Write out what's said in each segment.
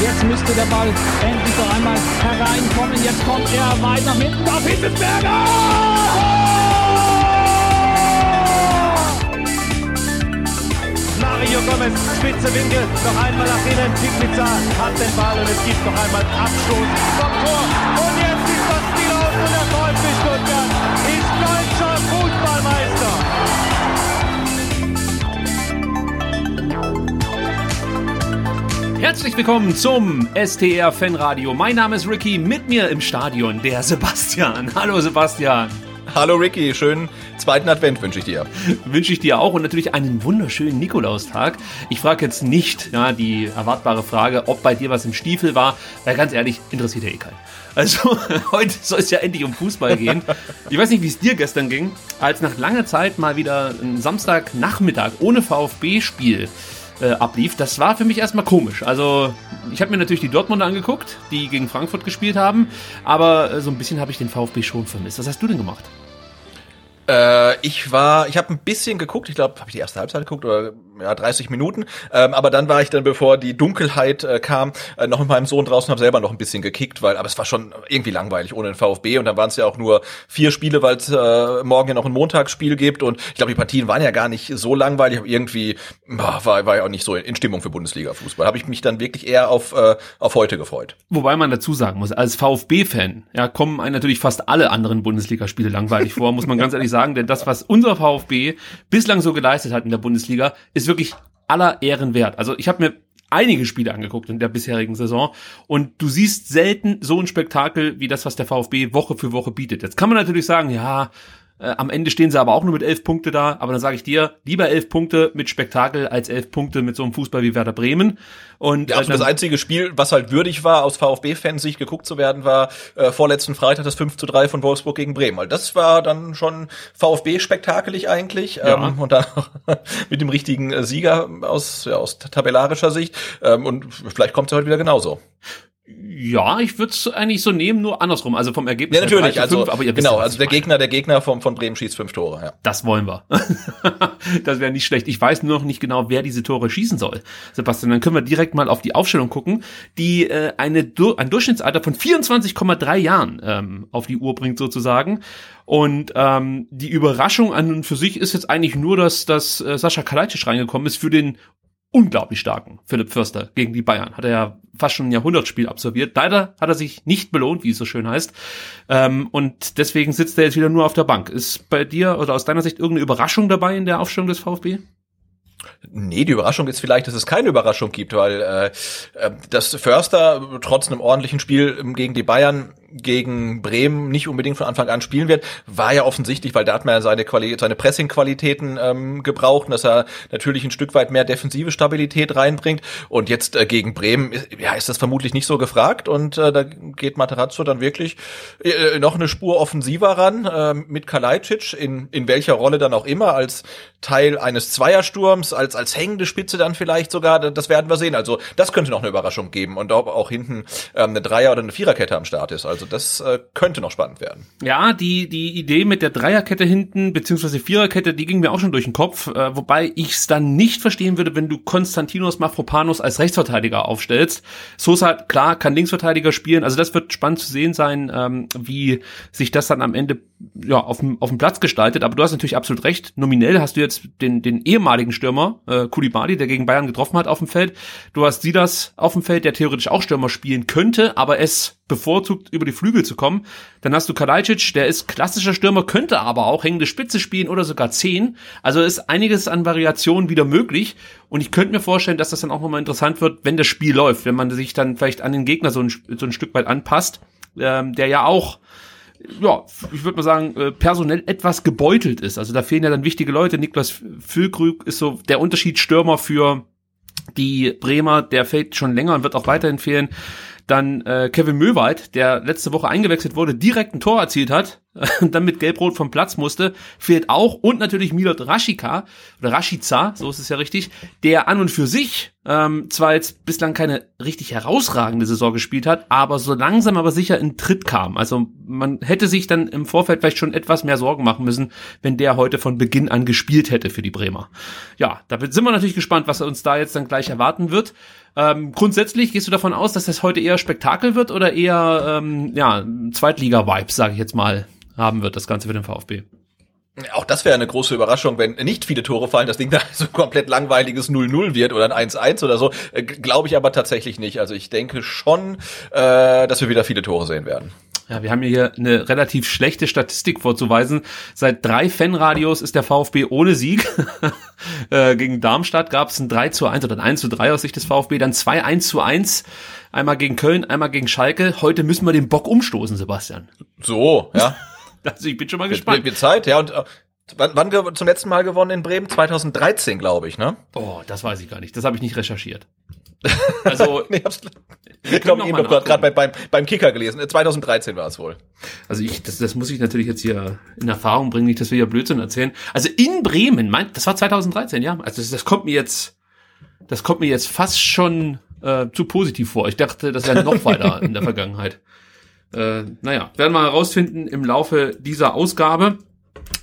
Jetzt müsste der Ball endlich noch einmal hereinkommen. Jetzt kommt er weit nach hinten auf Hittelsberger! Mario Gomez, spitze Winkel, noch einmal nach innen. Pizza hat den Ball und es gibt noch einmal Abstoß vom Tor. Und jetzt ist das Spiel aus und der VfB Stuttgart ist 9 Herzlich willkommen zum STR Fanradio. Mein Name ist Ricky, mit mir im Stadion der Sebastian. Hallo Sebastian. Hallo Ricky, schönen zweiten Advent wünsche ich dir. Wünsche ich dir auch und natürlich einen wunderschönen Nikolaustag. Ich frage jetzt nicht ja, die erwartbare Frage, ob bei dir was im Stiefel war, weil ganz ehrlich, interessiert ja eh keinen. Also heute soll es ja endlich um Fußball gehen. Ich weiß nicht, wie es dir gestern ging, als nach langer Zeit mal wieder ein Samstagnachmittag ohne VfB-Spiel äh, ablief. Das war für mich erstmal komisch. Also ich habe mir natürlich die Dortmunder angeguckt, die gegen Frankfurt gespielt haben, aber äh, so ein bisschen habe ich den VfB schon vermisst. Was hast du denn gemacht? Äh, ich war, ich habe ein bisschen geguckt, ich glaube, habe ich die erste Halbzeit geguckt oder ja, 30 Minuten. Ähm, aber dann war ich dann, bevor die Dunkelheit äh, kam, äh, noch mit meinem Sohn draußen, habe selber noch ein bisschen gekickt, weil, aber es war schon irgendwie langweilig ohne den VfB und dann waren es ja auch nur vier Spiele, weil es äh, morgen ja noch ein Montagsspiel gibt und ich glaube, die Partien waren ja gar nicht so langweilig, aber irgendwie boah, war, war ja auch nicht so in Stimmung für Bundesliga-Fußball. Habe ich mich dann wirklich eher auf, äh, auf heute gefreut. Wobei man dazu sagen muss, als VfB-Fan ja, kommen einem natürlich fast alle anderen Bundesligaspiele langweilig vor, muss man ganz ehrlich sagen, denn das, was unser VfB bislang so geleistet hat in der Bundesliga, ist wirklich aller Ehren wert. Also ich habe mir einige Spiele angeguckt in der bisherigen Saison und du siehst selten so ein Spektakel wie das, was der VfB Woche für Woche bietet. Jetzt kann man natürlich sagen, ja, äh, am Ende stehen sie aber auch nur mit elf Punkte da. Aber dann sage ich dir, lieber elf Punkte mit Spektakel als elf Punkte mit so einem Fußball wie Werder Bremen. Und ja, also das einzige Spiel, was halt würdig war, aus VfB-Fans Sicht geguckt zu werden, war äh, vorletzten Freitag das 5 zu 3 von Wolfsburg gegen Bremen. Weil das war dann schon VfB-spektakelig eigentlich. Ja. Ähm, und dann mit dem richtigen äh, Sieger aus, ja, aus tabellarischer Sicht. Ähm, und vielleicht kommt es heute wieder genauso. Ja, ich würde es eigentlich so nehmen, nur andersrum. Also vom Ergebnis. Ja, natürlich. Also, fünf, aber ihr genau, also der Gegner, der Gegner vom, von Bremen schießt fünf Tore. Ja. Das wollen wir. das wäre nicht schlecht. Ich weiß nur noch nicht genau, wer diese Tore schießen soll. Sebastian, dann können wir direkt mal auf die Aufstellung gucken, die äh, eine, ein Durchschnittsalter von 24,3 Jahren ähm, auf die Uhr bringt sozusagen. Und ähm, die Überraschung an und für sich ist jetzt eigentlich nur, dass, dass äh, Sascha Kalajdzic reingekommen ist für den unglaublich starken Philipp Förster gegen die Bayern. Hat er ja fast schon ein Jahrhundertspiel absolviert. Leider hat er sich nicht belohnt, wie es so schön heißt. Ähm, und deswegen sitzt er jetzt wieder nur auf der Bank. Ist bei dir oder aus deiner Sicht irgendeine Überraschung dabei in der Aufstellung des VfB? Nee, die Überraschung ist vielleicht, dass es keine Überraschung gibt, weil äh, äh dass Förster trotz einem ordentlichen Spiel gegen die Bayern gegen Bremen nicht unbedingt von Anfang an spielen wird, war ja offensichtlich, weil da hat man ja seine, Quali seine Pressing-Qualitäten ähm, gebraucht, dass er natürlich ein Stück weit mehr defensive Stabilität reinbringt. Und jetzt äh, gegen Bremen ist, ja, ist das vermutlich nicht so gefragt. Und äh, da geht Materazzo dann wirklich äh, noch eine Spur offensiver ran äh, mit Kalajdzic, in, in welcher Rolle dann auch immer, als Teil eines Zweiersturms, als, als hängende Spitze dann vielleicht sogar, das werden wir sehen. Also das könnte noch eine Überraschung geben und ob auch hinten ähm, eine Dreier- oder eine Viererkette am Start ist. Also also das äh, könnte noch spannend werden. Ja, die, die Idee mit der Dreierkette hinten, beziehungsweise Viererkette, die ging mir auch schon durch den Kopf, äh, wobei ich es dann nicht verstehen würde, wenn du Konstantinos Mafropanos als Rechtsverteidiger aufstellst. Sosa, klar, kann Linksverteidiger spielen, also das wird spannend zu sehen sein, ähm, wie sich das dann am Ende ja, auf dem, auf dem Platz gestaltet, aber du hast natürlich absolut recht. Nominell hast du jetzt den, den ehemaligen Stürmer, äh, Kulibali, der gegen Bayern getroffen hat, auf dem Feld. Du hast Sidas auf dem Feld, der theoretisch auch Stürmer spielen könnte, aber es bevorzugt, über die Flügel zu kommen. Dann hast du Kalajdzic, der ist klassischer Stürmer, könnte aber auch hängende Spitze spielen oder sogar zehn. Also ist einiges an Variationen wieder möglich. Und ich könnte mir vorstellen, dass das dann auch nochmal interessant wird, wenn das Spiel läuft, wenn man sich dann vielleicht an den Gegner so ein, so ein Stück weit anpasst, ähm, der ja auch ja, ich würde mal sagen, äh, personell etwas gebeutelt ist. Also da fehlen ja dann wichtige Leute. Niklas Füllkrug ist so der Unterschiedsstürmer für die Bremer, der fällt schon länger und wird auch weiterhin fehlen. Dann äh, Kevin Möwald, der letzte Woche eingewechselt wurde, direkt ein Tor erzielt hat und dann mit Gelbrot vom Platz musste, fehlt auch. Und natürlich Milot Rashica, oder Rashica, so ist es ja richtig, der an und für sich ähm, zwar jetzt bislang keine richtig herausragende Saison gespielt hat, aber so langsam aber sicher in Tritt kam. Also man hätte sich dann im Vorfeld vielleicht schon etwas mehr Sorgen machen müssen, wenn der heute von Beginn an gespielt hätte für die Bremer. Ja, da sind wir natürlich gespannt, was uns da jetzt dann gleich erwarten wird. Ähm, grundsätzlich gehst du davon aus, dass das heute eher Spektakel wird oder eher ähm, ja Zweitliga-Vibes, sage ich jetzt mal, haben wird das Ganze für den VfB? Auch das wäre eine große Überraschung, wenn nicht viele Tore fallen, das Ding da so komplett langweiliges 0-0 wird oder ein 1-1 oder so. Äh, Glaube ich aber tatsächlich nicht. Also ich denke schon, äh, dass wir wieder viele Tore sehen werden. Ja, wir haben hier eine relativ schlechte Statistik vorzuweisen. Seit drei Fanradios ist der VfB ohne Sieg. äh, gegen Darmstadt gab es ein 3 zu 1 oder ein 1 zu 3 aus Sicht des VfB, dann zwei 1 zu 1. Einmal gegen Köln, einmal gegen Schalke. Heute müssen wir den Bock umstoßen, Sebastian. So, ja. also ich bin schon mal gespannt. Wird, Zeit, ja. Und äh, wann, wann zum letzten Mal gewonnen in Bremen? 2013, glaube ich, ne? Oh, das weiß ich gar nicht. Das habe ich nicht recherchiert. Also, nee, hab's, ich glaube, eben gerade bei, beim, beim Kicker gelesen. 2013 war es wohl. Also ich, das, das muss ich natürlich jetzt hier in Erfahrung bringen, nicht, dass wir hier Blödsinn erzählen. Also in Bremen, mein, das war 2013, ja. Also das, das kommt mir jetzt, das kommt mir jetzt fast schon äh, zu positiv vor. Ich dachte, das wäre noch weiter in der Vergangenheit. Äh, naja, werden wir herausfinden im Laufe dieser Ausgabe.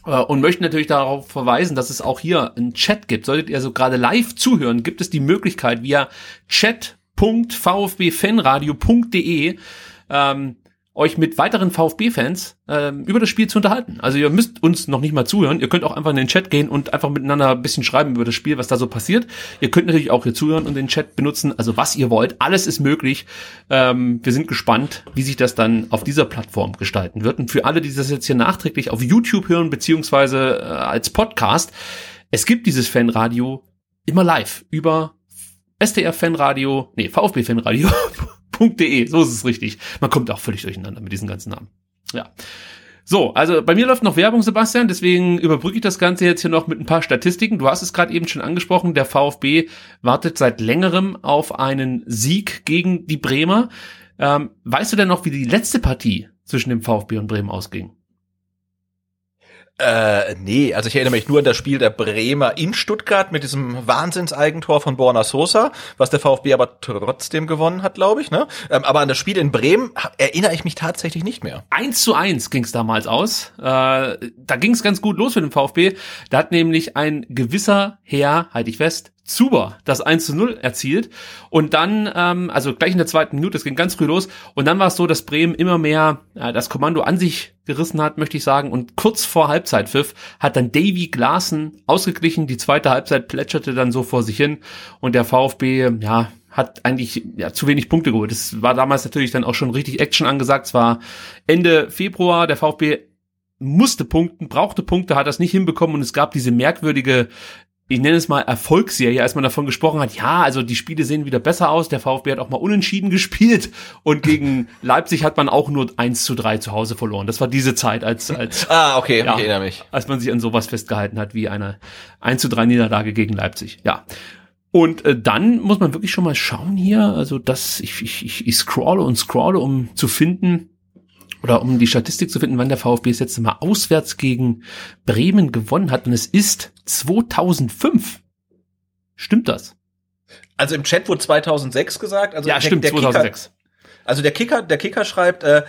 Äh, und möchten natürlich darauf verweisen, dass es auch hier einen Chat gibt. Solltet ihr so gerade live zuhören, gibt es die Möglichkeit via chat.vfbfanradio.de ähm, euch mit weiteren VfB-Fans ähm, über das Spiel zu unterhalten. Also ihr müsst uns noch nicht mal zuhören. Ihr könnt auch einfach in den Chat gehen und einfach miteinander ein bisschen schreiben über das Spiel, was da so passiert. Ihr könnt natürlich auch hier zuhören und den Chat benutzen. Also was ihr wollt, alles ist möglich. Ähm, wir sind gespannt, wie sich das dann auf dieser Plattform gestalten wird. Und für alle, die das jetzt hier nachträglich auf YouTube hören, beziehungsweise äh, als Podcast, es gibt dieses Fanradio immer live über SDR Fanradio, nee, VfB Fanradio www.de, so ist es richtig. Man kommt auch völlig durcheinander mit diesen ganzen Namen. Ja. So, also bei mir läuft noch Werbung, Sebastian, deswegen überbrücke ich das Ganze jetzt hier noch mit ein paar Statistiken. Du hast es gerade eben schon angesprochen, der VfB wartet seit längerem auf einen Sieg gegen die Bremer. Ähm, weißt du denn noch, wie die letzte Partie zwischen dem VfB und Bremen ausging? Äh, nee, also ich erinnere mich nur an das Spiel der Bremer in Stuttgart mit diesem Wahnsinnseigentor von Borna Sosa, was der VfB aber trotzdem gewonnen hat, glaube ich. Ne? Ähm, aber an das Spiel in Bremen erinnere ich mich tatsächlich nicht mehr. Eins zu eins ging es damals aus. Äh, da ging es ganz gut los für den VfB. Da hat nämlich ein gewisser Herr, halte ich fest, Zuber das 1 zu 0 erzielt. Und dann, ähm, also gleich in der zweiten Minute, es ging ganz früh los. Und dann war es so, dass Bremen immer mehr äh, das Kommando an sich gerissen hat, möchte ich sagen. Und kurz vor Halbzeitpfiff hat dann Davy Glasen ausgeglichen. Die zweite Halbzeit plätscherte dann so vor sich hin. Und der VfB, ja, hat eigentlich ja, zu wenig Punkte geholt. Es war damals natürlich dann auch schon richtig Action angesagt. Es war Ende Februar. Der VfB musste punkten, brauchte Punkte, hat das nicht hinbekommen und es gab diese merkwürdige ich nenne es mal Erfolgsserie, als man davon gesprochen hat, ja, also die Spiele sehen wieder besser aus, der VfB hat auch mal unentschieden gespielt und gegen Leipzig hat man auch nur 1 zu 3 zu Hause verloren. Das war diese Zeit, als, als, ah, okay, ja, ich erinnere mich. als man sich an sowas festgehalten hat, wie eine 1 zu 3 Niederlage gegen Leipzig, ja. Und äh, dann muss man wirklich schon mal schauen hier, also das, ich, ich, ich scrolle und scrolle, um zu finden, oder um die Statistik zu finden, wann der VfB das letzte Mal auswärts gegen Bremen gewonnen hat. Und es ist 2005. Stimmt das? Also im Chat wurde 2006 gesagt. Also ja, der, stimmt, der 2006. Kicker, also der Kicker, der Kicker schreibt, äh,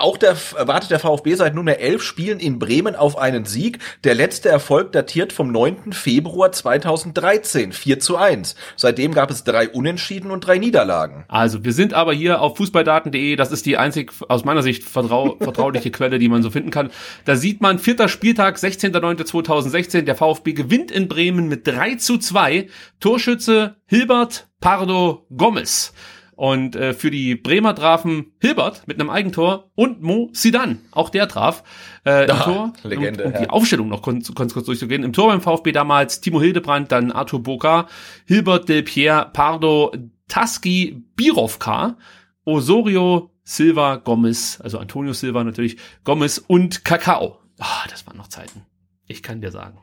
auch der, wartet der VfB seit nunmehr elf Spielen in Bremen auf einen Sieg. Der letzte Erfolg datiert vom 9. Februar 2013, 4 zu 1. Seitdem gab es drei Unentschieden und drei Niederlagen. Also, wir sind aber hier auf fußballdaten.de. Das ist die einzig aus meiner Sicht vertrau vertrauliche Quelle, die man so finden kann. Da sieht man, vierter Spieltag, 16.09.2016. Der VfB gewinnt in Bremen mit 3 zu 2. Torschütze Hilbert Pardo Gomez. Und äh, für die Bremer trafen Hilbert mit einem Eigentor und Mo Sidan, auch der traf äh, im Ah, Tor. Legende, um, um ja. die Aufstellung noch kurz, kurz, kurz durchzugehen. Im Tor beim VfB damals Timo Hildebrand, dann Arthur Boca, Hilbert Del Pierre, Pardo, Taski, Birovka, Osorio, Silva, Gomez, also Antonio Silva natürlich, Gomez und Kakao. Ah, das waren noch Zeiten. Ich kann dir sagen.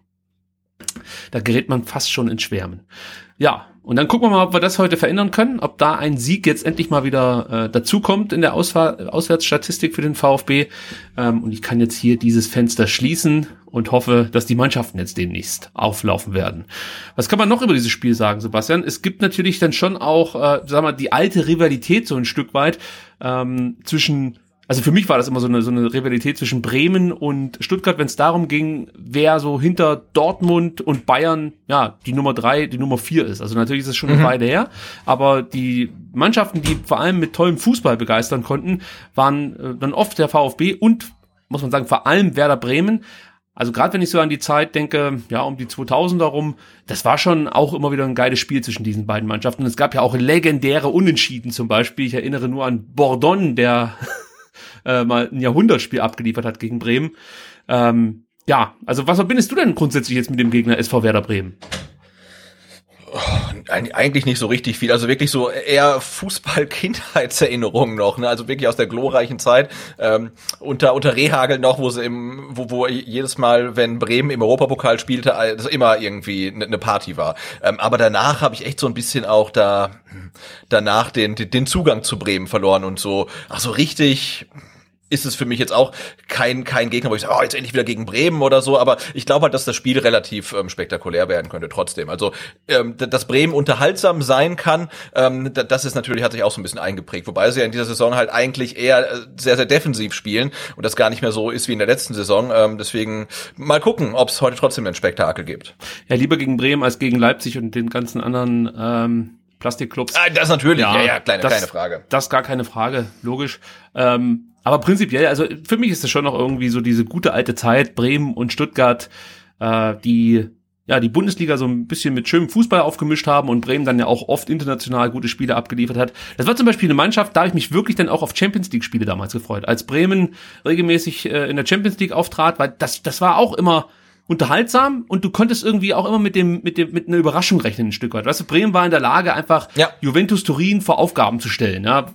Da gerät man fast schon ins Schwärmen. Ja, und dann gucken wir mal, ob wir das heute verändern können, ob da ein Sieg jetzt endlich mal wieder äh, dazukommt in der Auswahl, Auswärtsstatistik für den VfB. Ähm, und ich kann jetzt hier dieses Fenster schließen und hoffe, dass die Mannschaften jetzt demnächst auflaufen werden. Was kann man noch über dieses Spiel sagen, Sebastian? Es gibt natürlich dann schon auch, äh, sag mal, die alte Rivalität so ein Stück weit ähm, zwischen also für mich war das immer so eine, so eine Rivalität zwischen Bremen und Stuttgart, wenn es darum ging, wer so hinter Dortmund und Bayern, ja, die Nummer drei, die Nummer vier ist. Also natürlich ist es schon eine mhm. Weile her, aber die Mannschaften, die vor allem mit tollem Fußball begeistern konnten, waren äh, dann oft der VfB und, muss man sagen, vor allem Werder Bremen. Also gerade wenn ich so an die Zeit denke, ja, um die 2000er rum, das war schon auch immer wieder ein geiles Spiel zwischen diesen beiden Mannschaften. es gab ja auch legendäre Unentschieden zum Beispiel. Ich erinnere nur an Bordon, der äh, mal ein Jahrhundertspiel abgeliefert hat gegen Bremen. Ähm, ja, also was verbindest du denn grundsätzlich jetzt mit dem Gegner SV Werder Bremen? eigentlich nicht so richtig viel. Also wirklich so eher Fußball-Kindheitserinnerungen noch. Ne? Also wirklich aus der glorreichen Zeit ähm, unter unter Rehagel noch, wo sie im, wo, wo jedes Mal, wenn Bremen im Europapokal spielte, das immer irgendwie eine ne Party war. Ähm, aber danach habe ich echt so ein bisschen auch da danach den den Zugang zu Bremen verloren und so. Ach so richtig ist es für mich jetzt auch kein, kein Gegner, wo ich sage, oh, jetzt endlich wieder gegen Bremen oder so, aber ich glaube halt, dass das Spiel relativ ähm, spektakulär werden könnte trotzdem. Also, ähm, dass Bremen unterhaltsam sein kann, ähm, das ist natürlich, hat sich auch so ein bisschen eingeprägt, wobei sie ja in dieser Saison halt eigentlich eher äh, sehr, sehr defensiv spielen und das gar nicht mehr so ist wie in der letzten Saison. Ähm, deswegen mal gucken, ob es heute trotzdem ein Spektakel gibt. Ja, lieber gegen Bremen als gegen Leipzig und den ganzen anderen ähm Plastikclubs. Ah, das natürlich, ja, ja, ja kleine, das, kleine Frage. Das gar keine Frage, logisch. Ähm, aber prinzipiell, also für mich ist es schon noch irgendwie so diese gute alte Zeit, Bremen und Stuttgart, äh, die ja die Bundesliga so ein bisschen mit schönem Fußball aufgemischt haben und Bremen dann ja auch oft international gute Spiele abgeliefert hat. Das war zum Beispiel eine Mannschaft, da habe ich mich wirklich dann auch auf Champions League Spiele damals gefreut. Als Bremen regelmäßig äh, in der Champions League auftrat, weil das das war auch immer unterhaltsam und du konntest irgendwie auch immer mit dem mit dem mit einer Überraschung rechnen ein Stück weit. Weißt du, Bremen war in der Lage einfach ja. Juventus Turin vor Aufgaben zu stellen. Ja,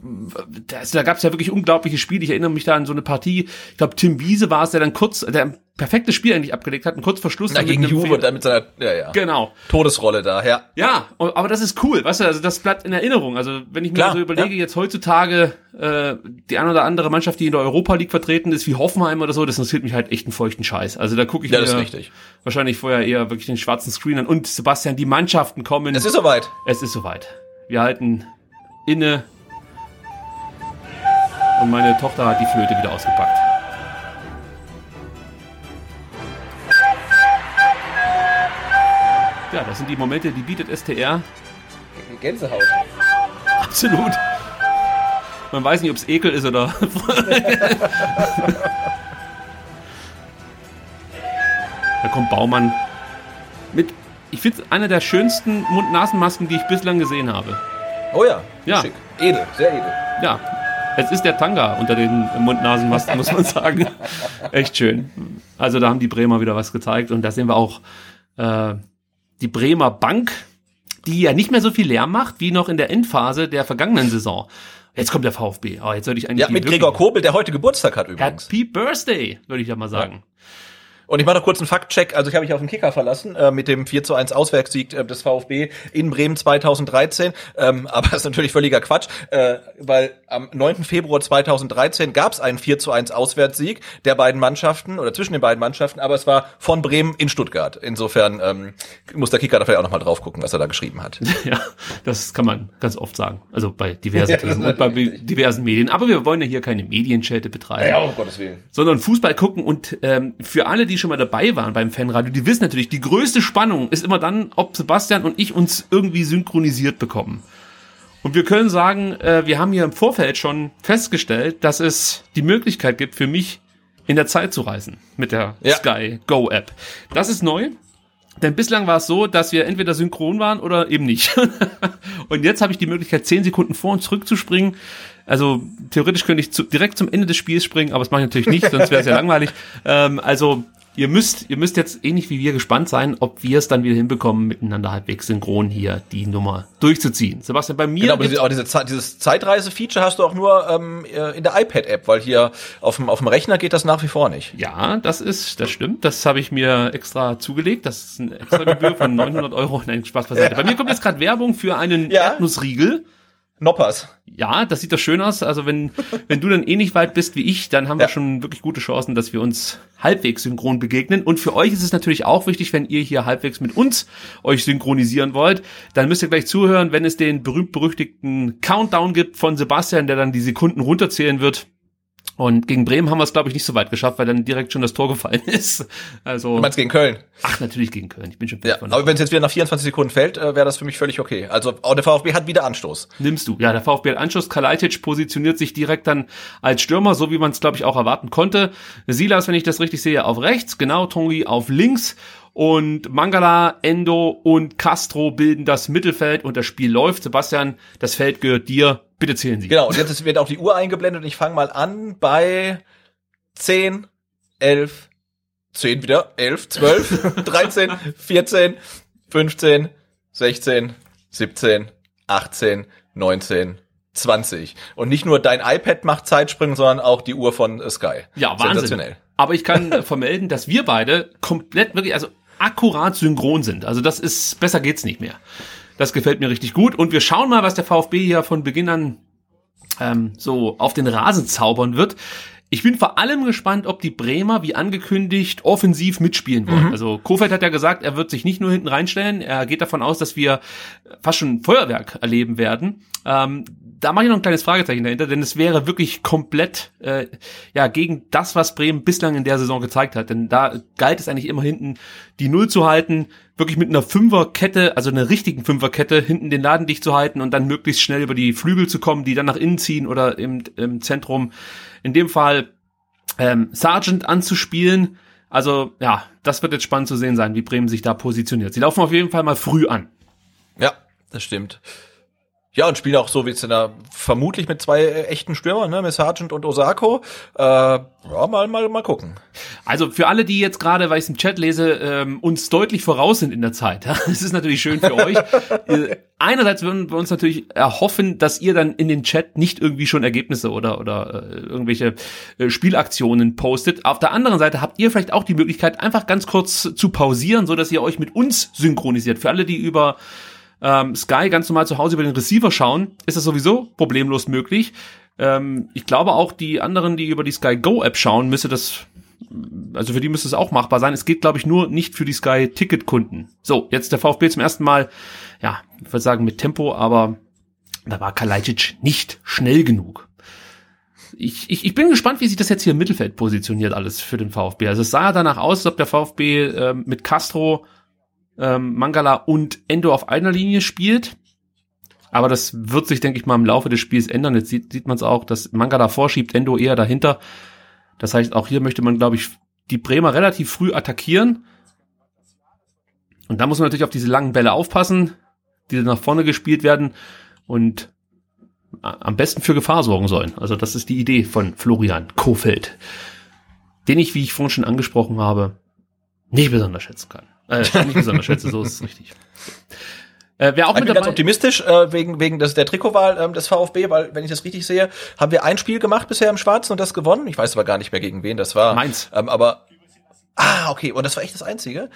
das, da gab es ja wirklich unglaubliche Spiele. Ich erinnere mich da an so eine Partie. Ich glaube, Tim Wiese war es, der dann kurz, der perfektes Spiel eigentlich abgelegt hat, ein kurz vor Schluss. Na, gegen Juve dann mit seiner ja, ja. Genau. Todesrolle da, ja. Ja, aber das ist cool, weißt du, also das bleibt in Erinnerung. Also wenn ich mir Klar, so überlege, ja. jetzt heutzutage äh, die eine oder andere Mannschaft, die in der Europa League vertreten ist, wie Hoffenheim oder so, das interessiert mich halt echt einen feuchten Scheiß. Also da gucke ich ja, mir wahrscheinlich vorher eher wirklich den schwarzen Screen an. Und Sebastian, die Mannschaften kommen. Es ist soweit. Es ist soweit. Wir halten inne und meine Tochter hat die Flöte wieder ausgepackt. Ja, das sind die Momente, die bietet STR. Gänsehaut. Absolut. Man weiß nicht, ob es Ekel ist oder. da kommt Baumann mit, ich finde einer der schönsten Mund-Nasen-Masken, die ich bislang gesehen habe. Oh ja, ja. schick. Edel, sehr edel. Ja, es ist der Tanga unter den Mund-Nasen-Masken, muss man sagen. Echt schön. Also da haben die Bremer wieder was gezeigt und da sehen wir auch äh, die Bremer Bank, die ja nicht mehr so viel Lärm macht wie noch in der Endphase der vergangenen Saison. Jetzt kommt der VfB. Oh, jetzt sollte ich eigentlich ja, mit Gregor Kobel, der heute Geburtstag hat übrigens. Happy Birthday, würde ich ja mal sagen. Ja. Und ich mache noch kurz einen Faktcheck. Also ich habe mich auf den Kicker verlassen äh, mit dem 4 zu 1 Auswärtssieg äh, des VfB in Bremen 2013. Ähm, aber das ist natürlich völliger Quatsch, äh, weil am 9. Februar 2013 gab es einen 4 zu 1 Auswärtssieg der beiden Mannschaften oder zwischen den beiden Mannschaften, aber es war von Bremen in Stuttgart. Insofern ähm, muss der Kicker dafür auch nochmal drauf gucken, was er da geschrieben hat. Ja, das kann man ganz oft sagen. Also bei diversen ja, und bei diversen Medien. Aber wir wollen ja hier keine Medienschelte betreiben. Ja, um Gottes Willen. Sondern Fußball gucken und ähm, für alle, die die schon mal dabei waren beim Fanradio, die wissen natürlich, die größte Spannung ist immer dann, ob Sebastian und ich uns irgendwie synchronisiert bekommen. Und wir können sagen, äh, wir haben hier im Vorfeld schon festgestellt, dass es die Möglichkeit gibt für mich, in der Zeit zu reisen mit der ja. Sky Go App. Das ist neu. Denn bislang war es so, dass wir entweder synchron waren oder eben nicht. und jetzt habe ich die Möglichkeit, zehn Sekunden vor und zurück zu springen. Also theoretisch könnte ich zu, direkt zum Ende des Spiels springen, aber das mache ich natürlich nicht, sonst wäre es ja langweilig. Ähm, also ihr müsst, ihr müsst jetzt ähnlich wie wir gespannt sein, ob wir es dann wieder hinbekommen, miteinander halbwegs synchron hier die Nummer durchzuziehen. Sebastian, bei mir. Genau, aber, diese, aber diese, Ze- dieses Zeitreise-Feature hast du auch nur ähm, äh, in der iPad-App, weil hier auf dem, auf dem Rechner geht das nach wie vor nicht. ja, das ist, das stimmt. Das habe ich mir extra zugelegt. Das ist eine extra Gebühr von 900 Euro. Nein, Spaß beiseite. Bei mir kommt jetzt gerade Werbung für einen Ja. Erdnussriegel. Noppers. Ja, das sieht doch schön aus. Also wenn, wenn du dann ähnlich weit bist wie ich, dann haben wir Ja. schon wirklich gute Chancen, dass wir uns halbwegs synchron begegnen. Und für euch ist es natürlich auch wichtig, wenn ihr hier halbwegs mit uns euch synchronisieren wollt, dann müsst ihr gleich zuhören, wenn es den berühmt-berüchtigten Countdown gibt von Sebastian, der dann die Sekunden runterzählen wird. Und gegen Bremen haben wir es, glaube ich, nicht so weit geschafft, weil dann direkt schon das Tor gefallen ist. Also, Du meinst gegen Köln? ach, natürlich gegen Köln. Ich bin schon Ja, aber wenn es jetzt wieder nach 24 Sekunden fällt, äh, wäre das für mich völlig okay. Also auch der VfB hat wieder Anstoß. Nimmst du. Ja, der VfB hat Anschluss. Kalajdzic positioniert sich direkt dann als Stürmer, so wie man es, glaube ich, auch erwarten konnte. Silas, wenn ich das richtig sehe, auf rechts, genau, Tongi auf links. Und Mangala, Endo und Castro bilden das Mittelfeld und das Spiel läuft. Sebastian, das Feld gehört dir. Bitte zählen Sie. Genau, und jetzt wird auch die Uhr eingeblendet und ich fange mal an bei 10, 11, 10 wieder, 11, 12, 13, 14, 15, 16, 17, 18, 19, 20. Und nicht nur dein iPad macht Zeitsprünge, sondern auch die Uhr von Sky. Ja, Wahnsinn. Sensationell. Aber ich kann äh, vermelden, dass wir beide komplett wirklich, also akkurat synchron sind. Also das ist, besser geht's nicht mehr. Das gefällt mir richtig gut. Und wir schauen mal, was der VfB hier von Beginn an ähm, so auf den Rasen zaubern wird. Ich bin vor allem gespannt, ob die Bremer, wie angekündigt, offensiv mitspielen wollen. Also Kofeld hat ja gesagt, er wird sich nicht nur hinten reinstellen. Er geht davon aus, dass wir fast schon ein Feuerwerk erleben werden. Ähm, da mache ich noch ein kleines Fragezeichen dahinter, denn es wäre wirklich komplett äh, ja gegen das, was Bremen bislang in der Saison gezeigt hat. Denn da galt es eigentlich immer hinten die Null zu halten, wirklich mit einer Fünferkette, also einer richtigen Fünferkette, hinten den Laden dicht zu halten und dann möglichst schnell über die Flügel zu kommen, die dann nach innen ziehen oder im, im Zentrum. In dem Fall ähm, Sargent anzuspielen. Also ja, das wird jetzt spannend zu sehen sein, wie Bremen sich da positioniert. Sie laufen auf jeden Fall mal früh an. Ja, das stimmt. Ja, und spielen auch so wie es in der, vermutlich mit zwei äh, echten Stürmern, ne, mit Sargent und Osako. Äh, ja, mal, mal, mal gucken. Also für alle, die jetzt gerade, weil ich es im Chat lese, ähm, uns deutlich voraus sind in der Zeit. Ja? Das ist natürlich schön für euch. Äh, Einerseits würden wir uns natürlich erhoffen, dass ihr dann in den Chat nicht irgendwie schon Ergebnisse oder oder äh, irgendwelche äh, Spielaktionen postet. Auf der anderen Seite habt ihr vielleicht auch die Möglichkeit, einfach ganz kurz zu pausieren, so dass ihr euch mit uns synchronisiert. Für alle, die über ähm, Sky ganz normal zu Hause über den Receiver schauen, ist das sowieso problemlos möglich. Ähm, ich glaube auch die anderen, die über die Sky Go App schauen, müsste das, also für die müsste es auch machbar sein. Es geht, glaube ich, nur nicht für die Sky Ticket Kunden. So, jetzt der VfB zum ersten Mal, ja, ich würde sagen mit Tempo, aber da war Kalajdzic nicht schnell genug. Ich, ich, ich bin gespannt, wie sich das jetzt hier im Mittelfeld positioniert alles für den VfB. Also es sah ja danach aus, als ob der VfB ähm, mit Castro ähm, Mangala und Endo auf einer Linie spielt. Aber das wird sich, denke ich mal, im Laufe des Spiels ändern. Jetzt sieht, sieht man es auch, dass Mangala vorschiebt, Endo eher dahinter. Das heißt, auch hier möchte man, glaube ich, die Bremer relativ früh attackieren. Und da muss man natürlich auf diese langen Bälle aufpassen, die nach vorne gespielt werden und am besten für Gefahr sorgen sollen. Also das ist die Idee von Florian Kofeld, den ich, wie ich vorhin schon angesprochen habe, nicht besonders schätzen kann. Äh, nicht besonders schätze, so ist es richtig. Äh, wer auch Ich mit bin ganz optimistisch äh, wegen wegen des, der Trikotwahl ähm, des VfB, weil wenn ich das richtig sehe, haben wir ein Spiel gemacht bisher im Schwarzen und das gewonnen. Ich weiß aber gar nicht mehr gegen wen das war. Mainz. Ähm, aber ah okay und das war echt das Einzige.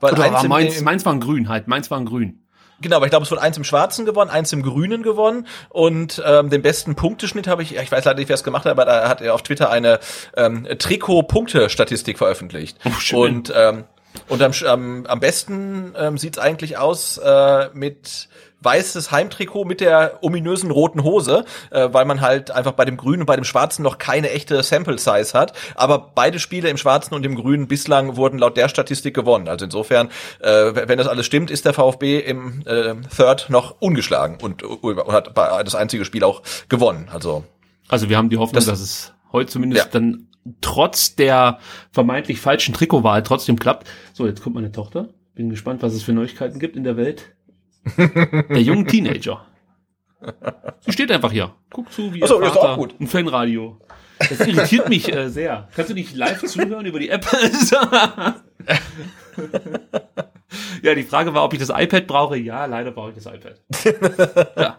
Weil oder war Mainz, im- Mainz war ein Grün halt, Mainz war ein Grün. Genau, aber ich glaube, es wurde eins im Schwarzen gewonnen, eins im Grünen gewonnen und ähm, den besten Punkteschnitt habe ich, ich weiß leider nicht, wer es gemacht hat, aber da hat er auf Twitter eine ähm, Trikot-Punkte-Statistik veröffentlicht. Oh, schön. Und ähm, und am, am, am besten ähm, sieht es eigentlich aus äh, mit weißes Heimtrikot mit der ominösen roten Hose, äh, weil man halt einfach bei dem Grünen und bei dem Schwarzen noch keine echte Sample Size hat. Aber beide Spiele im Schwarzen und im Grünen bislang wurden laut der Statistik gewonnen. Also insofern, äh, wenn das alles stimmt, ist der VfB im äh, Third noch ungeschlagen und, und hat das einzige Spiel auch gewonnen. Also Also wir haben die Hoffnung, Das- dass es heute zumindest Ja. dann trotz der vermeintlich falschen Trikotwahl trotzdem klappt. So, jetzt kommt meine Tochter. Bin gespannt, was es für Neuigkeiten gibt in der Welt. Der jungen Teenager. Sie steht einfach hier. Guckt zu, wie Ach so, ihr ist auch Vater gut. ein Fanradio Das irritiert mich äh, sehr. Kannst du nicht live zuhören über die App? ja, die Frage war, ob ich das iPad brauche. Ja, leider brauche ich das iPad. Ja.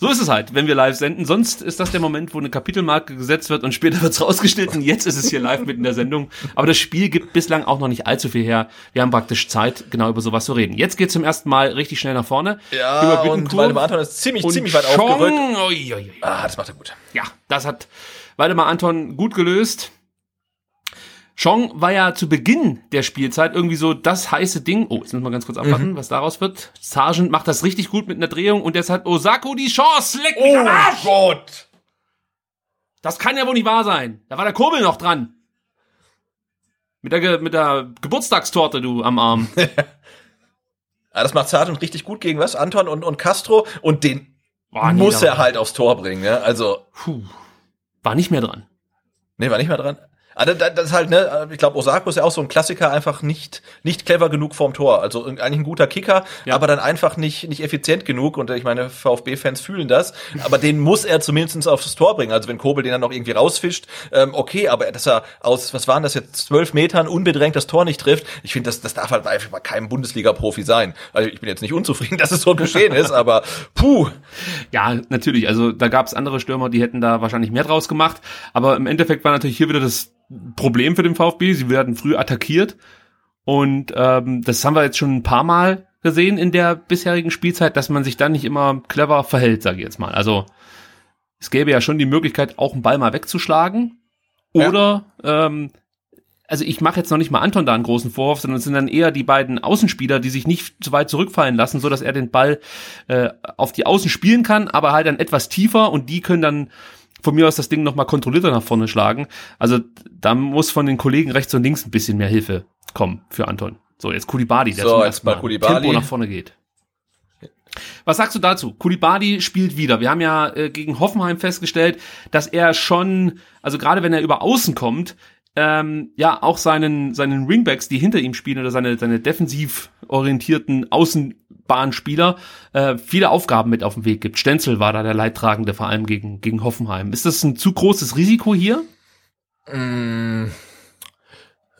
So ist es halt, wenn wir live senden. Sonst ist das der Moment, wo eine Kapitelmarke gesetzt wird und später wird's rausgeschnitten. Jetzt ist es hier live mitten in der Sendung. Aber das Spiel gibt bislang auch noch nicht allzu viel her. Wir haben praktisch Zeit, genau über sowas zu reden. Jetzt geht's zum ersten Mal richtig schnell nach vorne. Ja, über und Waldemar Anton ist ziemlich, und ziemlich weit Chong. aufgerückt. Ui, ui, ui. Ah, das macht er gut. Ja, das hat Waldemar Anton gut gelöst. Chong war ja zu Beginn der Spielzeit irgendwie so das heiße Ding. Oh, jetzt müssen wir ganz kurz abwarten, was daraus wird. Sargent macht das richtig gut mit einer Drehung und jetzt hat Osako die Chance. Leck mich am Arsch! Gott! Das kann ja wohl nicht wahr sein. Da war der Kurbel noch dran. Mit der, Ge mit der Geburtstagstorte, du, am Arm. Ah, das macht Sargent richtig gut gegen was? Anton und, und Castro. Und den Boah, nee, muss er halt aufs Tor bringen, ne? Also, Puh. War nicht mehr dran. nee, war nicht mehr dran. Ah, das, das ist halt, ne, ich glaube, Osako ist ja auch so ein Klassiker, einfach nicht, nicht clever genug vorm Tor. Also eigentlich ein guter Kicker, Ja. aber dann einfach nicht, nicht effizient genug. Und ich meine, VfB-Fans fühlen das. Aber den muss er zumindest aufs Tor bringen. Also wenn Kobel den dann noch irgendwie rausfischt, ähm, okay, aber dass er aus, was waren das jetzt, zwölf Metern unbedrängt das Tor nicht trifft, ich finde, das, das darf halt einfach bei keinem Bundesliga-Profi sein. Also ich bin jetzt nicht unzufrieden, dass es so geschehen ist, aber puh. Ja, natürlich. Also da gab es andere Stürmer, die hätten da wahrscheinlich mehr draus gemacht. Aber im Endeffekt war natürlich hier wieder das Problem für den VfB. Sie werden früh attackiert. Und ähm, das haben wir jetzt schon ein paar Mal gesehen in der bisherigen Spielzeit, dass man sich dann nicht immer clever verhält, sage ich jetzt mal. Also es gäbe ja schon die Möglichkeit, auch einen Ball mal wegzuschlagen. Ja. Oder ähm, also ich mache jetzt noch nicht mal Anton da einen großen Vorwurf, sondern es sind dann eher die beiden Außenspieler, die sich nicht zu weit zurückfallen lassen, so dass er den Ball äh, auf die Außen spielen kann, aber halt dann etwas tiefer und die können dann von mir aus das Ding nochmal kontrollierter nach vorne schlagen. Also da muss von den Kollegen rechts und links ein bisschen mehr Hilfe kommen für Anton. So, jetzt Kulibadi, der So, zum ersten mal Koulibaly. Tempo nach vorne geht. Was sagst du dazu? Kulibadi spielt wieder. Wir haben ja äh, gegen Hoffenheim festgestellt, dass er schon, also gerade wenn er über Außen kommt, ähm, ja auch seinen seinen Wingbacks, die hinter ihm spielen oder seine seine defensiv orientierten Außenbahnspieler äh, viele Aufgaben mit auf den Weg gibt. Stenzel war da der Leidtragende, vor allem gegen gegen Hoffenheim. Ist das ein zu großes Risiko hier? Mm.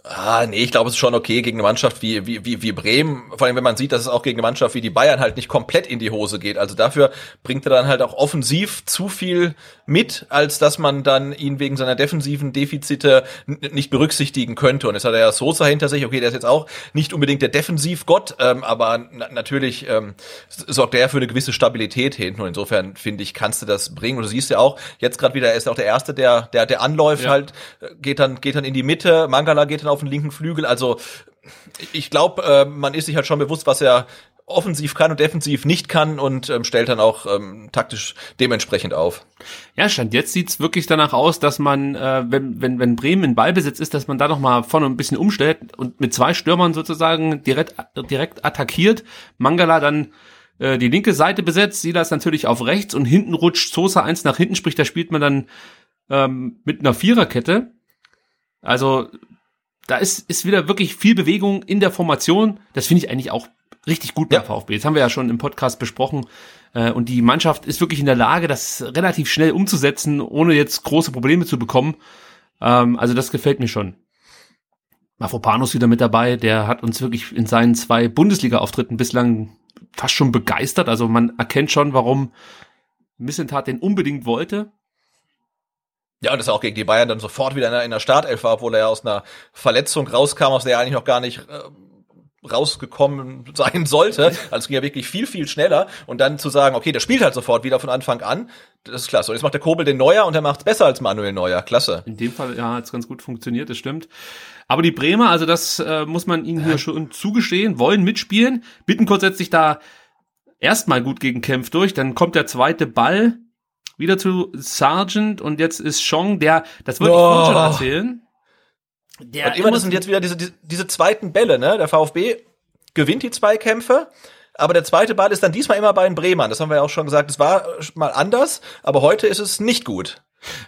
Ah, nee, ich glaube, es ist schon okay gegen eine Mannschaft wie, wie, wie, wie Bremen. Vor allem, wenn man sieht, dass es auch gegen eine Mannschaft wie die Bayern halt nicht komplett in die Hose geht. Also dafür bringt er dann halt auch offensiv zu viel mit, als dass man dann ihn wegen seiner defensiven Defizite nicht berücksichtigen könnte. Und jetzt hat er ja Sosa hinter sich. Okay, der ist jetzt auch nicht unbedingt der Defensivgott, ähm, aber na natürlich ähm, sorgt er für eine gewisse Stabilität hinten. Und insofern finde ich, kannst du das bringen. Und du siehst ja auch, jetzt gerade wieder, er ist auch der Erste, der, der, der anläuft Ja. halt, äh, geht dann, geht dann in die Mitte, Mangala geht dann auf den linken Flügel. Also ich glaube, äh, man ist sich halt schon bewusst, was er offensiv kann und defensiv nicht kann und ähm, stellt dann auch ähm, taktisch dementsprechend auf. Ja, stand jetzt sieht's wirklich danach aus, dass man, äh, wenn, wenn, wenn Bremen in Ballbesitz ist, dass man da noch mal vorne ein bisschen umstellt und mit zwei Stürmern sozusagen direkt, direkt attackiert. Mangala dann äh, die linke Seite besetzt, Silas natürlich auf rechts und hinten rutscht Sosa eins nach hinten, sprich, da spielt man dann ähm, mit einer Viererkette. Also da ist, ist wieder wirklich viel Bewegung in der Formation. Das finde ich eigentlich auch richtig gut beim Ja. VfB. Das haben wir ja schon im Podcast besprochen. Äh, und die Mannschaft ist wirklich in der Lage, das relativ schnell umzusetzen, ohne jetzt große Probleme zu bekommen. Ähm, also das gefällt mir schon. Mafropanos wieder mit dabei, der hat uns wirklich in seinen zwei Bundesliga-Auftritten bislang fast schon begeistert. Also man erkennt schon, warum Missentat den unbedingt wollte. Ja, und das auch gegen die Bayern dann sofort wieder in der, in der Startelf war, obwohl er ja aus einer Verletzung rauskam, aus der er eigentlich noch gar nicht äh, rausgekommen sein sollte. Also es ging ja wirklich viel, viel schneller. Und dann zu sagen, okay, der spielt halt sofort wieder von Anfang an, das ist klasse. Und jetzt macht der Kobel den Neuer und er macht's besser als Manuel Neuer. Klasse. In dem Fall ja, hat's ganz gut funktioniert, das stimmt. Aber die Bremer, also das äh, muss man ihnen hier schon zugestehen, wollen mitspielen. Bittencourt setzt sich da erstmal gut gegen Kempf durch, dann kommt der zweite Ball wieder zu Sargent und jetzt ist Chong, der, das würde ich Oh. vorhin schon erzählen. Der Und immer, das sind jetzt wieder diese, diese, diese zweiten Bälle, ne? Der VfB gewinnt die Zweikämpfe, aber der zweite Ball ist dann diesmal immer bei den Bremern. Das haben wir ja auch schon gesagt. Es war mal anders, aber heute ist es nicht gut.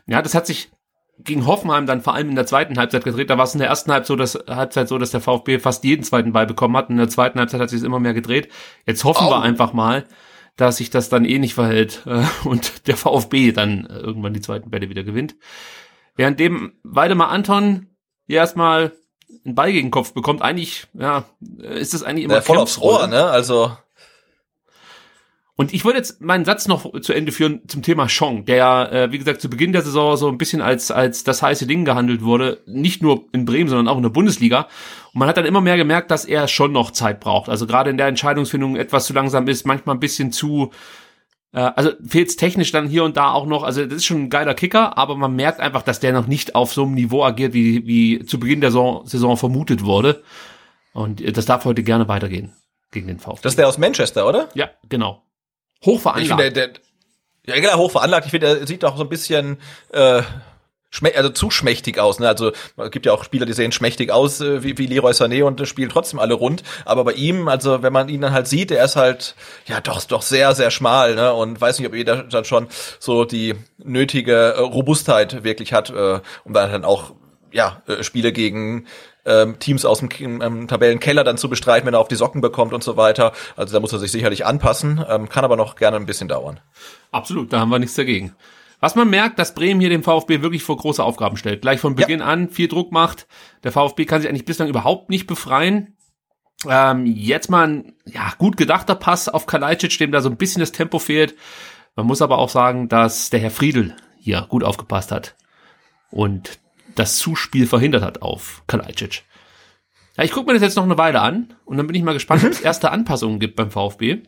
Ja, das hat sich gegen Hoffenheim dann vor allem in der zweiten Halbzeit gedreht. Da war es in der ersten Halbzeit so, dass, Halbzeit so, dass der VfB fast jeden zweiten Ball bekommen hat. In der zweiten Halbzeit hat sich es immer mehr gedreht. Jetzt hoffen wir Au. einfach mal, dass sich das dann eh nicht verhält äh, und der VfB dann äh, irgendwann die zweiten Bälle wieder gewinnt. Währenddem Weidemar Anton hier erstmal einen Ball gegen den Kopf bekommt, eigentlich, ja, ist das eigentlich immer Ja, voll aufs. Rohr, ne? Also, Und ich wollte jetzt meinen Satz noch zu Ende führen zum Thema Chong, der ja, äh, wie gesagt, zu Beginn der Saison so ein bisschen als, als das heiße Ding gehandelt wurde. Nicht nur in Bremen, sondern auch in der Bundesliga. Und man hat dann immer mehr gemerkt, dass er schon noch Zeit braucht. Also gerade in der Entscheidungsfindung etwas zu langsam ist, manchmal ein bisschen zu, äh, also fehlt technisch dann hier und da auch noch. Also das ist schon ein geiler Kicker, aber man merkt einfach, dass der noch nicht auf so einem Niveau agiert, wie, wie zu Beginn der Saison, Saison vermutet wurde. Und äh, das darf heute gerne weitergehen gegen den VfB. das ist der aus Manchester, oder? ja, genau. Ich Hochveranlagt. finde, der, der, ja, genau, hoch veranlagt. Ich finde, er sieht auch so ein bisschen, äh, also zu schmächtig aus. Ne? Also es gibt ja auch Spieler, die sehen schmächtig aus, äh, wie, wie Leroy Sané und äh, spielen trotzdem alle rund. Aber bei ihm, also wenn man ihn dann halt sieht, er ist halt ja doch doch sehr sehr schmal. Ne? Und weiß nicht, ob jeder dann schon so die nötige äh, Robustheit wirklich hat, äh, um dann dann auch ja äh, Spiele gegen ähm, Teams aus dem ähm, Tabellenkeller dann zu bestreiten, wenn er auf die Socken bekommt und so weiter. Also da muss er sich sicherlich anpassen, ähm, kann aber noch gerne ein bisschen dauern. Absolut, da haben wir nichts dagegen. Was man merkt, dass Bremen hier den VfB wirklich vor große Aufgaben stellt. Gleich von Beginn an viel Druck macht. Der VfB kann sich eigentlich bislang überhaupt nicht befreien. Ähm, jetzt mal ein ja, gut gedachter Pass auf Kalajdzic, dem da so ein bisschen das Tempo fehlt. Man muss aber auch sagen, dass der Herr Friedel hier gut aufgepasst hat und das Zuspiel verhindert hat auf Kalajdzic. Ja, ich gucke mir das jetzt noch eine Weile an und dann bin ich mal gespannt, ob es erste Anpassungen gibt beim VfB.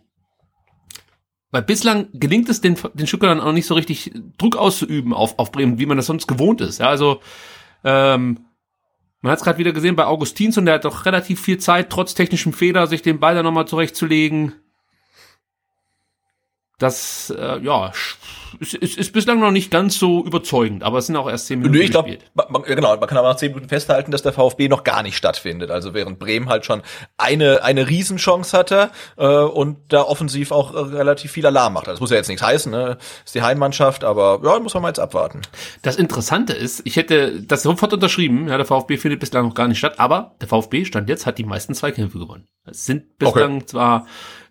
Weil bislang gelingt es den, den Stuttgartern auch nicht so richtig Druck auszuüben auf, auf Bremen, wie man das sonst gewohnt ist. Ja, also ähm, man hat es gerade wieder gesehen bei Augustinsson, der hat doch relativ viel Zeit, trotz technischem Fehler, sich den Ball da nochmal zurechtzulegen. Das, äh, ja, ist, ist, ist bislang noch nicht ganz so überzeugend, aber es sind auch erst zehn Minuten Nö, ich glaube, gespielt. man, ja, genau, man kann aber nach zehn Minuten festhalten, dass der VfB noch gar nicht stattfindet. Also während Bremen halt schon eine eine Riesenchance hatte äh, und da offensiv auch äh, relativ viel Alarm macht. Das muss ja jetzt nichts heißen, ne? Ist die Heimmannschaft, aber ja, muss man mal jetzt abwarten. Das Interessante ist, ich hätte das sofort unterschrieben, ja, der VfB findet bislang noch gar nicht statt, aber der VfB stand jetzt, hat die meisten Zweikämpfe gewonnen. Es sind bislang zwar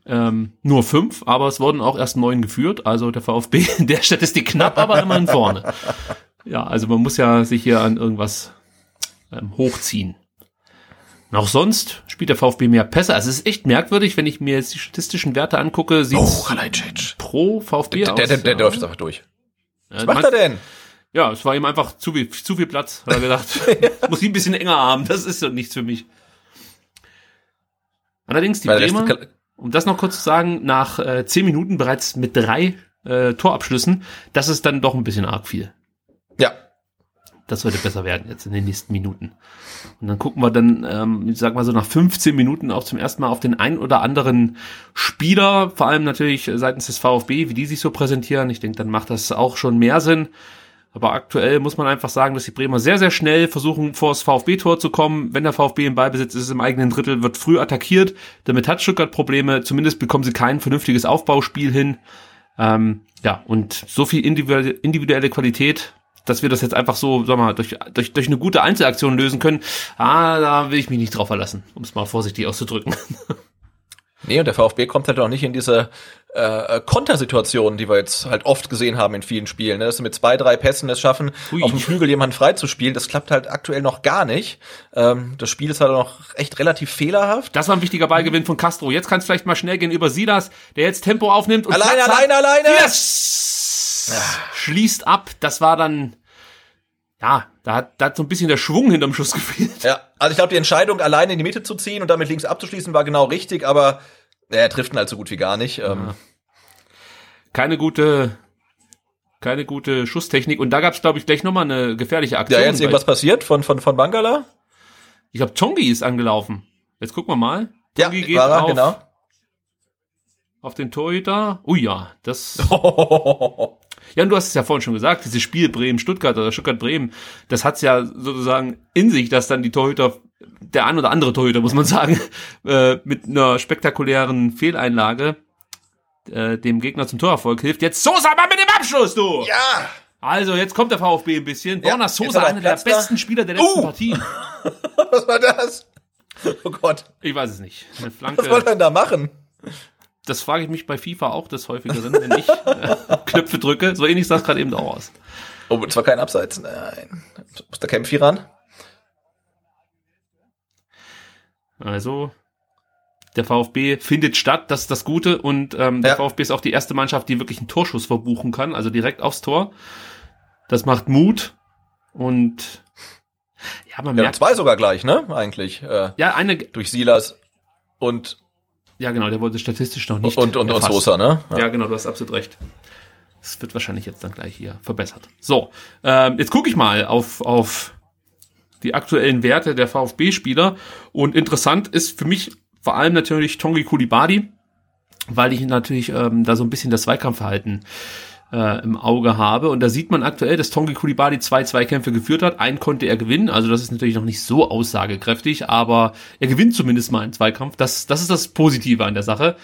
ähm, nur fünf, aber es wurden auch erst neun geführt, also der VfB in der Statistik knapp, aber immerhin vorne. Ja, also man muss ja sich hier an irgendwas ähm, hochziehen. Auch sonst spielt der VfB mehr Pässe. Also es ist echt merkwürdig, wenn ich mir jetzt die statistischen Werte angucke, sieht Oh, pro VfB Der, aus. der, der, der ja. läuft einfach durch. Was macht er denn? ja, es war ihm einfach zu viel, zu viel Platz, hat er gedacht. Muss ich ein bisschen enger haben, das ist doch nichts für mich. Allerdings die Bremer, um das noch kurz zu sagen, nach äh, zehn Minuten bereits mit drei äh, Torabschlüssen, das ist dann doch ein bisschen arg viel. Ja, Das sollte besser werden jetzt in den nächsten Minuten. Und dann gucken wir dann, ähm, ich sag mal so nach 15 Minuten auch zum ersten Mal auf den ein oder anderen Spieler, vor allem natürlich seitens des VfB, wie die sich so präsentieren. Ich denke, dann macht das auch schon mehr Sinn. Aber aktuell muss man einfach sagen, dass die Bremer sehr, sehr schnell versuchen, vor das VfB-Tor zu kommen. Wenn der VfB im Ballbesitz ist, im eigenen Drittel, wird früh attackiert. Damit hat Stuttgart Probleme. Zumindest bekommen sie kein vernünftiges Aufbauspiel hin. Ähm, ja, und so viel individuelle, Qualität, dass wir das jetzt einfach so, sag mal, durch, durch, durch eine gute Einzelaktion lösen können, ah, da will ich mich nicht drauf verlassen, um es mal vorsichtig auszudrücken. Nee, und der VfB kommt halt auch nicht in diese äh, Kontersituationen, die wir jetzt halt oft gesehen haben in vielen Spielen. Ne? Dass sie mit zwei, drei Pässen es schaffen, Hui. auf dem Flügel jemanden freizuspielen. Das klappt halt aktuell noch gar nicht. Ähm, das Spiel ist halt noch echt relativ fehlerhaft. Das war ein wichtiger Ballgewinn von Castro. Jetzt kann es vielleicht mal schnell gehen über Silas, der jetzt Tempo aufnimmt und Alleine, alleine, alleine! Silas schließt ab. Das war dann, ja, da hat, da hat so ein bisschen der Schwung hinterm Schuss gefehlt. Ja, also ich glaube, die Entscheidung, alleine in die Mitte zu ziehen und damit links abzuschließen, war genau richtig, aber ja, er trifft ihn halt so gut wie gar nicht. Ähm, Keine gute, keine gute Schusstechnik. Und da gab es, glaube ich, gleich nochmal eine gefährliche Aktion. ja, jetzt irgendwas passiert von, von, von Bangala? Ich glaube, Tongi ist angelaufen. Jetzt gucken wir mal. Ja, Tongi geht war er, auf, genau. auf den Torhüter. Oh ja, das. Ja, und du hast es ja vorhin schon gesagt, dieses Spiel Bremen-Stuttgart oder Stuttgart-Bremen, das hat's ja sozusagen in sich, dass dann die Torhüter, der ein oder andere Torhüter, muss man sagen, äh, mit einer spektakulären Fehleinlage äh, dem Gegner zum Torerfolg hilft. Jetzt Sosa mal mit dem Abschluss, du! Ja! Also, jetzt kommt der VfB ein bisschen. Ja, Borna Sosa, er einer der da. besten Spieler der letzten Uh! Partien. Was war das? Oh Gott, Ich weiß es nicht. Eine was wollte Flanke, er denn da machen? das frage ich mich bei FIFA auch des häufigeren, wenn ich äh, Knöpfe drücke. So ähnlich sah es gerade eben auch aus. Oh, zwar kein Abseits, nein. Muss der Kämpfi ran? Also, der VfB findet statt, das ist das Gute. Und ähm, der Ja. VfB ist auch die erste Mannschaft, die wirklich einen Torschuss verbuchen kann, also direkt aufs Tor. Das macht Mut. Und ja, man Ja, merkt. zwei sogar gleich, ne? Eigentlich. Äh, Ja, eine, durch Silas und, ja genau, der wurde statistisch noch nicht. und, und, und. Sosa, ne? Ja. genau, du hast absolut recht. Das wird wahrscheinlich jetzt dann gleich hier verbessert. So, ähm, jetzt gucke ich mal auf, auf die aktuellen Werte der VfB-Spieler. Und interessant ist für mich vor allem natürlich Tongi Kulibadi, weil ich natürlich ähm, da so ein bisschen das Zweikampfverhalten äh, im Auge habe. Und da sieht man aktuell, dass Tongi Kulibadi zwei Zweikämpfe geführt hat. Einen konnte er gewinnen. Also das ist natürlich noch nicht so aussagekräftig, aber er gewinnt zumindest mal einen Zweikampf. Das, das ist das Positive an der Sache.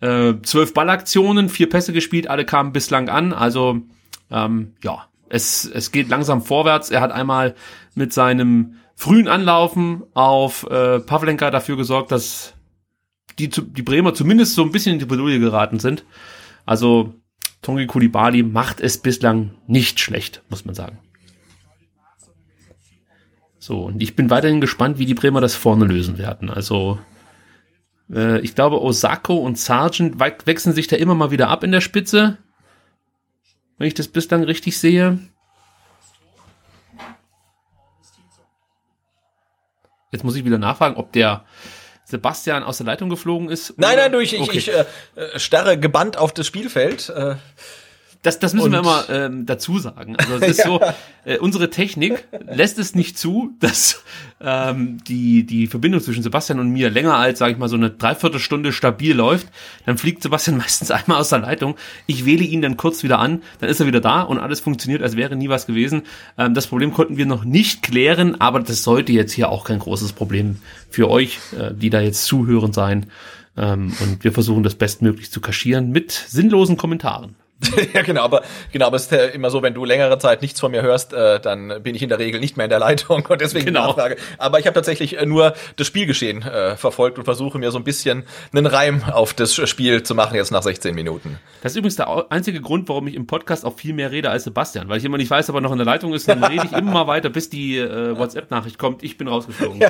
Äh, zwölf Ballaktionen, vier Pässe gespielt, alle kamen bislang an. Also ähm, ja, es, es geht langsam vorwärts. Er hat einmal mit seinem frühen Anlaufen auf äh, Pavlenka dafür gesorgt, dass die, die Bremer zumindest so ein bisschen in die Bredouille geraten sind. Also Tongi Kulibali macht es bislang nicht schlecht, muss man sagen. So, und ich bin weiterhin gespannt, wie die Bremer das vorne lösen werden. Also äh, ich glaube, Osako und Sargent we- wechseln sich da immer mal wieder ab in der Spitze. Wenn ich das bislang richtig sehe. Jetzt muss ich wieder nachfragen, ob der Sebastian aus der Leitung geflogen ist. Nein, nein, du, ich, Okay. ich, ich äh, äh, starre gebannt auf das Spielfeld. Äh, Das, das müssen wir Und- immer ähm, dazu sagen. Also es ist so, äh, unsere Technik lässt es nicht zu, dass ähm, die, die Verbindung zwischen Sebastian und mir länger als, sage ich mal, so eine Dreiviertelstunde stabil läuft. Dann fliegt Sebastian meistens einmal aus der Leitung. Ich wähle ihn dann kurz wieder an, dann ist er wieder da und alles funktioniert, als wäre nie was gewesen. Ähm, das Problem konnten wir noch nicht klären, aber das sollte jetzt hier auch kein großes Problem für euch, äh, die da jetzt zuhören sein. Ähm, und wir versuchen das bestmöglich zu kaschieren mit sinnlosen Kommentaren. ja, genau, aber genau, aber es ist ja immer so, wenn du längere Zeit nichts von mir hörst, äh, dann bin ich in der Regel nicht mehr in der Leitung und deswegen Genau. die Nachfrage. Aber ich habe tatsächlich äh, nur das Spielgeschehen äh, verfolgt und versuche mir so ein bisschen einen Reim auf das Spiel zu machen jetzt nach 16 Minuten. Das ist übrigens der einzige Grund, warum ich im Podcast auch viel mehr rede als Sebastian, weil ich immer nicht weiß, ob er noch in der Leitung ist. Dann rede ich immer weiter, bis die äh, WhatsApp-Nachricht kommt. Ich bin rausgeflogen.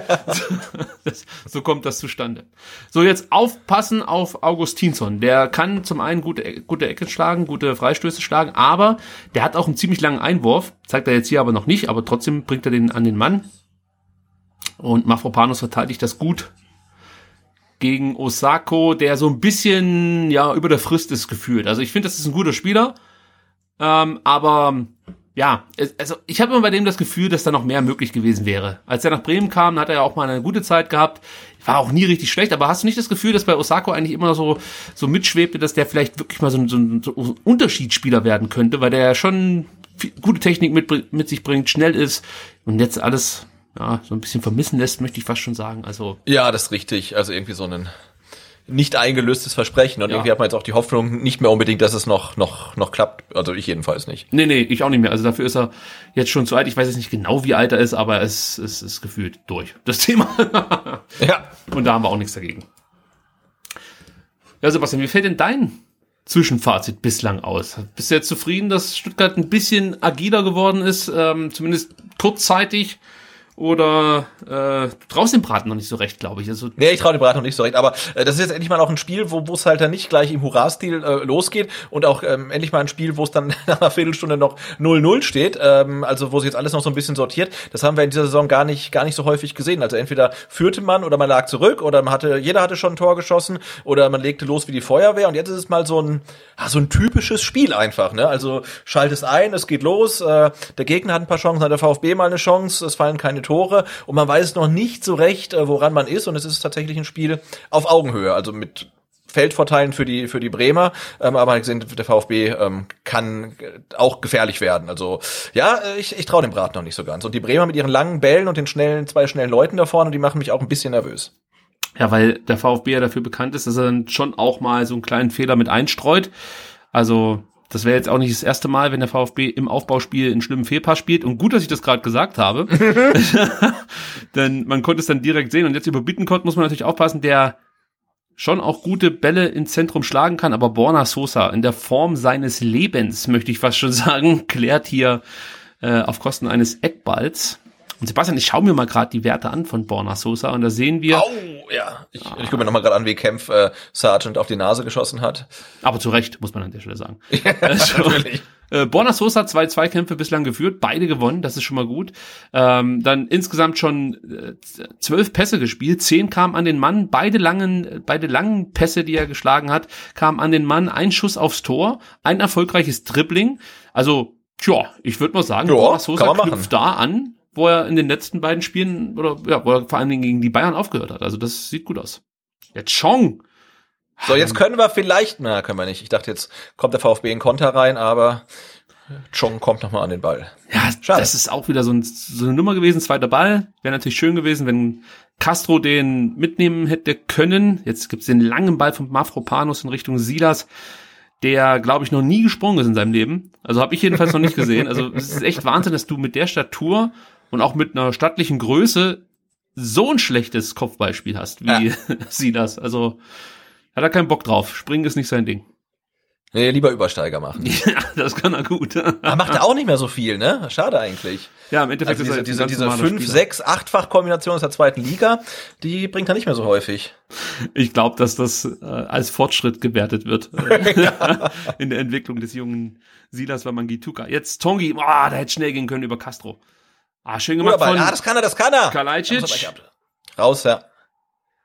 Das, so kommt das zustande. So, jetzt aufpassen auf Augustinsson. Der kann zum einen gute, E- gute Ecken schlagen, gute Freistöße schlagen, aber der hat auch einen ziemlich langen Einwurf. Zeigt er jetzt hier aber noch nicht, aber trotzdem bringt er den an den Mann. Und Mafropanos verteidigt das gut gegen Osako, der so ein bisschen ja über der Frist ist gefühlt. Also ich finde, das ist ein guter Spieler, ähm, aber ja, also ich habe immer bei dem das Gefühl, dass da noch mehr möglich gewesen wäre. Als er nach Bremen kam, hat er ja auch mal eine gute Zeit gehabt. War auch nie richtig schlecht, aber hast du nicht das Gefühl, dass bei Osako eigentlich immer so so mitschwebte, dass der vielleicht wirklich mal so ein, so ein, so ein Unterschiedsspieler werden könnte, weil der ja schon viel, gute Technik mit, mit sich bringt, schnell ist und jetzt alles ja so ein bisschen vermissen lässt, möchte ich fast schon sagen. Also Ja, das ist richtig. Also irgendwie so ein nicht eingelöstes Versprechen und Ja. irgendwie hat man jetzt auch die Hoffnung nicht mehr unbedingt, dass es noch noch noch klappt. Also ich jedenfalls nicht. Nee, nee, ich auch nicht mehr. Also dafür ist er jetzt schon zu alt. Ich weiß jetzt nicht genau, wie alt er ist, aber es, es ist gefühlt durch. Das Thema. Ja. Und da haben wir auch nichts dagegen. Ja, Sebastian, wie fällt denn dein Zwischenfazit bislang aus? Bist du jetzt zufrieden, dass Stuttgart ein bisschen agiler geworden ist, ähm, zumindest kurzzeitig? Oder äh, du traust dem Braten noch nicht so recht, glaube ich. Also, Nee, ich traue dem Brat noch nicht so recht, aber äh, das ist jetzt endlich mal auch ein Spiel, wo es halt dann nicht gleich im Hurra-Stil äh, losgeht und auch ähm, endlich mal ein Spiel, wo es dann nach einer Viertelstunde noch 0-0 steht, ähm, also wo sich jetzt alles noch so ein bisschen sortiert. Das haben wir in dieser Saison gar nicht gar nicht so häufig gesehen. Also entweder führte man oder man lag zurück oder man hatte jeder hatte schon ein Tor geschossen oder man legte los wie die Feuerwehr und jetzt ist es mal so ein ah, so ein typisches Spiel einfach, ne? Also schaltest ein, es geht los, äh, der Gegner hat ein paar Chancen, hat der VfB mal eine Chance, es fallen keine Tore und man weiß noch nicht so recht, äh, woran man ist und es ist tatsächlich ein Spiel auf Augenhöhe, also mit Feldvorteilen für die für die Bremer, ähm, aber gesehen, der VfB ähm, kann äh, auch gefährlich werden. Also ja, äh, ich, ich traue dem Brat noch nicht so ganz. Und die Bremer mit ihren langen Bällen und den schnellen zwei schnellen Leuten da vorne, die machen mich auch ein bisschen nervös. Ja, weil der VfB ja dafür bekannt ist, dass er dann schon auch mal so einen kleinen Fehler mit einstreut. Also, das wäre jetzt auch nicht das erste Mal, wenn der VfB im Aufbauspiel einen schlimmen Fehlpass spielt. Und gut, dass ich das gerade gesagt habe. Denn man konnte es dann direkt sehen. Und jetzt über Bittenkott muss man natürlich aufpassen, der schon auch gute Bälle ins Zentrum schlagen kann, aber Borna Sosa in der Form seines Lebens, möchte ich fast schon sagen, klärt hier äh, auf Kosten eines Eckballs. Und Sebastian, ich schaue mir mal gerade die Werte an von Borna Sosa und da sehen wir. Au, ja. Ich, ich gucke mir nochmal gerade an, wie Kempf äh, Sargent auf die Nase geschossen hat. Aber zu Recht, muss man an der Stelle sagen. Ja, also, natürlich. Äh, Borna Sosa zwei Zweikämpfe bislang geführt, beide gewonnen, das ist schon mal gut. Ähm, dann insgesamt schon äh, zwölf Pässe gespielt, zehn kamen an den Mann, beide langen, beide langen Pässe, die er geschlagen hat, kamen an den Mann, ein Schuss aufs Tor, ein erfolgreiches Dribbling. Also, tja, ich würde mal sagen, ja, Borna Sosa knüpft da an, wo er in den letzten beiden Spielen oder ja, wo er vor allen Dingen gegen die Bayern aufgehört hat. Also das sieht gut aus. Jetzt Chong. So, jetzt können wir vielleicht, na, können wir nicht. Ich dachte, jetzt kommt der VfB in Konter rein, aber Chong kommt nochmal an den Ball. Ja, Schade. das ist auch wieder so, ein, so, eine Nummer gewesen. Zweiter Ball. Wäre natürlich schön gewesen, wenn Castro den mitnehmen hätte können. Jetzt gibt's den langen Ball von Mafropanus in Richtung Silas, der, glaube ich, noch nie gesprungen ist in seinem Leben. Also habe ich jedenfalls noch nicht gesehen. Also es ist echt Wahnsinn, dass du mit der Statur und auch mit einer stattlichen Größe so ein schlechtes Kopfballspiel hast, wie ja. Silas. Also hat er keinen Bock drauf. Springen ist nicht sein Ding. Nee, lieber Übersteiger machen. Ja, das kann er gut. Er macht er auch nicht mehr so viel, ne? Schade eigentlich. Ja, im Endeffekt also diese, ist diese, diese 5, 6, 8-fach Kombination aus der zweiten Liga, die bringt er nicht mehr so häufig. Ich glaube, dass das äh, als Fortschritt gewertet wird äh, in der Entwicklung des jungen Silas Wamangituka. Jetzt Tongi, boah, da hätte schnell gehen können über Castro. Ah, schön gemacht von Ah, das kann er, das kann er. Kalajdzic. Raus, ja.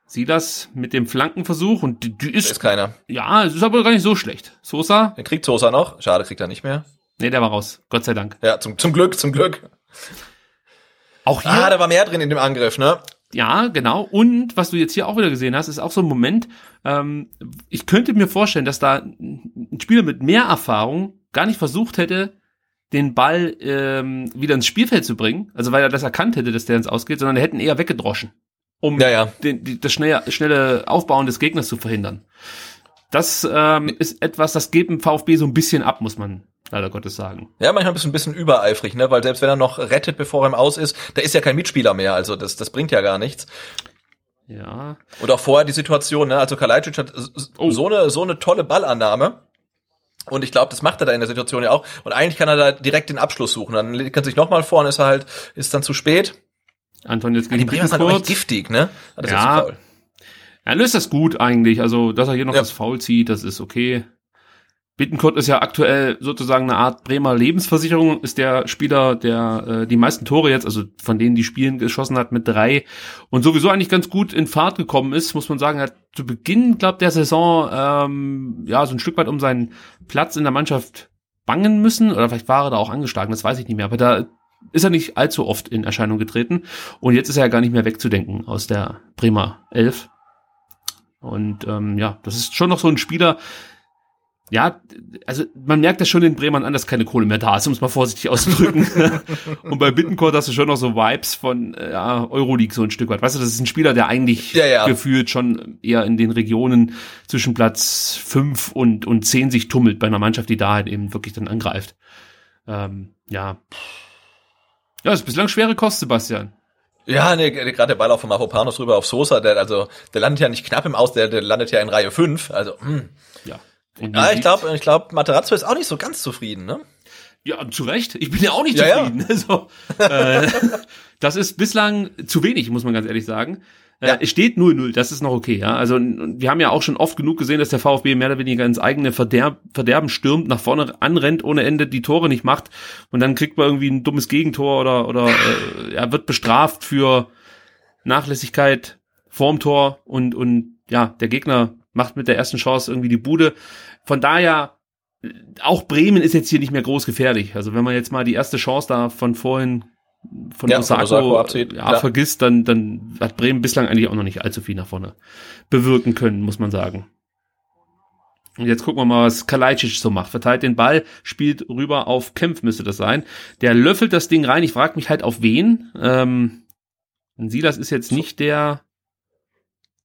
Silas mit dem Flankenversuch und die, die ist, da ist keiner. Ja, es ist aber gar nicht so schlecht. Sosa? Er kriegt Sosa noch. Schade, kriegt er nicht mehr. Nee, der war raus. Gott sei Dank. Ja, zum, zum Glück, zum Glück. Auch hier. Ah, da war mehr drin in dem Angriff, ne? Ja, genau. Und was du jetzt hier auch wieder gesehen hast, ist auch so ein Moment. Ähm, ich könnte mir vorstellen, dass da ein Spieler mit mehr Erfahrung gar nicht versucht hätte, den Ball ähm, wieder ins Spielfeld zu bringen, also weil er das erkannt hätte, dass der ins Ausgeht, sondern er hätten eher weggedroschen um ja, ja. Den, die, das schnelle, schnelle Aufbauen des Gegners zu verhindern. Das ähm, ist etwas, das geht im VfB so ein bisschen ab, muss man leider Gottes sagen. Ja, manchmal ein bisschen übereifrig, ne? Weil selbst wenn er noch rettet, bevor er im Aus ist, da ist ja kein Mitspieler mehr, also das, das bringt ja gar nichts. Ja. Und auch vorher die Situation, ne? Also Kalajdzic hat oh. so eine so eine tolle Ballannahme. Und ich glaube, das macht er da in der Situation ja auch. Und eigentlich kann er da direkt den Abschluss suchen. Dann er sich nochmal vor und ist er halt, ist dann zu spät. Anton jetzt gegen die Bremer sind auch giftig, ne? Das ja. Er löst das gut eigentlich. Also, dass er hier noch ja. das Foul zieht, das ist okay. Bittenkurt ist ja aktuell sozusagen eine Art Bremer Lebensversicherung, ist der Spieler, der äh, die meisten Tore jetzt, also von denen die Spielen geschossen hat, mit drei und sowieso eigentlich ganz gut in Fahrt gekommen ist, muss man sagen, hat zu Beginn, glaub der Saison ähm, ja so ein Stück weit um seinen Platz in der Mannschaft bangen müssen oder vielleicht war er da auch angeschlagen, das weiß ich nicht mehr, aber da ist er nicht allzu oft in Erscheinung getreten. Und jetzt ist er ja gar nicht mehr wegzudenken aus der Bremer Elf. Und ähm, ja, das ist schon noch so ein Spieler, ja, also man merkt ja schon den Bremern an, dass keine Kohle mehr da ist, um es mal vorsichtig auszudrücken. und bei Bittencourt hast du schon noch so Vibes von äh, ja, Euroleague so ein Stück weit. Weißt du, das ist ein Spieler, der eigentlich ja, ja. gefühlt schon eher in den Regionen zwischen Platz fünf und, und zehn sich tummelt bei einer Mannschaft, die da halt eben wirklich dann angreift. Ähm, ja. Ja, ist bislang schwere Kost, Sebastian. Ja, nee, gerade der Ball auch von Mavropanos rüber auf Sosa, der also der landet ja nicht knapp im Aus, der, der landet ja in Reihe 5, also hm. Ja. Ich glaube, ich glaube, Materazzo ist auch nicht so ganz zufrieden, ne? Ja, zu Recht. Ich bin ja auch nicht ja, zufrieden. Ja. Also, äh, das ist bislang zu wenig, muss man ganz ehrlich sagen. Äh, ja. Es steht 0-0, das ist noch okay, ja. Also wir haben ja auch schon oft genug gesehen, dass der VfB mehr oder weniger ins eigene Verderb Verderben stürmt, nach vorne anrennt, ohne Ende die Tore nicht macht und dann kriegt man irgendwie ein dummes Gegentor oder oder äh, er wird bestraft für Nachlässigkeit vorm Tor und und ja, der Gegner macht mit der ersten Chance irgendwie die Bude. Von daher auch Bremen ist jetzt hier nicht mehr groß gefährlich. Also wenn man jetzt mal die erste Chance da von vorhin von ja, Osako, Osako abzieht, ja, ja, vergisst, dann, dann hat Bremen bislang eigentlich auch noch nicht allzu viel nach vorne bewirken können, muss man sagen. Und jetzt gucken wir mal, was Kalajdzic so macht. Verteilt den Ball, spielt rüber auf Kempf, müsste das sein. Der löffelt das Ding rein. Ich frage mich halt auf wen. Ähm, Silas ist jetzt nicht der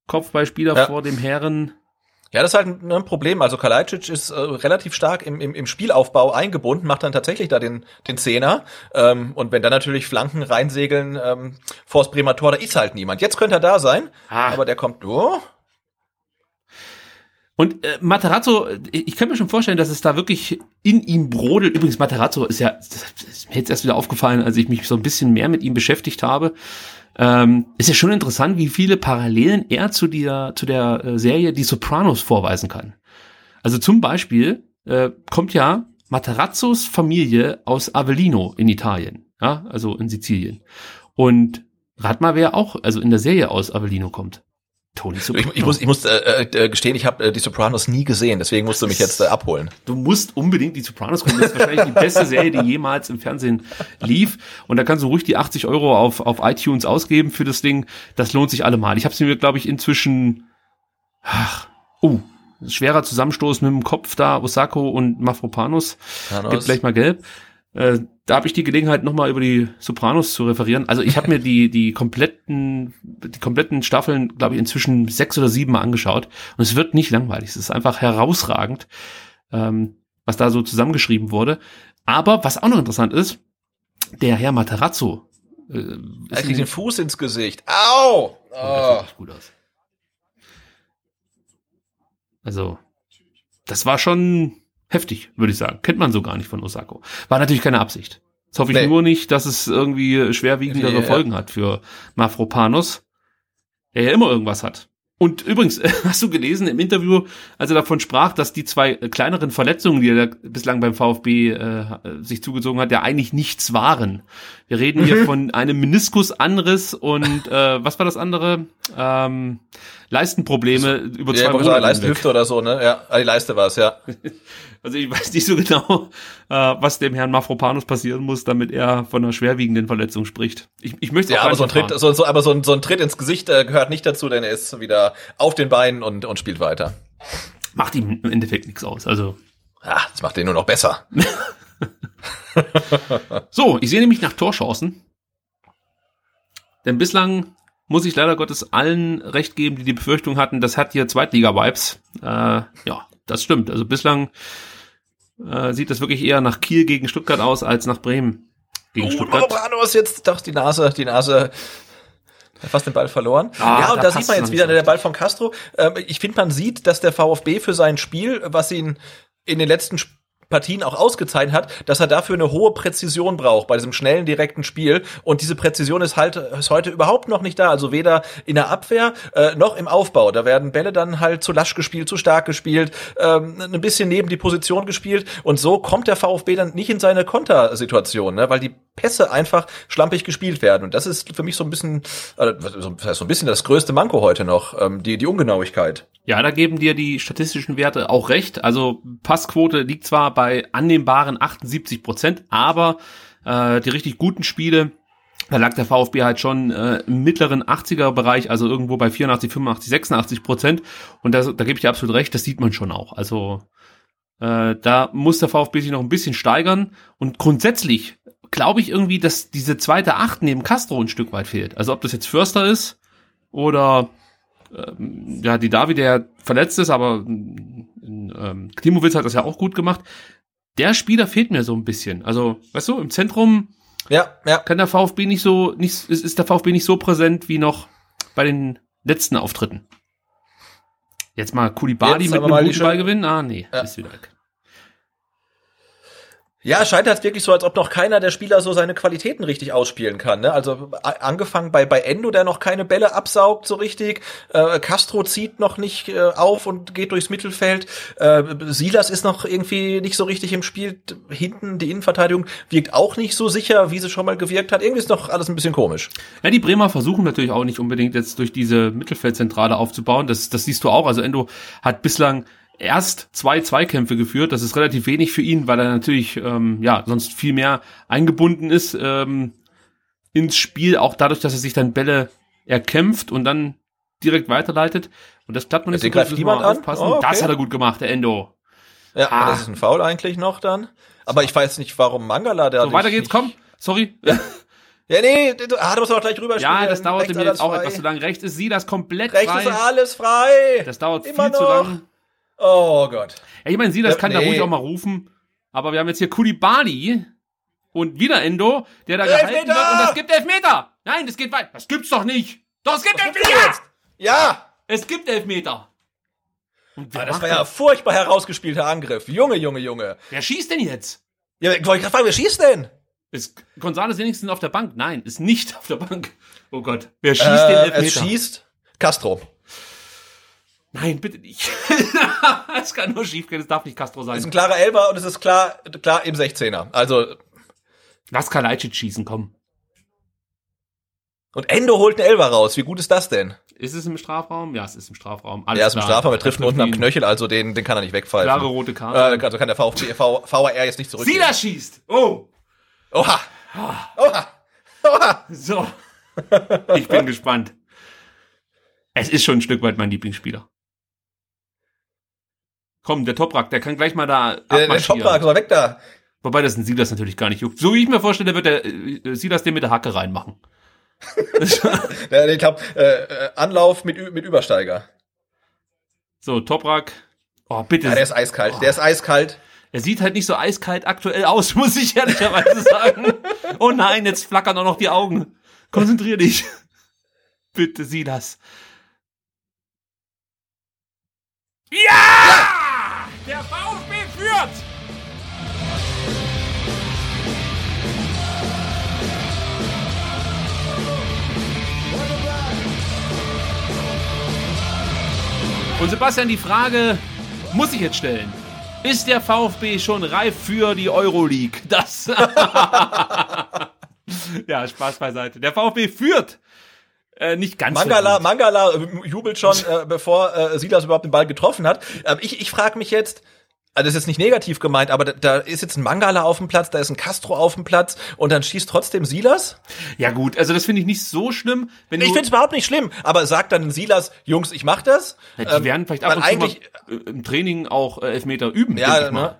Kopfballspieler ja. vor dem Herren. Ja, das ist halt ein, ein Problem. Also Kalajdzic ist äh, relativ stark im, im, im Spielaufbau eingebunden, macht dann tatsächlich da den, den Zehner. Ähm, und wenn dann natürlich Flanken reinsegeln ähm, vors Bremer Tor, da ist halt niemand. Jetzt könnte er da sein, ah. aber der kommt nur. Oh, Und äh, Materazzo, ich kann mir schon vorstellen, dass es da wirklich in ihm brodelt. Übrigens, Materazzo ist ja, das ist mir jetzt erst wieder aufgefallen, als ich mich so ein bisschen mehr mit ihm beschäftigt habe. Ähm, ist ja schon interessant, wie viele Parallelen er zu der, zu der äh, Serie Die Sopranos vorweisen kann. Also zum Beispiel äh, kommt ja Materazzos Familie aus Avellino in Italien, ja, also in Sizilien. Und rat mal, wer auch, also in der Serie aus Avellino kommt. Tony Soprano. Ich, ich muss, ich muss äh, äh, gestehen, ich habe äh, die Sopranos nie gesehen, deswegen musst du mich jetzt äh, abholen. Du musst unbedingt die Sopranos gucken. Das ist wahrscheinlich die beste Serie, die jemals im Fernsehen lief. Und da kannst du ruhig die 80 Euro auf, auf iTunes ausgeben für das Ding. Das lohnt sich allemal. Ich habe sie mir, glaube ich, inzwischen. Ach, oh, schwerer Zusammenstoß mit dem Kopf da, Osako und Mafropanos. Gibt gleich mal gelb. Äh, da habe ich die Gelegenheit, nochmal über die Sopranos zu referieren. Also ich habe mir die, die kompletten, die kompletten Staffeln, glaube ich, inzwischen sechs oder sieben Mal angeschaut. Und es wird nicht langweilig. Es ist einfach herausragend, ähm, was da so zusammengeschrieben wurde. Aber was auch noch interessant ist, der Herr Materazzo. Äh, er kriegt den Fuß ins Gesicht. Au! Oh, das sieht gut aus. Also, das war schon heftig, würde ich sagen. Kennt man so gar nicht von Osako. War natürlich keine Absicht. Jetzt hoffe ich nee. nur nicht, dass es irgendwie schwerwiegendere ja, Folgen hat für Mafropanos, der ja immer irgendwas hat. Und übrigens, hast du gelesen im Interview, als er davon sprach, dass die zwei kleineren Verletzungen, die er bislang beim VfB äh, sich zugezogen hat, ja eigentlich nichts waren. Wir reden hier von einem Meniskusanriss und äh, was war das andere? Ähm, Leistenprobleme über zwei ja, Monate. Leistenhüfte oder so, ne? Ja, die Leiste war es, ja. Also ich weiß nicht so genau, äh, was dem Herrn Mafropanus passieren muss, damit er von einer schwerwiegenden Verletzung spricht. Ich, ich möchte ja, aber so ein Tritt, so, so, aber so ein, so ein Tritt ins Gesicht äh, gehört nicht dazu, denn er ist wieder auf den Beinen und, und spielt weiter. Macht ihm im Endeffekt nichts aus. Also ja, das macht ihn nur noch besser. so, ich sehe nämlich nach Torchancen. Denn bislang muss ich leider Gottes allen recht geben, die die Befürchtung hatten, das hat hier Zweitliga-Vibes. Äh, ja, das stimmt. Also bislang äh, sieht das wirklich eher nach Kiel gegen Stuttgart aus als nach Bremen gegen oh, Stuttgart. Brano ist jetzt doch die Nase, die Nase fast den Ball verloren. Ah, ja, und da, da sieht man jetzt wieder der Ball von Castro. Ähm, ich finde, man sieht, dass der VfB für sein Spiel, was ihn in den letzten Sp Partien auch ausgezeichnet hat, dass er dafür eine hohe Präzision braucht bei diesem schnellen, direkten Spiel. Und diese Präzision ist halt ist heute überhaupt noch nicht da. Also weder in der Abwehr äh, noch im Aufbau. Da werden Bälle dann halt zu lasch gespielt, zu stark gespielt, ähm, ein bisschen neben die Position gespielt. Und so kommt der VfB dann nicht in seine Kontersituation, ne? weil die Pässe einfach schlampig gespielt werden. Und das ist für mich so ein bisschen, äh, so ein bisschen das größte Manko heute noch, ähm, die, die Ungenauigkeit. Ja, da geben dir die statistischen Werte auch recht. Also Passquote liegt zwar bei annehmbaren 78 Prozent, aber äh, die richtig guten Spiele, da lag der VfB halt schon äh, im mittleren 80er Bereich, also irgendwo bei 84, 85, 86 Prozent. Und das, da gebe ich dir absolut recht, das sieht man schon auch. Also äh, da muss der VfB sich noch ein bisschen steigern. Und grundsätzlich glaube ich irgendwie, dass diese zweite Acht neben Castro ein Stück weit fehlt. Also ob das jetzt Förster ist oder ähm, ja, die David, der verletzt ist, aber ähm, Klimowitz hat das ja auch gut gemacht. Der Spieler fehlt mir so ein bisschen. Also, weißt du, im Zentrum ja, ja. kann der VfB nicht so, nicht, ist, ist der VfB nicht so präsent wie noch bei den letzten Auftritten. Jetzt mal Kulibadi mit einem guten Ballgewinn? Ah, nee, ja. ist wieder weg. Ja, scheint halt wirklich so, als ob noch keiner der Spieler so seine Qualitäten richtig ausspielen kann. Ne? Also angefangen bei, bei Endo, der noch keine Bälle absaugt so richtig. Äh, Castro zieht noch nicht äh, auf und geht durchs Mittelfeld. Äh, Silas ist noch irgendwie nicht so richtig im Spiel. Hinten die Innenverteidigung wirkt auch nicht so sicher, wie sie schon mal gewirkt hat. Irgendwie ist noch alles ein bisschen komisch. Ja, die Bremer versuchen natürlich auch nicht unbedingt jetzt durch diese Mittelfeldzentrale aufzubauen. Das, das siehst du auch. Also Endo hat bislang erst zwei Zweikämpfe geführt. Das ist relativ wenig für ihn, weil er natürlich ähm, ja sonst viel mehr eingebunden ist ähm, ins Spiel, auch dadurch, dass er sich dann Bälle erkämpft und dann direkt weiterleitet. Und das klappt man nicht so gut, niemand an? aufpassen. Oh, okay. Das hat er gut gemacht, der Endo. Ja, ah. das ist ein Foul eigentlich noch dann. Aber ich weiß nicht, warum Mangala da. So, weiter geht's, komm. Sorry. Ja, nee, du, ah, du musst doch gleich rüber Ja, das dauerte mir jetzt auch frei. etwas zu lang. Rechts ist sie das komplett Rechts frei. Rechts ist alles frei. Das dauert Immer viel noch. zu lang. Oh Gott. Ja, ich meine, sie, das kann nee. da ruhig auch mal rufen. Aber wir haben jetzt hier Kulibali und wieder Endo, der da Elfmeter! gehalten wird und das gibt Elfmeter. Nein, das geht weit. Das gibt's doch nicht. Doch, es gibt Was Elfmeter. Jetzt? Ja. Es gibt Elfmeter. Und Aber das war ja ein furchtbar herausgespielter Angriff. Junge, Junge, Junge. wer schießt denn jetzt? Ja, ich wollte gerade fragen, wer schießt denn? Ist González wenigstens auf der Bank? Nein, ist nicht auf der Bank. Oh Gott. Wer schießt Äh, den es Elfmeter? schießt Castro. Nein, bitte nicht. es kann nur schief gehen, es darf nicht Castro Das ist ein sein. klarer Elber und es ist klar, klar im 16er. Also, Lass Kalajdzic schießen, komm. und Endo holt einen Elber raus. Wie gut ist das denn? Ist es im Strafraum? Ja, es ist im Strafraum. Alles Er ist im. Strafraum, er trifft ihn unten am. Knöchel, also den, den kann er nicht wegpfeifen. Klare rote Karte. Äh, also kann der VfB, v, VAR jetzt nicht zurück. Silas schießt! Oh! Oha! Oha! Oha! So. Ich bin gespannt. Es ist schon ein Stück weit mein Lieblingsspieler. Komm, der Toprak, der kann gleich mal da Der, der. Toprak, ist mal weg da. Wobei das ein Silas natürlich gar nicht juckt. So wie ich mir vorstelle, wird der äh, Silas den mit der Hacke reinmachen. Der, ich glaube, äh, äh, Anlauf mit, mit Übersteiger. So, Toprak. Oh, bitte. Ja, der ist eiskalt. Der ist eiskalt. er sieht halt nicht so eiskalt aktuell aus, muss ich ehrlicherweise sagen. Oh nein, jetzt flackern auch noch die Augen. Konzentrier dich. Bitte, Silas. Ja! Der VfB führt! Und Sebastian, die Frage muss ich jetzt stellen. Ist der VfB schon reif für die Euroleague? Das. ja, Spaß beiseite. Der VfB führt. Äh, nicht ganz. Mangala, verdient. Mangala äh, jubelt schon, äh, bevor äh, Silas überhaupt den Ball getroffen hat. Ähm, ich ich frage mich jetzt, also das ist jetzt nicht negativ gemeint, aber da, da ist jetzt ein Mangala auf dem Platz, da ist ein Castro auf dem Platz und dann schießt trotzdem Silas? Ja gut, also das finde ich nicht so schlimm. Wenn Ich finde es überhaupt nicht schlimm, aber sagt dann Silas, Jungs, ich mach das? Ja, die Ähm, werden vielleicht ab und zu eigentlich, mal äh, im Training auch äh, Elfmeter üben. Ja, ich mal. ne?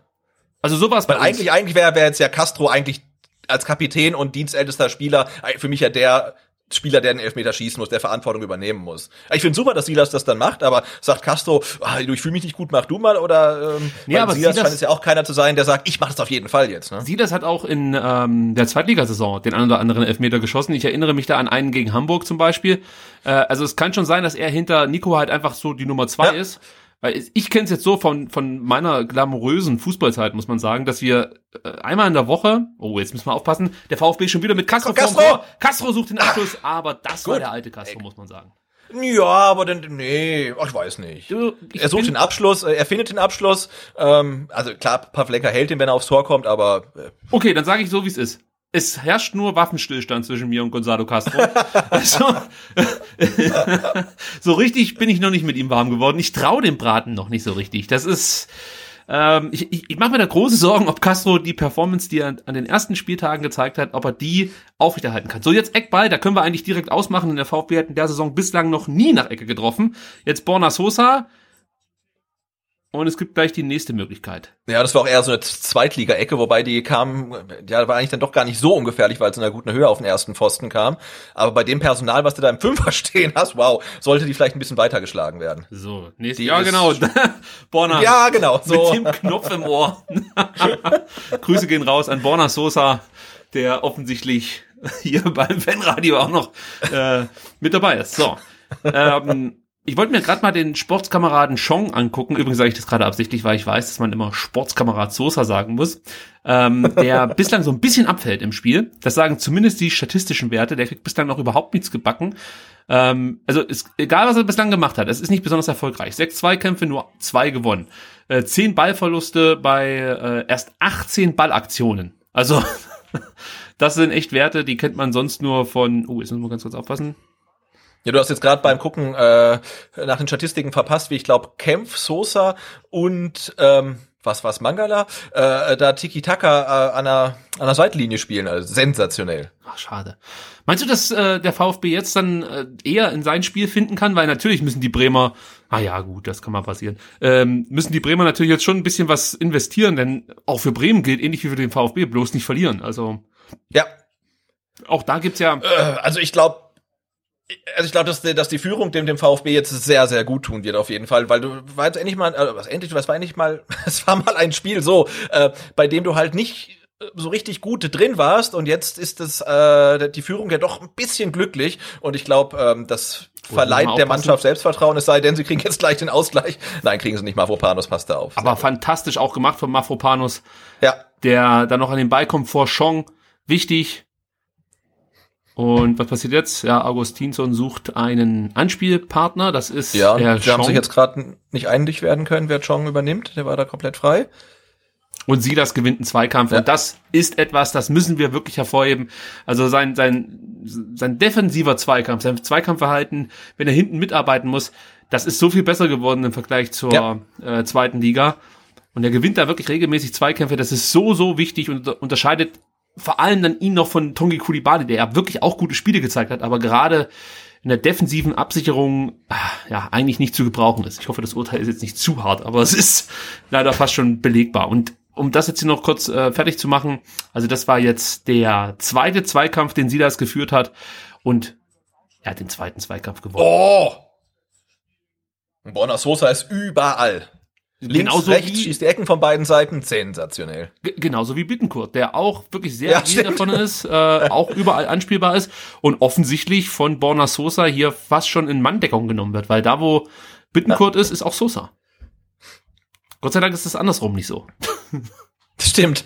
Also sowas weil eigentlich, eigentlich wäre wär jetzt ja Castro eigentlich als Kapitän und dienstältester Spieler äh, für mich ja der Spieler, der den Elfmeter schießen muss, der Verantwortung übernehmen muss. Ich finde super, dass Silas das dann macht, aber sagt Castro, ah, du, ich fühle mich nicht gut, mach du mal, oder ähm, Nee, aber Silas Silas- scheint es ja auch keiner zu sein, der sagt, ich mache das auf jeden Fall jetzt. Ne? Silas hat auch in ähm, der Zweitligasaison den einen oder anderen Elfmeter geschossen. Ich erinnere mich da an einen gegen Hamburg zum Beispiel. Äh, also es kann schon sein, dass er hinter Nico halt einfach so die Nummer zwei Ja. ist. Weil ich kenne es jetzt so von, von meiner glamourösen Fußballzeit, muss man sagen, dass wir äh, einmal in der Woche, oh, jetzt müssen wir aufpassen, der VfB schon wieder mit Castro Castro! Tor. Castro sucht den Abschluss, aber das war Gut. der alte Castro, muss man sagen. Ja, aber dann, nee, ach, ich weiß nicht. Du, ich er sucht den Abschluss, äh, er findet den Abschluss. Ähm, also klar, Pavlenka hält ihn, wenn er aufs Tor kommt, aber äh, Okay, dann sage ich so, wie es ist. Es herrscht nur Waffenstillstand zwischen mir und Gonzalo Castro. also, so richtig bin ich noch nicht mit ihm warm geworden. Ich traue dem Braten noch nicht so richtig. Das ist, ähm, ich, ich, ich mache mir da große Sorgen, ob Castro die Performance, die er an, an den ersten Spieltagen gezeigt hat, ob er die aufrechterhalten kann. So, jetzt Eckball, da können wir eigentlich direkt ausmachen. In der VfB hat in der Saison bislang noch nie nach Ecke getroffen. Jetzt Borna Sosa. Und es gibt gleich die nächste Möglichkeit. ja, das war auch eher so eine Zweitliga-Ecke, wobei die kam, ja, war eigentlich dann doch gar nicht so ungefährlich, weil es in einer guten Höhe auf den ersten Pfosten kam. Aber bei dem Personal, was du da im Fünfer stehen hast, wow, sollte die vielleicht ein bisschen weitergeschlagen werden. So, nächste. Die Ja, genau. Borna. Ja, genau, so. Mit dem Knopf im Ohr. Grüße gehen raus an Borna Sosa, der offensichtlich hier beim Fanradio auch noch äh, mit dabei ist. So. Ähm, ich wollte mir gerade mal den Sportskameraden Chong angucken. Übrigens sage ich das gerade absichtlich, weil ich weiß, dass man immer Sportskamerad Sosa sagen muss. Ähm, der bislang so ein bisschen abfällt im Spiel. Das sagen zumindest die statistischen Werte. Der kriegt bislang noch überhaupt nichts gebacken. Ähm, also ist, egal, was er bislang gemacht hat, es ist nicht besonders erfolgreich. Sechs Zweikämpfe, nur zwei gewonnen. Äh, zehn Ballverluste bei äh, erst 18 Ballaktionen. Also das sind echt Werte, die kennt man sonst nur von. Oh, jetzt müssen wir ganz kurz aufpassen. Ja, du hast jetzt gerade beim Gucken äh, nach den Statistiken verpasst, wie ich glaube, Kempf, Sosa und ähm, was was Mangala äh, da Tiki Taka äh, an der an der Seitenlinie spielen, also sensationell. Ach, schade. Meinst du, dass äh, der VfB jetzt dann äh, eher in sein Spiel finden kann? Weil natürlich müssen die Bremer, ah ja, gut, das kann mal passieren, ähm, müssen die Bremer natürlich jetzt schon ein bisschen was investieren, denn auch für Bremen gilt, ähnlich wie für den VfB, bloß nicht verlieren. Also Ja, auch da gibt's ja, äh, also ich glaube also ich glaube, dass, die- dass die Führung dem, dem VfB jetzt sehr, sehr gut tun wird auf jeden Fall, weil du war jetzt endlich mal, äh, was endlich, was war endlich mal, es war mal ein Spiel so, äh, bei dem du halt nicht so richtig gut drin warst und jetzt ist es äh, die Führung ja doch ein bisschen glücklich und ich glaube, ähm, das verleiht der Mannschaft Selbstvertrauen, es sei denn, sie kriegen jetzt gleich den Ausgleich. Nein, kriegen sie nicht, Mavropanos passt da auf. Aber fantastisch auch gemacht von Mafropanos, ja, der dann noch an den Ball kommt vor Chong. Wichtig. Und was passiert jetzt? Ja, Augustinsson sucht einen Anspielpartner. Das ist ja, der sie haben sich jetzt gerade nicht einig werden können, wer Chong übernimmt, der war da komplett frei. Und Silas gewinnt einen Zweikampf. Ja. Und das ist etwas, das müssen wir wirklich hervorheben. Also sein, sein, sein defensiver Zweikampf, sein Zweikampfverhalten, wenn er hinten mitarbeiten muss, das ist so viel besser geworden im Vergleich zur Ja. äh, zweiten Liga. Und er gewinnt da wirklich regelmäßig Zweikämpfe. Das ist so, so wichtig und unter- unterscheidet vor allem dann ihn noch von Tongi Kulibali, der ja wirklich auch gute Spiele gezeigt hat, aber gerade in der defensiven Absicherung ah, ja eigentlich nicht zu gebrauchen ist. Ich hoffe, das Urteil ist jetzt nicht zu hart, aber es ist leider fast schon belegbar. Und um das jetzt hier noch kurz äh, fertig zu machen, also das war jetzt der zweite Zweikampf, den Silas geführt hat und er hat den zweiten Zweikampf gewonnen. Oh! Borna Sosa ist überall. Links, Genauso rechts, wie- schießt die Ecken von beiden Seiten, sensationell. Genauso wie Bittenkurt, der auch wirklich sehr Ja, davon ist, äh, auch überall anspielbar ist und offensichtlich von Borna Sosa hier fast schon in Manndeckung genommen wird, weil da, wo Bittenkurt ist, ist auch Sosa. Gott sei Dank ist das andersrum nicht so. Das stimmt.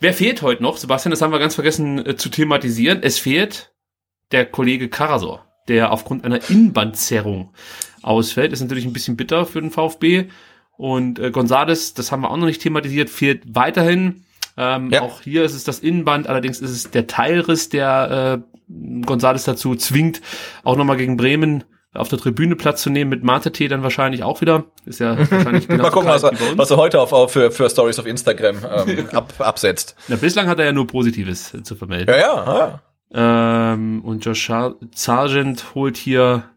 Wer fehlt heute noch? Sebastian, das haben wir ganz vergessen äh, zu thematisieren. Es fehlt der Kollege Karasor, der aufgrund einer Innenbandzerrung ausfällt. Ist natürlich ein bisschen bitter für den VfB. Und äh, Gonzales, das haben wir auch noch nicht thematisiert, fehlt weiterhin. Ähm, Ja. Auch hier ist es das Innenband, allerdings ist es der Teilriss, der äh, Gonzales dazu zwingt, auch nochmal gegen Bremen auf der Tribüne Platz zu nehmen, mit Mate dann wahrscheinlich auch wieder. Ist ja wahrscheinlich genau Mal gucken, was er, was er heute auf, auf für, für Stories auf Instagram ähm, ab, absetzt. Na, bislang hat er ja nur Positives äh, zu vermelden. Ja, ja, ja. Ähm, und Josh Sar- Sargent holt hier.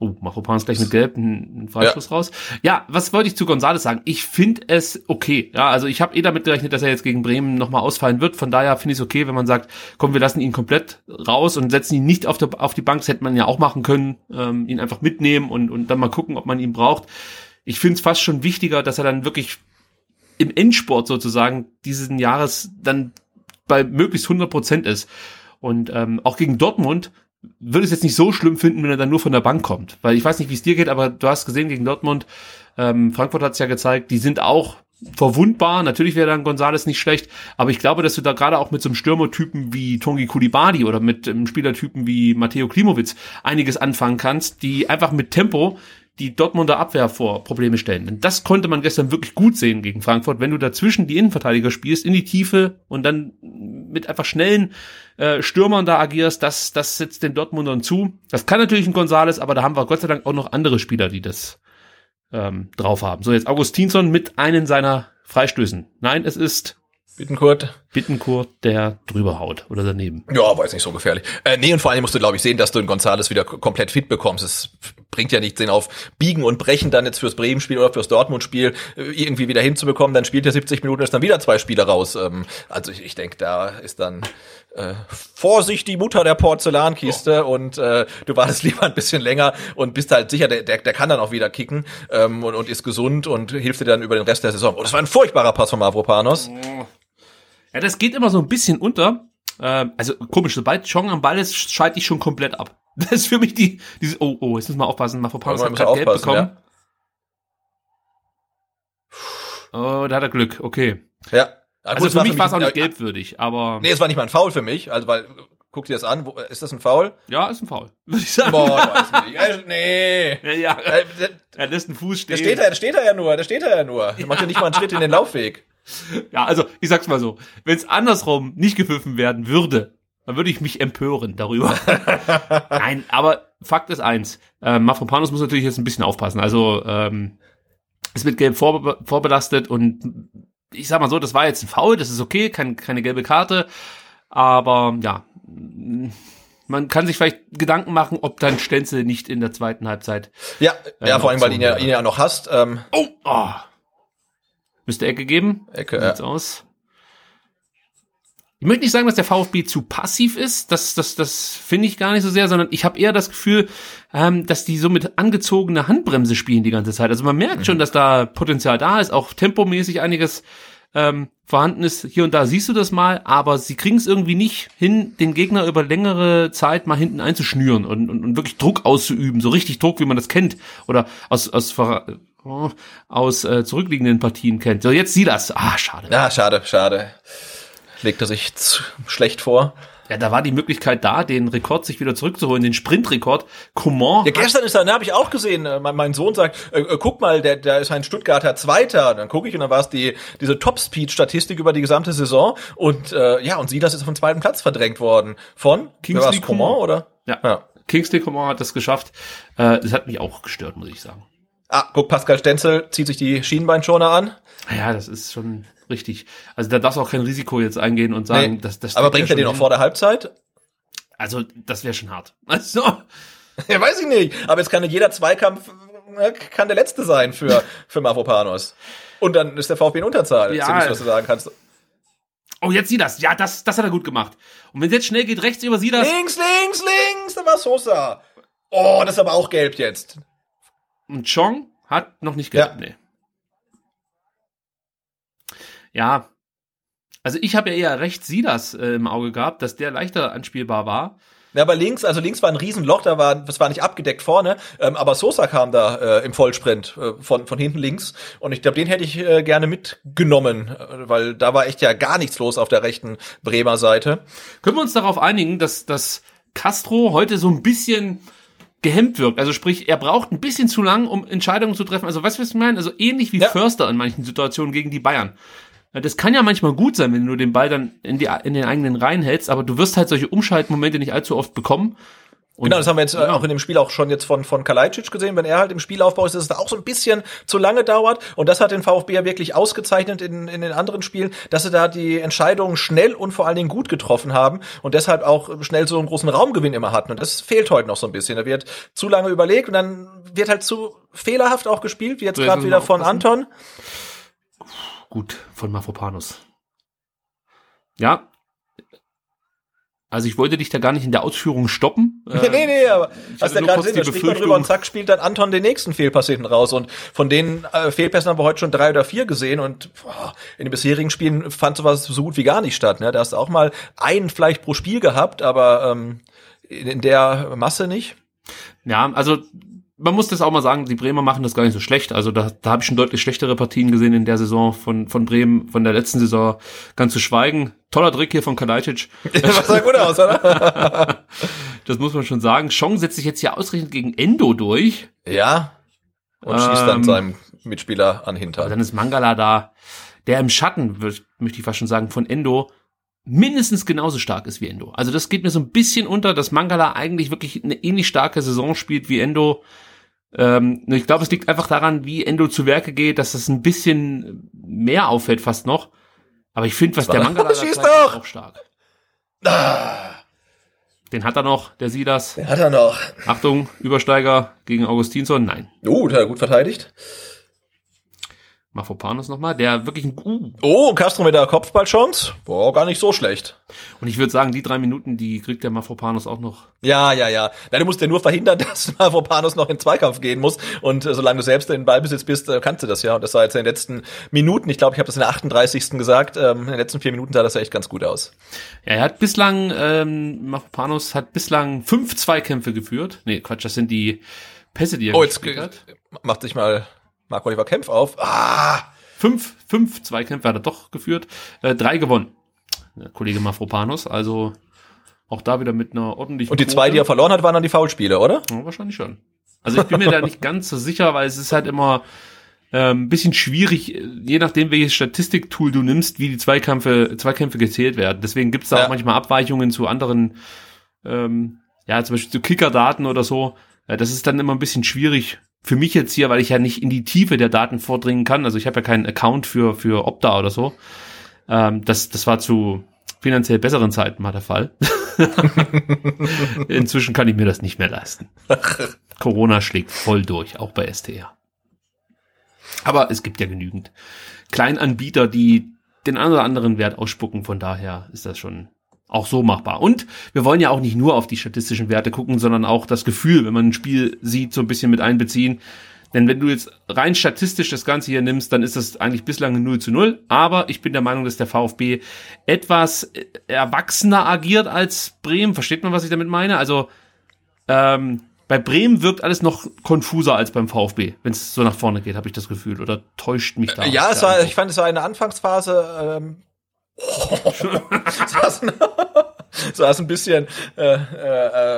Oh, Machopan ist gleich mit Gelb einen einen Freistoß raus. Ja, was wollte ich zu Gonzales sagen? Ich finde es okay. Ja, also ich habe eh damit gerechnet, dass er jetzt gegen Bremen nochmal ausfallen wird. Von daher finde ich es okay, wenn man sagt, komm, wir lassen ihn komplett raus und setzen ihn nicht auf, der, auf die Bank. Das hätte man ja auch machen können. Ähm, ihn einfach mitnehmen und, und dann mal gucken, ob man ihn braucht. Ich finde es fast schon wichtiger, dass er dann wirklich im Endsport sozusagen diesen Jahres dann bei möglichst 100 Prozent ist. Und ähm, auch gegen Dortmund würde es jetzt nicht so schlimm finden, wenn er dann nur von der Bank kommt. Weil ich weiß nicht, wie es dir geht, aber du hast gesehen gegen Dortmund, ähm, Frankfurt hat es ja gezeigt, die sind auch verwundbar. Natürlich wäre dann Gonzales nicht schlecht, aber ich glaube, dass du da gerade auch mit so einem Stürmertypen wie Tongi Kulibadi oder mit einem Spielertypen wie Matteo Klimowitz einiges anfangen kannst, die einfach mit Tempo die Dortmunder Abwehr vor Probleme stellen. Denn das konnte man gestern wirklich gut sehen gegen Frankfurt, wenn du dazwischen die Innenverteidiger spielst, in die Tiefe und dann mit einfach schnellen äh, Stürmern da agierst, das, das setzt den Dortmundern zu. Das kann natürlich ein Gonzales, aber da haben wir Gott sei Dank auch noch andere Spieler, die das ähm, drauf haben. So, jetzt Augustinsson mit einem seiner Freistößen. Nein, es ist Bittenkurt. Bittenkurt, der drüber haut oder daneben. Ja, war jetzt nicht so gefährlich. Äh, nee, und vor allem musst du, glaube ich, sehen, dass du den Gonzales wieder komplett fit bekommst. Es bringt ja nichts, den auf Biegen und Brechen dann jetzt fürs Bremen-Spiel oder fürs Dortmund-Spiel äh, irgendwie wieder hinzubekommen. Dann spielt er 70 Minuten, ist dann wieder zwei Spieler raus. Ähm, also ich, ich denke, da ist dann äh, Vorsicht die Mutter der Porzellankiste und äh, du wartest lieber ein bisschen länger und bist halt sicher, der, der, der kann dann auch wieder kicken ähm, und, und ist gesund und hilft dir dann über den Rest der Saison. Oh, das war ein furchtbarer Pass von Mavropanos. Ja, das geht immer so ein bisschen unter. Ähm, also komisch, sobald Chong am Ball ist, schalte ich schon komplett ab. Das ist für mich die, diese, oh, oh, jetzt müssen wir aufpassen, Mafropanos Ja, hat man muss gerade aufpassen, bekommen. Oh, da hat er Glück, okay. Ja. Ja, Also gut, für mich war es auch nicht gelbwürdig, aber Nee, es war nicht mal ein Foul für mich, also weil guck dir das an, wo, ist das ein Foul? ja, ist ein Foul, würde ich sagen. Boah, weiß nicht. Äh, nee. Ja, ja. Äh, Er lässt einen Fuß stehen. der steht da, der steht da ja nur, der steht da ja nur. Der macht ja nicht mal einen Schritt in den Laufweg. Ja, also ich sag's mal so, wenn es andersrum nicht gepfiffen werden würde, dann würde ich mich empören darüber. Nein, aber Fakt ist eins, äh, Mafropanos muss natürlich jetzt ein bisschen aufpassen. Also ähm, es wird gelb vorbe vorbelastet und ich sag mal so, das war jetzt ein Foul, das ist okay, kein, keine gelbe Karte, aber ja, man kann sich vielleicht Gedanken machen, ob dann Stenzel nicht in der zweiten Halbzeit Ja, ja, Ähm, vor allem, weil ihn ja, ihn ja noch hast. Ähm, Oh, oh. Müsste Ecke geben. Ecke, ja. sieht's aus? Ich möchte nicht sagen, dass der VfB zu passiv ist. Das, das, das finde ich gar nicht so sehr, sondern ich habe eher das Gefühl, ähm, dass die so mit angezogener Handbremse spielen die ganze Zeit. Also man merkt Mhm. schon, dass da Potenzial da ist, auch tempomäßig einiges ähm, vorhanden ist. Hier und da siehst du das mal, aber sie kriegen es irgendwie nicht hin, den Gegner über längere Zeit mal hinten einzuschnüren und, und, und wirklich Druck auszuüben, so richtig Druck, wie man das kennt oder aus aus aus äh, zurückliegenden Partien kennt. So jetzt sieh das. Ah, schade. Ja, schade, schade. Legt er sich zu schlecht vor. Ja, da war die Möglichkeit da, den Rekord sich wieder zurückzuholen, den Sprintrekord. Coman. Ja, gestern ist da, ne, habe ich auch gesehen, äh, mein, mein Sohn sagt, äh, äh, guck mal, der, der ist ein Stuttgarter Zweiter. Dann gucke ich und dann war es die diese Top-Speed-Statistik über die gesamte Saison und äh, ja, und Silas ist auf den zweiten Platz verdrängt worden von Kingsley Coman, oder? Ja. ja. Kingsley Coman hat das geschafft. Äh, das hat mich auch gestört, muss ich sagen. Ah, guck, Pascal Stenzel zieht sich die Schienbeinschoner an. Ja, das ist schon richtig. Also da darfst du auch kein Risiko jetzt eingehen und sagen, nee, dass das. Aber bringt er den noch vor der Halbzeit? Also das wäre schon hart. Also. Ja, weiß ich nicht. Aber jetzt kann jeder Zweikampf ne, kann der letzte sein für für Mavropanos. Und dann ist der VfB in Unterzahl, ja. ziemlich, was du sagen kannst. Oh, jetzt sieh das. Ja, das, das hat er gut gemacht. Und wenn es jetzt schnell geht, rechts über sie das. Links, links, links, da war Sosa. Oh, das ist aber auch gelb jetzt. Und Chong hat noch nicht gelb, ja. nee. Ja, also ich habe ja eher recht sie das äh, im Auge gehabt, dass der leichter anspielbar war. Ja, aber links, also links war ein Riesenloch, da war, das war nicht abgedeckt vorne, ähm, aber Sosa kam da äh, im Vollsprint äh, von, von hinten links und ich glaube, den hätte ich äh, gerne mitgenommen, äh, weil da war echt ja gar nichts los auf der rechten Bremer Seite. Können wir uns darauf einigen, dass, dass Castro heute so ein bisschen gehemmt wirkt. Also sprich, er braucht ein bisschen zu lang, um Entscheidungen zu treffen. Also weißt du, was ich meine? Also ähnlich wie ja. Förster in manchen Situationen gegen die Bayern. Das kann ja manchmal gut sein, wenn du den Ball dann in, die, in den eigenen Reihen hältst, aber du wirst halt solche Umschaltmomente nicht allzu oft bekommen. Und genau, das haben wir jetzt ja. auch in dem Spiel auch schon jetzt von, von Kalajdzic gesehen. Wenn er halt im Spielaufbau ist, dass es da auch so ein bisschen zu lange dauert. Und das hat den VfB ja wirklich ausgezeichnet in, in den anderen Spielen, dass sie da die Entscheidungen schnell und vor allen Dingen gut getroffen haben und deshalb auch schnell so einen großen Raumgewinn immer hatten. Und das fehlt heute noch so ein bisschen. Da wird zu lange überlegt und dann wird halt zu fehlerhaft auch gespielt, wie jetzt gerade wieder von Anton gut von Mafropanus. Ja. Also ich wollte dich da gar nicht in der Ausführung stoppen. nee, nee, nee, aber hast ja gerade gesehen, da spricht man drüber und zack spielt dann Anton den nächsten Fehlpass hinten raus und von den äh, Fehlpässen haben wir heute schon drei oder vier gesehen und boah, in den bisherigen Spielen fand sowas so gut wie gar nicht statt. Ne? Da hast du auch mal einen vielleicht pro Spiel gehabt, aber ähm, in der Masse nicht. Ja, also man muss das auch mal sagen, die Bremer machen das gar nicht so schlecht. Also da, da habe ich schon deutlich schlechtere Partien gesehen in der Saison von, von Bremen, von der letzten Saison. Ganz zu schweigen. Toller Trick hier von Kalajdzic. Was sah gut aus, oder? das muss man schon sagen. Chong setzt sich jetzt hier ausgerechnet gegen Endo durch. Ja. Und ähm, schießt dann ähm, seinem Mitspieler an Hintern. Dann ist Mangala da, der im Schatten, möchte ich fast schon sagen, von Endo mindestens genauso stark ist wie Endo. Also das geht mir so ein bisschen unter, dass Mangala eigentlich wirklich eine ähnlich starke Saison spielt wie Endo. Ähm, ich glaube, es liegt einfach daran, wie Endo zu Werke geht, dass das ein bisschen mehr auffällt fast noch. Aber ich finde, was der Mangala da ist auch stark. Ah. Den hat er noch, der sieht das. Den hat er noch. Achtung, Übersteiger gegen Augustinsson, nein. Oh, der hat gut verteidigt. Mafropanos nochmal, der wirklich ein uh. Oh, Castro mit der Kopfballchance. Boah, gar nicht so schlecht. Und ich würde sagen, die drei Minuten, die kriegt der Mafropanos auch noch. Ja, ja, ja. Nein, du musst ja nur verhindern, dass Mafropanos noch in Zweikampf gehen muss. Und äh, solange du selbst in Ballbesitz bist, äh, kannst du das ja. Und das sah jetzt in den letzten Minuten, ich glaube, ich habe das in der 38. gesagt, ähm, in den letzten vier Minuten sah das ja echt ganz gut aus. Ja, er hat bislang, ähm, Mafropanos hat bislang fünf Zweikämpfe geführt. Nee, Quatsch, das sind die Pässe, die er oh, jetzt hat. macht sich mal Mark Oliver Kempf auf. Ah! Fünf, fünf Zweikämpfe hat er doch geführt, äh, drei gewonnen. Der Kollege Mafropanos, also auch da wieder mit einer ordentlichen. Und die Quote. zwei, die er verloren hat, waren dann die Foulspiele, oder? Ja, wahrscheinlich schon. Also ich bin mir da nicht ganz so sicher, weil es ist halt immer ähm, bisschen schwierig, je nachdem welches Statistiktool du nimmst, wie die Zweikämpfe, Zweikämpfe gezählt werden. Deswegen gibt es da ja. auch manchmal Abweichungen zu anderen, ähm, ja, zum Beispiel zu Kickerdaten oder so. Ja, das ist dann immer ein bisschen schwierig für mich jetzt hier, weil ich ja nicht in die Tiefe der Daten vordringen kann. Also ich habe ja keinen Account für, für Opta oder so. Ähm, das, das war zu finanziell besseren Zeiten mal der Fall. Inzwischen kann ich mir das nicht mehr leisten. Corona schlägt voll durch, auch bei STR. Aber es gibt ja genügend Kleinanbieter, die den einen oder anderen Wert ausspucken. Von daher ist das schon auch so machbar. Und wir wollen ja auch nicht nur auf die statistischen Werte gucken, sondern auch das Gefühl, wenn man ein Spiel sieht, so ein bisschen mit einbeziehen. Denn wenn du jetzt rein statistisch das Ganze hier nimmst, dann ist das eigentlich bislang ein 0 zu 0. Aber ich bin der Meinung, dass der VfB etwas erwachsener agiert als Bremen. Versteht man, was ich damit meine? Also ähm, bei Bremen wirkt alles noch konfuser als beim VfB, wenn es so nach vorne geht, habe ich das Gefühl. Oder täuscht mich da? Ja, es war, ich fand, es war eine Anfangsphase. Ähm, oh, sah es ein bisschen äh, äh,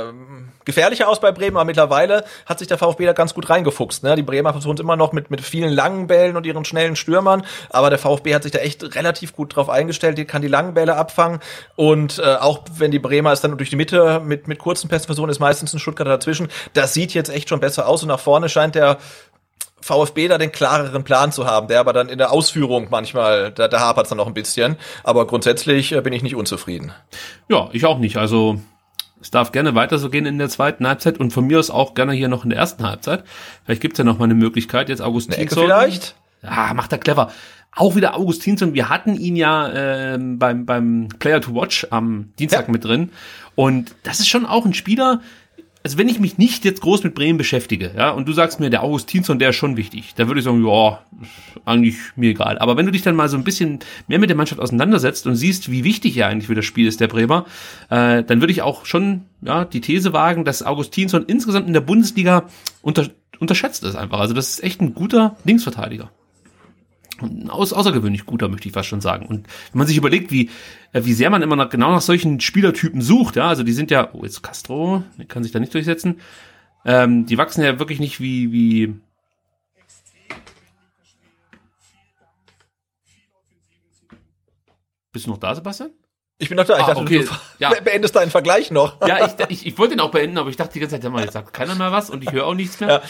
ähm, gefährlicher aus bei Bremen, aber mittlerweile hat sich der VfB da ganz gut reingefuchst. Ne? Die Bremer versuchen es immer noch mit, mit vielen langen Bällen und ihren schnellen Stürmern, aber der VfB hat sich da echt relativ gut drauf eingestellt, die kann die langen Bälle abfangen und äh, auch wenn die Bremer es dann durch die Mitte mit, mit kurzen Pässen versuchen, ist meistens ein Stuttgarter dazwischen. Das sieht jetzt echt schon besser aus und nach vorne scheint der VfB da den klareren Plan zu haben, der aber dann in der Ausführung manchmal, da, da hapert es dann noch ein bisschen. Aber grundsätzlich äh, bin ich nicht unzufrieden. Ja, ich auch nicht. Also es darf gerne weiter so gehen in der zweiten Halbzeit und von mir aus auch gerne hier noch in der ersten Halbzeit. Vielleicht gibt's ja noch mal eine Möglichkeit, jetzt Augustinsson. vielleicht? Ja, macht er clever. Auch wieder Augustinsson, wir hatten ihn ja äh, beim, beim Player to Watch am Dienstag ja. mit drin. Und das ist schon auch ein Spieler, also wenn ich mich nicht jetzt groß mit Bremen beschäftige, ja, und du sagst mir, der Augustinsson, der ist schon wichtig, da würde ich sagen, ja, eigentlich mir egal. Aber wenn du dich dann mal so ein bisschen mehr mit der Mannschaft auseinandersetzt und siehst, wie wichtig er eigentlich für das Spiel ist, der Bremer, äh, dann würde ich auch schon ja, die These wagen, dass Augustinsson insgesamt in der Bundesliga unter, unterschätzt ist einfach. Also das ist echt ein guter Linksverteidiger aus, außergewöhnlich guter, möchte ich fast schon sagen. Und wenn man sich überlegt, wie, äh, wie sehr man immer noch, genau nach solchen Spielertypen sucht, ja, also die sind ja, oh, jetzt Castro, der kann sich da nicht durchsetzen, ähm, die wachsen ja wirklich nicht wie, wie, Bist du noch da, Sebastian? Ich bin noch da. Ich ah, dachte, okay. du ja. beendest deinen Vergleich noch. Ja, ich, ich, ich wollte den auch beenden, aber ich dachte die ganze Zeit, ja mal, jetzt sagt keiner mehr was und ich höre auch nichts mehr. Ja.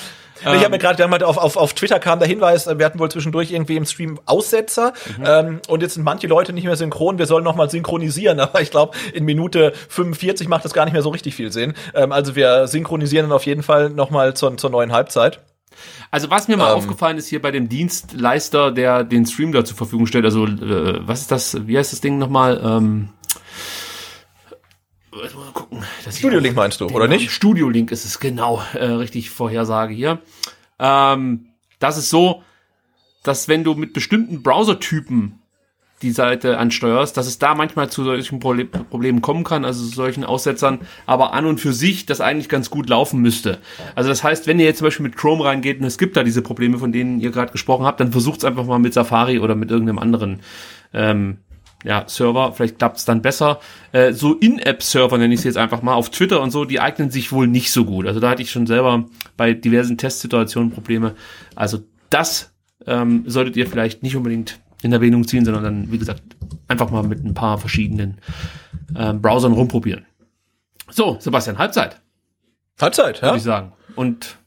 Ähm, ich habe mir gerade mal auf, auf, auf Twitter kam der Hinweis, wir hatten wohl zwischendurch irgendwie im Stream Aussetzer mhm. ähm, und jetzt sind manche Leute nicht mehr synchron. Wir sollen noch mal synchronisieren, aber ich glaube in Minute 45 macht das gar nicht mehr so richtig viel Sinn. Ähm, also wir synchronisieren dann auf jeden Fall noch mal zur, zur neuen Halbzeit. Also was mir mal ähm, aufgefallen ist hier bei dem Dienstleister, der den Stream da zur Verfügung stellt, also äh, was ist das, wie heißt das Ding nochmal? Ähm, mal gucken. Studio Link meinst du, oder nicht? Studio Link ist es, genau, äh, richtig Vorhersage hier. Ähm, das ist so, dass wenn du mit bestimmten Browsertypen die Seite ansteuerst, dass es da manchmal zu solchen Problemen kommen kann, also solchen Aussetzern, aber an und für sich das eigentlich ganz gut laufen müsste. Also das heißt, wenn ihr jetzt zum Beispiel mit Chrome reingeht und es gibt da diese Probleme, von denen ihr gerade gesprochen habt, dann versucht es einfach mal mit Safari oder mit irgendeinem anderen ähm, ja, Server, vielleicht klappt es dann besser. Äh, so In-App-Server nenne ich es jetzt einfach mal auf Twitter und so, die eignen sich wohl nicht so gut. Also da hatte ich schon selber bei diversen Testsituationen Probleme. Also das ähm, solltet ihr vielleicht nicht unbedingt in Erwähnung ziehen, sondern dann, wie gesagt, einfach mal mit ein paar verschiedenen ähm, Browsern rumprobieren. So, Sebastian, Halbzeit. Halbzeit, ja. Würde ich sagen. Und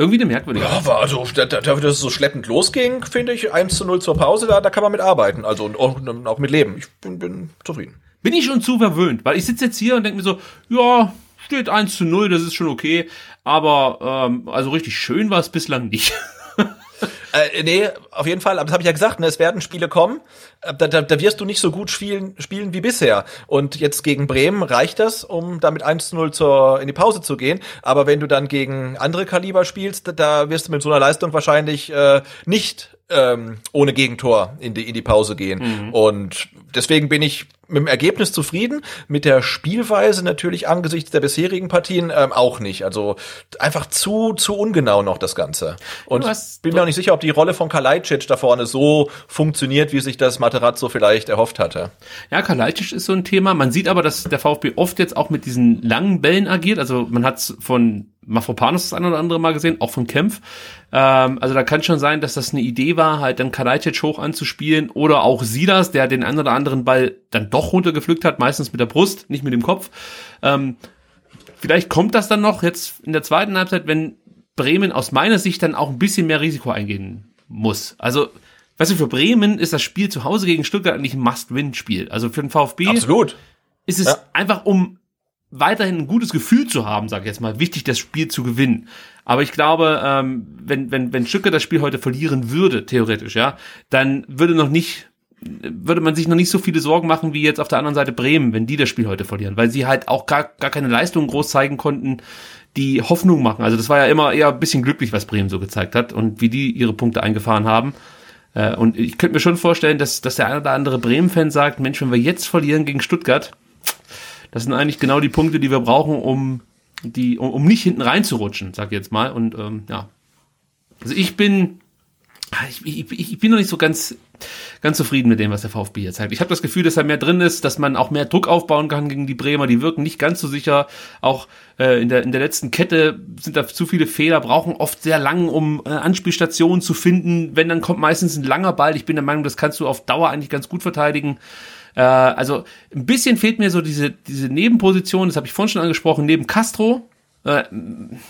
irgendwie eine merkwürdige. Ja, war also, dafür, dass es so schleppend losging, finde ich, 1 zu 0 zur Pause, da, da kann man mit arbeiten. Also und auch, auch mit leben. Ich bin, bin zufrieden. Bin ich schon zu verwöhnt, weil ich sitze jetzt hier und denke mir so, ja, steht 1 zu 0, das ist schon okay. Aber ähm, also richtig schön war es bislang nicht. Äh, nee, auf jeden Fall, aber das habe ich ja gesagt, ne, es werden Spiele kommen, äh, da, da, da wirst du nicht so gut spielen, spielen wie bisher. Und jetzt gegen Bremen reicht das, um damit 1-0 zur, in die Pause zu gehen. Aber wenn du dann gegen andere Kaliber spielst, da wirst du mit so einer Leistung wahrscheinlich äh, nicht ähm, ohne Gegentor in die, in die Pause gehen. Mhm. Und deswegen bin ich mit dem Ergebnis zufrieden, mit der Spielweise natürlich angesichts der bisherigen Partien ähm, auch nicht. Also einfach zu zu ungenau noch das Ganze. Und bin mir auch nicht sicher, ob die Rolle von Kalajdzic da vorne so funktioniert, wie sich das Materazzo vielleicht erhofft hatte. Ja, Kalajdzic ist so ein Thema. Man sieht aber, dass der VfB oft jetzt auch mit diesen langen Bällen agiert. Also man hat von Mafropanos das ein oder andere Mal gesehen, auch von Kempf. Ähm, also da kann schon sein, dass das eine Idee war, halt dann Kalajdzic hoch anzuspielen oder auch Silas, der den einen oder anderen Ball dann doch runtergepflückt hat, meistens mit der Brust, nicht mit dem Kopf. Ähm, vielleicht kommt das dann noch jetzt in der zweiten Halbzeit, wenn Bremen aus meiner Sicht dann auch ein bisschen mehr Risiko eingehen muss. Also, weißt du, für Bremen ist das Spiel zu Hause gegen Stuttgart eigentlich ein Must-Win-Spiel. Also für den VfB Absolut. ist es ja. einfach um weiterhin ein gutes Gefühl zu haben, sage ich jetzt mal, wichtig, das Spiel zu gewinnen. Aber ich glaube, ähm, wenn, wenn, wenn Stücke das Spiel heute verlieren würde, theoretisch, ja, dann würde noch nicht würde man sich noch nicht so viele Sorgen machen wie jetzt auf der anderen Seite Bremen, wenn die das Spiel heute verlieren, weil sie halt auch gar, gar keine Leistung groß zeigen konnten, die Hoffnung machen. Also das war ja immer eher ein bisschen glücklich, was Bremen so gezeigt hat und wie die ihre Punkte eingefahren haben. Äh, und ich könnte mir schon vorstellen, dass, dass der eine oder andere Bremen-Fan sagt, Mensch, wenn wir jetzt verlieren gegen Stuttgart, das sind eigentlich genau die Punkte, die wir brauchen, um die, um, um nicht hinten reinzurutschen, sag ich jetzt mal. Und ähm, ja. Also ich bin, ich, ich, ich bin noch nicht so ganz, ganz zufrieden mit dem, was der VfB hier zeigt. Ich habe das Gefühl, dass da mehr drin ist, dass man auch mehr Druck aufbauen kann gegen die Bremer. Die wirken nicht ganz so sicher. Auch äh, in, der, in der letzten Kette sind da zu viele Fehler, brauchen oft sehr lang, um äh, Anspielstationen zu finden. Wenn, dann kommt meistens ein langer Ball. Ich bin der Meinung, das kannst du auf Dauer eigentlich ganz gut verteidigen. Äh, also ein bisschen fehlt mir so diese, diese Nebenposition, das habe ich vorhin schon angesprochen, neben Castro. Äh,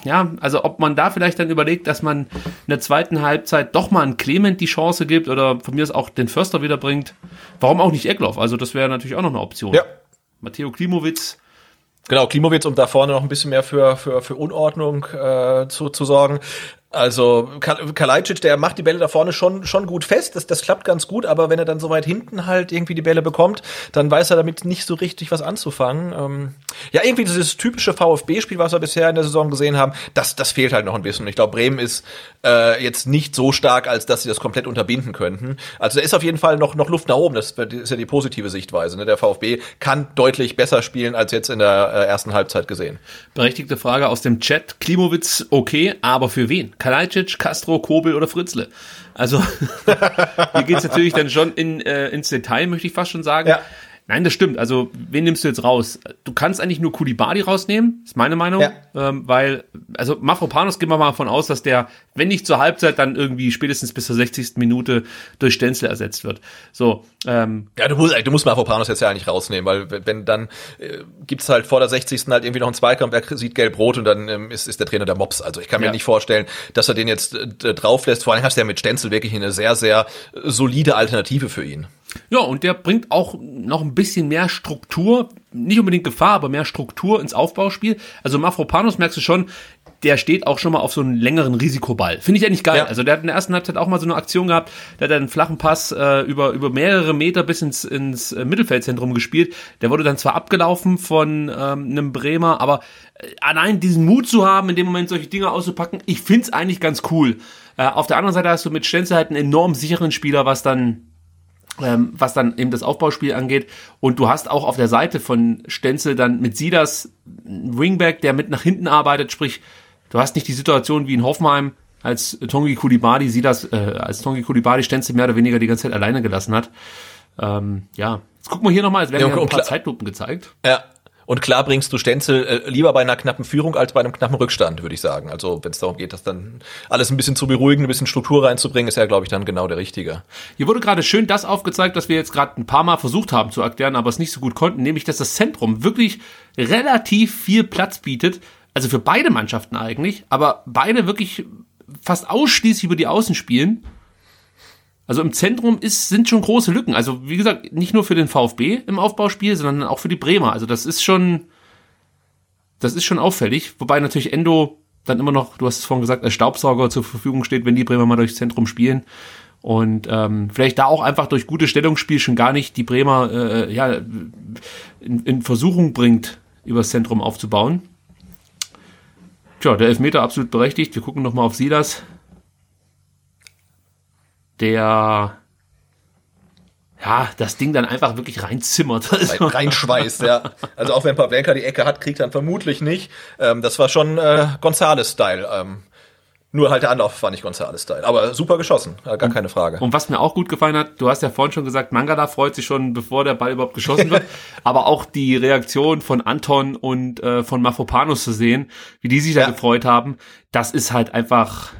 ja, also ob man da vielleicht dann überlegt, dass man in der zweiten Halbzeit doch mal einen Clement die Chance gibt oder von mir aus auch den Förster wiederbringt. Warum auch nicht Eckloff? Also das wäre natürlich auch noch eine Option. Ja. Matteo Klimowitz. Genau, Klimowitz, um da vorne noch ein bisschen mehr für, für, für Unordnung äh, zu, zu sorgen. Also Kalajdzic, der macht die Bälle da vorne schon schon gut fest, das, das klappt ganz gut, aber wenn er dann so weit hinten halt irgendwie die Bälle bekommt, dann weiß er damit nicht so richtig was anzufangen. Ähm, ja, irgendwie dieses typische VfB-Spiel, was wir bisher in der Saison gesehen haben, das, das fehlt halt noch ein bisschen. Ich glaube, Bremen ist äh, jetzt nicht so stark, als dass sie das komplett unterbinden könnten. Also da ist auf jeden Fall noch, noch Luft nach oben, das ist ja die positive Sichtweise. Ne? Der VfB kann deutlich besser spielen, als jetzt in der äh, ersten Halbzeit gesehen. Berechtigte Frage aus dem Chat. Klimowitz, okay, aber für wen? Kalajdzic, Castro, Kobel oder Fritzle. Also hier geht's natürlich dann schon in, äh, ins Detail, möchte ich fast schon sagen. Ja. Nein, das stimmt. Also, wen nimmst du jetzt raus? Du kannst eigentlich nur Kulibadi rausnehmen, ist meine Meinung. Ja. Ähm, weil, also Mafropanos gehen wir mal davon aus, dass der, wenn nicht zur Halbzeit, dann irgendwie spätestens bis zur 60. Minute durch Stenzel ersetzt wird. So. Ähm, ja, du musst, du musst Mafropanos jetzt ja eigentlich rausnehmen, weil wenn dann äh, gibt's halt vor der 60. halt irgendwie noch einen Zweikampf, er sieht gelb-rot und dann ähm, ist, ist der Trainer der Mops. Also ich kann mir ja. nicht vorstellen, dass er den jetzt äh, drauf lässt. Vor allem hast du ja mit Stenzel wirklich eine sehr, sehr solide Alternative für ihn. Ja, und der bringt auch noch ein bisschen mehr Struktur, nicht unbedingt Gefahr, aber mehr Struktur ins Aufbauspiel. Also Mafropanos merkst du schon, der steht auch schon mal auf so einen längeren Risikoball. Finde ich eigentlich geil. Ja. Also der hat in der ersten Halbzeit auch mal so eine Aktion gehabt, der hat einen flachen Pass äh, über, über mehrere Meter bis ins, ins äh, Mittelfeldzentrum gespielt. Der wurde dann zwar abgelaufen von ähm, einem Bremer, aber äh, allein diesen Mut zu haben, in dem Moment solche Dinge auszupacken, ich find's eigentlich ganz cool. Äh, auf der anderen Seite hast du mit Stenzel halt einen enorm sicheren Spieler, was dann ähm, was dann eben das Aufbauspiel angeht. Und du hast auch auf der Seite von Stenzel dann mit Sidas einen Wingback, der mit nach hinten arbeitet, sprich, du hast nicht die Situation wie in Hoffenheim, als Tongi Kulibadi Sidas, äh, als Tongi Kulibadi Stenzel mehr oder weniger die ganze Zeit alleine gelassen hat. Ähm, ja, jetzt gucken wir hier nochmal, es werden ja, ja ein paar Zeitlupen gezeigt. Ja, und klar bringst du Stenzel äh, lieber bei einer knappen Führung als bei einem knappen Rückstand, würde ich sagen. Also wenn es darum geht, das dann alles ein bisschen zu beruhigen, ein bisschen Struktur reinzubringen, ist ja, glaube ich, dann genau der Richtige. Hier wurde gerade schön das aufgezeigt, was wir jetzt gerade ein paar Mal versucht haben zu erklären, aber es nicht so gut konnten, nämlich dass das Zentrum wirklich relativ viel Platz bietet. Also für beide Mannschaften eigentlich, aber beide wirklich fast ausschließlich über die Außen spielen also im Zentrum ist, sind schon große Lücken. Also wie gesagt, nicht nur für den VfB im Aufbauspiel, sondern auch für die Bremer. Also das ist schon, das ist schon auffällig. Wobei natürlich Endo dann immer noch, du hast es vorhin gesagt, als Staubsauger zur Verfügung steht, wenn die Bremer mal durchs Zentrum spielen. Und ähm, vielleicht da auch einfach durch gutes Stellungsspiel schon gar nicht die Bremer äh, ja, in, in Versuchung bringt, übers Zentrum aufzubauen. Tja, der Elfmeter absolut berechtigt. Wir gucken nochmal auf Silas der ja, das Ding dann einfach wirklich reinzimmert. Also reinschweißt, ja. Also auch wenn Pavlenka die Ecke hat, kriegt er vermutlich nicht. Ähm, das war schon äh, Gonzales-Style. Ähm, nur halt der Anlauf war nicht Gonzales-Style. Aber super geschossen, gar und, keine Frage. Und was mir auch gut gefallen hat, du hast ja vorhin schon gesagt, Mangala freut sich schon, bevor der Ball überhaupt geschossen wird. aber auch die Reaktion von Anton und äh, von Mafopanos zu sehen, wie die sich ja. da gefreut haben, das ist halt einfach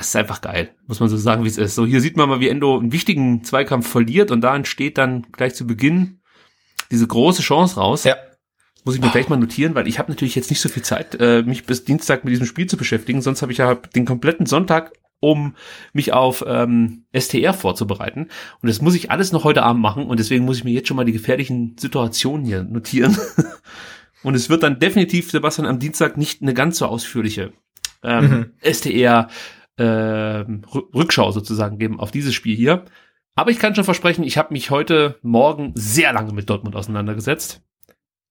das ist einfach geil, muss man so sagen, wie es ist. So, hier sieht man mal, wie Endo einen wichtigen Zweikampf verliert und da entsteht dann gleich zu Beginn diese große Chance raus. Ja. Muss ich mir gleich mal notieren, weil ich habe natürlich jetzt nicht so viel Zeit, äh, mich bis Dienstag mit diesem Spiel zu beschäftigen. Sonst habe ich ja den kompletten Sonntag, um mich auf ähm, STR vorzubereiten. Und das muss ich alles noch heute Abend machen und deswegen muss ich mir jetzt schon mal die gefährlichen Situationen hier notieren. und es wird dann definitiv, Sebastian, am Dienstag nicht eine ganz so ausführliche ähm, mhm. STR äh, Rückschau sozusagen geben auf dieses Spiel hier. Aber ich kann schon versprechen, ich habe mich heute Morgen sehr lange mit Dortmund auseinandergesetzt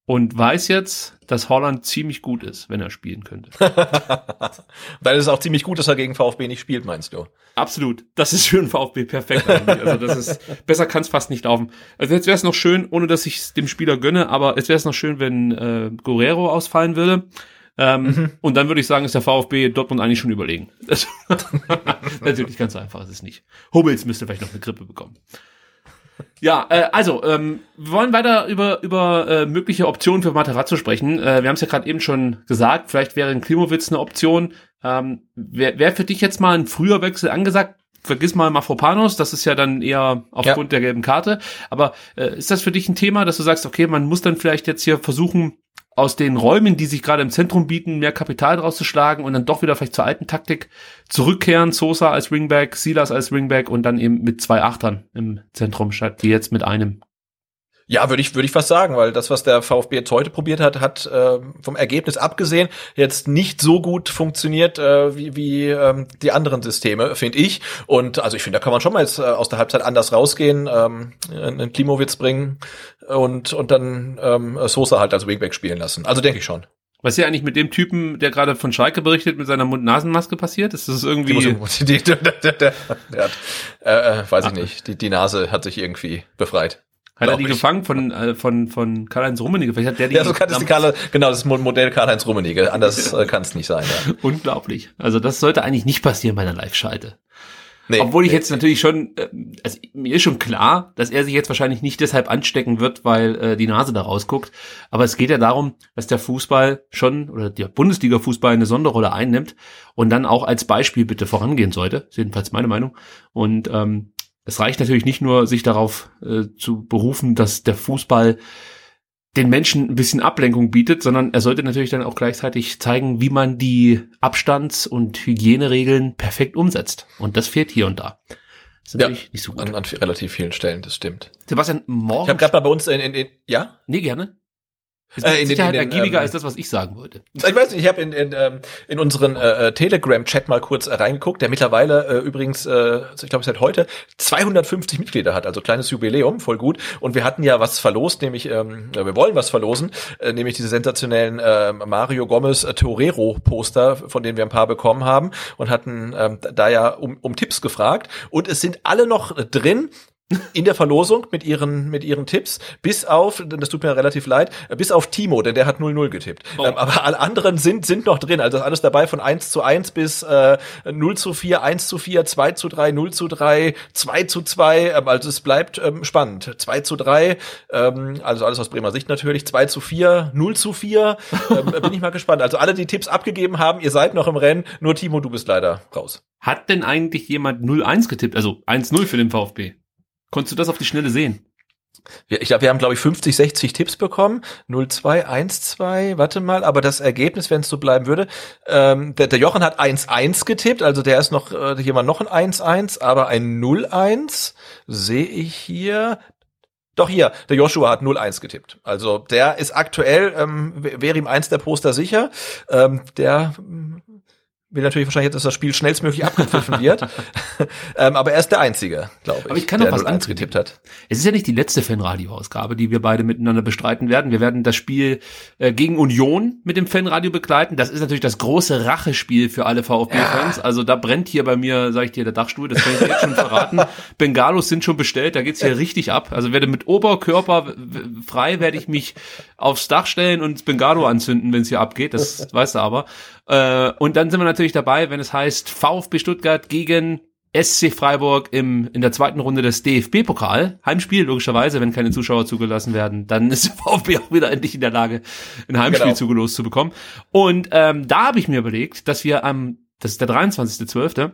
und weiß jetzt, dass Holland ziemlich gut ist, wenn er spielen könnte. Weil es auch ziemlich gut, dass er gegen VfB nicht spielt, meinst du? Absolut. Das ist für den VfB perfekt eigentlich. Also das ist besser kann es fast nicht laufen. Also jetzt wäre es noch schön, ohne dass ich es dem Spieler gönne, aber es wäre es noch schön, wenn äh, Guerrero ausfallen würde. Ähm, mhm. Und dann würde ich sagen, ist der VfB Dortmund eigentlich schon überlegen. Natürlich ganz einfach ist es nicht. Hummels müsste vielleicht noch eine Grippe bekommen. Ja, äh, also, ähm, wir wollen weiter über, über äh, mögliche Optionen für Materazzo sprechen. Äh, wir haben es ja gerade eben schon gesagt, vielleicht wäre ein Klimowitz eine Option. Ähm, Wäre wär für dich jetzt mal ein früher Wechsel angesagt? Vergiss mal Mafropanos, das ist ja dann eher aufgrund ja. der gelben Karte. Aber äh, ist das für dich ein Thema, dass du sagst, okay, man muss dann vielleicht jetzt hier versuchen, aus den Räumen, die sich gerade im Zentrum bieten, mehr Kapital draus zu schlagen und dann doch wieder vielleicht zur alten Taktik zurückkehren. Sosa als Ringback, Silas als Ringback und dann eben mit zwei Achtern im Zentrum statt wie jetzt mit einem. Ja, würde ich würde ich fast sagen, weil das, was der VfB jetzt heute probiert hat, hat äh, vom Ergebnis abgesehen jetzt nicht so gut funktioniert äh, wie, wie ähm, die anderen Systeme, finde ich. Und also ich finde, da kann man schon mal jetzt äh, aus der Halbzeit anders rausgehen, ähm, einen Klimowitz bringen und und dann ähm, Sosa halt als Wingback spielen lassen. Also denke ich schon. Was ist ja eigentlich mit dem Typen, der gerade von Schalke berichtet, mit seiner Mund-Nasen-Maske passiert? Ist das irgendwie... Die, die, die, der, hat, äh, äh, weiß ich nicht, die, die Nase hat sich irgendwie befreit. Hat er die gefangen von, äh, von, von Karl-Heinz Rummenigge? Vielleicht hat der die ja, so kann es die Karl, genau, das Modell Karl-Heinz Rummenigge. Anders äh, kann es nicht sein. Ja. Unglaublich. Also das sollte eigentlich nicht passieren bei einer Live-Schalte. Nee, Obwohl ich nee. jetzt natürlich schon, äh, also mir ist schon klar, dass er sich jetzt wahrscheinlich nicht deshalb anstecken wird, weil äh, die Nase da rausguckt. Aber es geht ja darum, dass der Fußball schon oder der Bundesliga-Fußball eine Sonderrolle einnimmt und dann auch als Beispiel bitte vorangehen sollte. Ist jedenfalls meine Meinung. Und ähm, es reicht natürlich nicht nur, sich darauf äh, zu berufen, dass der Fußball den Menschen ein bisschen Ablenkung bietet, sondern er sollte natürlich dann auch gleichzeitig zeigen, wie man die Abstands- und Hygieneregeln perfekt umsetzt. Und das fehlt hier und da. Das ist natürlich ja, nicht so gut. An, an relativ vielen Stellen, das stimmt. Sebastian, morgen. Ich habe gerade mal bei uns in, in, in ja? Nee, gerne. Ist äh, in Sicherheit den, in den, ergiebiger ähm, als das, was ich sagen wollte. Ich weiß nicht, ich habe in, in, ähm, in unseren äh, äh, Telegram-Chat mal kurz äh, reingeguckt, der mittlerweile äh, übrigens, äh, ich glaube seit heute, 250 Mitglieder hat, also kleines Jubiläum, voll gut. Und wir hatten ja was verlost, nämlich, ähm, wir wollen was verlosen, äh, nämlich diese sensationellen äh, Mario Gomez äh, Torero-Poster, von denen wir ein paar bekommen haben und hatten ähm, da ja um, um Tipps gefragt. Und es sind alle noch drin in der Verlosung mit ihren mit ihren Tipps bis auf das tut mir relativ leid bis auf Timo denn der hat 0-0 getippt. Oh. ähm, aber alle anderen sind sind noch drin. Also alles dabei von 1 zu 1 bis äh, 0 zu 4 1 zu 4 2 zu 3 0 zu 3 2 zu 2 ähm, also es bleibt ähm, spannend. 2 zu 3 ähm, also alles aus Bremer Sicht natürlich. 2 zu 4 0 zu 4 ähm, bin ich mal gespannt. Also alle die Tipps abgegeben haben ihr seid noch im Rennen. Nur Timo du bist leider raus. Hat denn eigentlich jemand 0-1 getippt? Also 1-0 für den VfB Konntest du das auf die Schnelle sehen? Ich glaube, wir haben, glaube ich, 50, 60 Tipps bekommen. 0-2, 1-2, warte mal, aber das Ergebnis, wenn es so bleiben würde, ähm, der, der Jochen hat 1-1 getippt, also der ist noch, äh, jemand noch ein 1-1, aber ein 0-1 sehe ich hier. Doch hier, der Joshua hat 0-1 getippt. Also der ist aktuell, ähm, wäre ihm eins der Poster sicher. Ähm, der will natürlich wahrscheinlich, dass das Spiel schnellstmöglich abgepfiffen wird. ähm, aber er ist der Einzige, glaube ich, aber ich kann noch was getippt hat. Es ist ja nicht die letzte Fanradio-Ausgabe, die wir beide miteinander bestreiten werden. Wir werden das Spiel äh, gegen Union mit dem Fanradio begleiten. Das ist natürlich das große Rachespiel für alle VfB-Fans. Ja. Also da brennt hier bei mir, sage ich dir, der Dachstuhl. Das kann ich jetzt schon verraten. Bengalos sind schon bestellt. Da geht's hier richtig ab. Also werde mit Oberkörper frei werde ich mich aufs Dach stellen und Bengalo anzünden, wenn es hier abgeht. Das weißt du aber. Äh, und dann sind wir natürlich dabei, wenn es heißt VfB Stuttgart gegen SC Freiburg im, in der zweiten Runde des DFB-Pokal. Heimspiel, logischerweise, wenn keine Zuschauer zugelassen werden, dann ist der VfB auch wieder endlich in der Lage, ein Heimspiel genau. zugelost zu bekommen. Und ähm, da habe ich mir überlegt, dass wir am, das ist der 23.12.,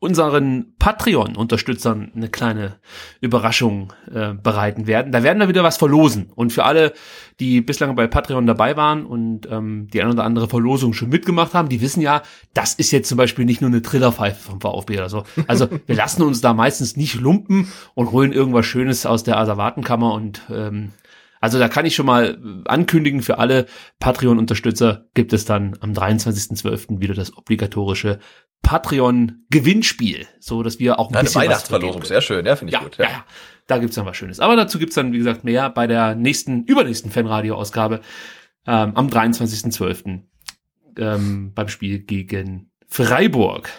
unseren Patreon-Unterstützern eine kleine Überraschung äh, bereiten werden. Da werden wir wieder was verlosen. Und für alle, die bislang bei Patreon dabei waren und ähm, die eine oder andere Verlosung schon mitgemacht haben, die wissen ja, das ist jetzt zum Beispiel nicht nur eine Trillerpfeife vom VfB oder so. Also wir lassen uns da meistens nicht lumpen und holen irgendwas Schönes aus der Asservatenkammer und ähm, Also da kann ich schon mal ankündigen für alle Patreon-Unterstützer gibt es dann am 23.12. wieder das obligatorische Patreon-Gewinnspiel, so dass wir auch ein Eine Weihnachtsverlosung, sehr schön, ja, finde ich ja, gut. Ja. ja, ja, da gibt's dann was Schönes. Aber dazu gibt's dann, wie gesagt, mehr bei der nächsten, übernächsten Fanradio-Ausgabe ähm, am 23.12. Ähm, beim Spiel gegen Freiburg.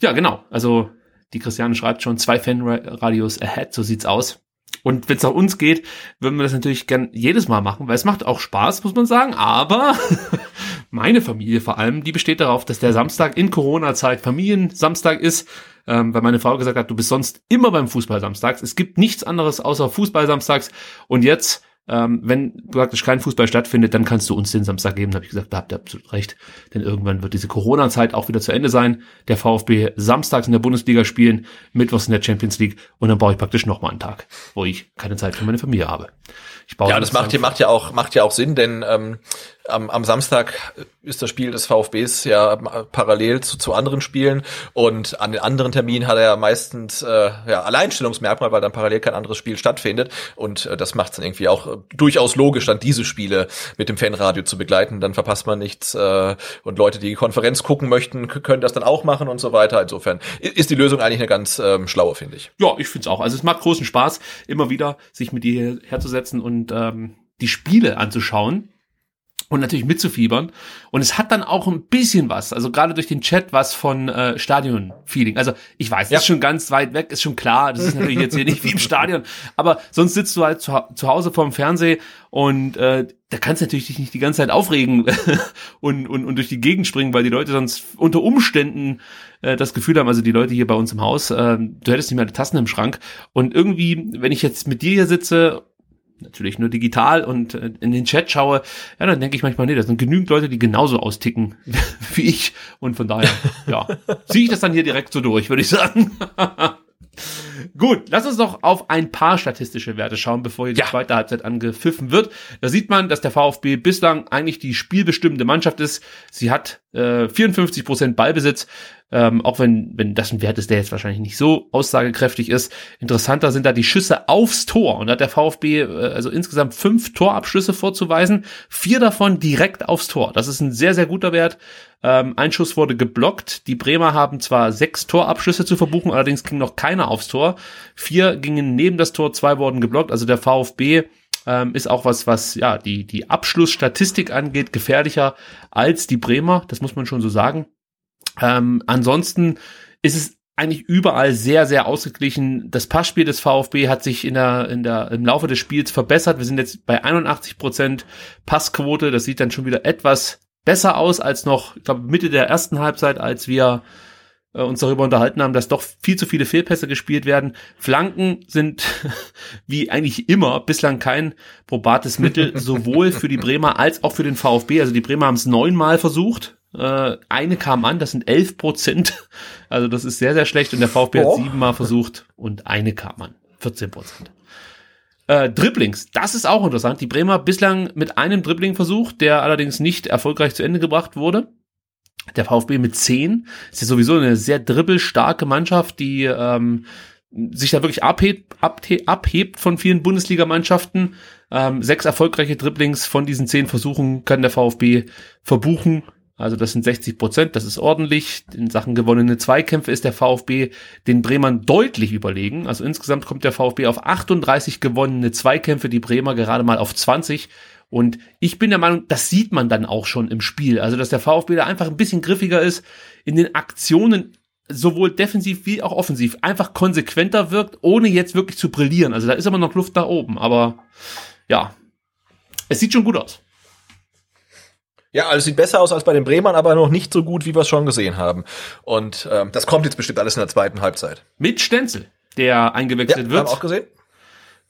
Ja, genau. Also die Christiane schreibt schon zwei Fanradios ahead, so sieht's aus. Und wenn es nach uns geht, würden wir das natürlich gern jedes Mal machen, weil es macht auch Spaß, muss man sagen. Aber meine Familie vor allem, die besteht darauf, dass der Samstag in Corona-Zeit Familiensamstag ist, ähm, weil meine Frau gesagt hat, du bist sonst immer beim Fußball samstags. Es gibt nichts anderes außer Fußball samstags. Und jetzt ähm, wenn praktisch kein Fußball stattfindet, dann kannst du uns den Samstag geben. Da habe ich gesagt, da habt ihr absolut recht. Denn irgendwann wird diese Corona-Zeit auch wieder zu Ende sein. Der VfB samstags in der Bundesliga spielen, mittwochs in der Champions League und dann brauche ich praktisch nochmal einen Tag, wo ich keine Zeit für meine Familie habe. Ich baue ja, das macht ja, macht ja auch, macht ja auch Sinn, denn ähm, am, am Samstag ist das Spiel des VfBs ja parallel zu, zu anderen Spielen und an den anderen Terminen hat er ja meistens äh, ja, Alleinstellungsmerkmal, weil dann parallel kein anderes Spiel stattfindet und äh, das macht es dann irgendwie auch äh, durchaus logisch, dann diese Spiele mit dem Fanradio zu begleiten. Dann verpasst man nichts äh, und Leute, die die Konferenz gucken möchten, können das dann auch machen und so weiter. Insofern ist die Lösung eigentlich eine ganz ähm, schlaue, finde ich. Ja, ich finde es auch. Also es macht großen Spaß, immer wieder sich mit dir herzusetzen und ähm, die Spiele anzuschauen und natürlich mitzufiebern. Und es hat dann auch ein bisschen was, also gerade durch den Chat was von äh, Stadion-Feeling. Also ich weiß, ja. ist schon ganz weit weg, ist schon klar, das ist natürlich jetzt hier nicht wie im Stadion, aber sonst sitzt du halt zu, zu Hause vorm Fernseher und äh, da kannst du natürlich dich nicht die ganze Zeit aufregen und, und, und durch die Gegend springen, weil die Leute sonst unter Umständen äh, das Gefühl haben, also die Leute hier bei uns im Haus, äh, du hättest nicht mehr die Tassen im Schrank. Und irgendwie, wenn ich jetzt mit dir hier sitze natürlich nur digital und äh, in den Chat schaue, ja, dann denke ich manchmal, nee, das sind genügend Leute, die genauso austicken wie ich. Und von daher, ja, ziehe ich das dann hier direkt so durch, würde ich sagen. Gut, lass uns noch auf ein paar statistische Werte schauen, bevor hier die ja. zweite Halbzeit angepfiffen wird. Da sieht man, dass der VfB bislang eigentlich die spielbestimmende Mannschaft ist. Sie hat äh, 54 Prozent Ballbesitz, ähm, auch wenn, wenn das ein Wert ist, der jetzt wahrscheinlich nicht so aussagekräftig ist. Interessanter sind da die Schüsse aufs Tor. Und da hat der VfB äh, also insgesamt fünf Torabschlüsse vorzuweisen, vier davon direkt aufs Tor. Das ist ein sehr, sehr guter Wert. Ähm, ein Schuss wurde geblockt. Die Bremer haben zwar sechs Torabschlüsse zu verbuchen, allerdings ging noch keiner aufs Tor. Vier gingen neben das Tor, zwei wurden geblockt. Also der VfB ähm, ist auch was, was ja die die Abschlussstatistik angeht, gefährlicher als die Bremer. Das muss man schon so sagen. Ähm, ansonsten ist es eigentlich überall sehr, sehr ausgeglichen. Das Passspiel des VfB hat sich in der, in der, im Laufe des Spiels verbessert. Wir sind jetzt bei 81 Prozent Passquote. Das sieht dann schon wieder etwas besser aus als noch, ich glaube, Mitte der ersten Halbzeit, als wir äh, uns darüber unterhalten haben, dass doch viel zu viele Fehlpässe gespielt werden. Flanken sind wie eigentlich immer bislang kein probates Mittel, sowohl für die Bremer als auch für den VfB. Also die Bremer haben es neunmal versucht. Äh, eine kam an, das sind elf Prozent. Also das ist sehr, sehr schlecht. Und der VfB oh. hat siebenmal versucht und eine kam an. 14 Prozent. Äh, Dribblings, das ist auch interessant. Die Bremer bislang mit einem Dribbling versucht, der allerdings nicht erfolgreich zu Ende gebracht wurde. Der VfB mit zehn. Ist ja sowieso eine sehr dribbelstarke Mannschaft, die ähm, sich da wirklich abhebt, abhebt von vielen Bundesligamannschaften. Ähm, sechs erfolgreiche Dribblings von diesen zehn Versuchen kann der VfB verbuchen. Also das sind 60 Prozent, das ist ordentlich. In Sachen gewonnene Zweikämpfe ist der VfB den Bremern deutlich überlegen. Also insgesamt kommt der VfB auf 38 gewonnene Zweikämpfe, die Bremer gerade mal auf 20. Und ich bin der Meinung, das sieht man dann auch schon im Spiel. Also dass der VfB da einfach ein bisschen griffiger ist, in den Aktionen sowohl defensiv wie auch offensiv einfach konsequenter wirkt, ohne jetzt wirklich zu brillieren. Also da ist immer noch Luft nach oben. Aber ja, es sieht schon gut aus. Ja, also sieht besser aus als bei den Bremern, aber noch nicht so gut, wie wir es schon gesehen haben. Und ähm, das kommt jetzt bestimmt alles in der zweiten Halbzeit. Mit Stenzel, der eingewechselt ja, wird. Haben auch gesehen.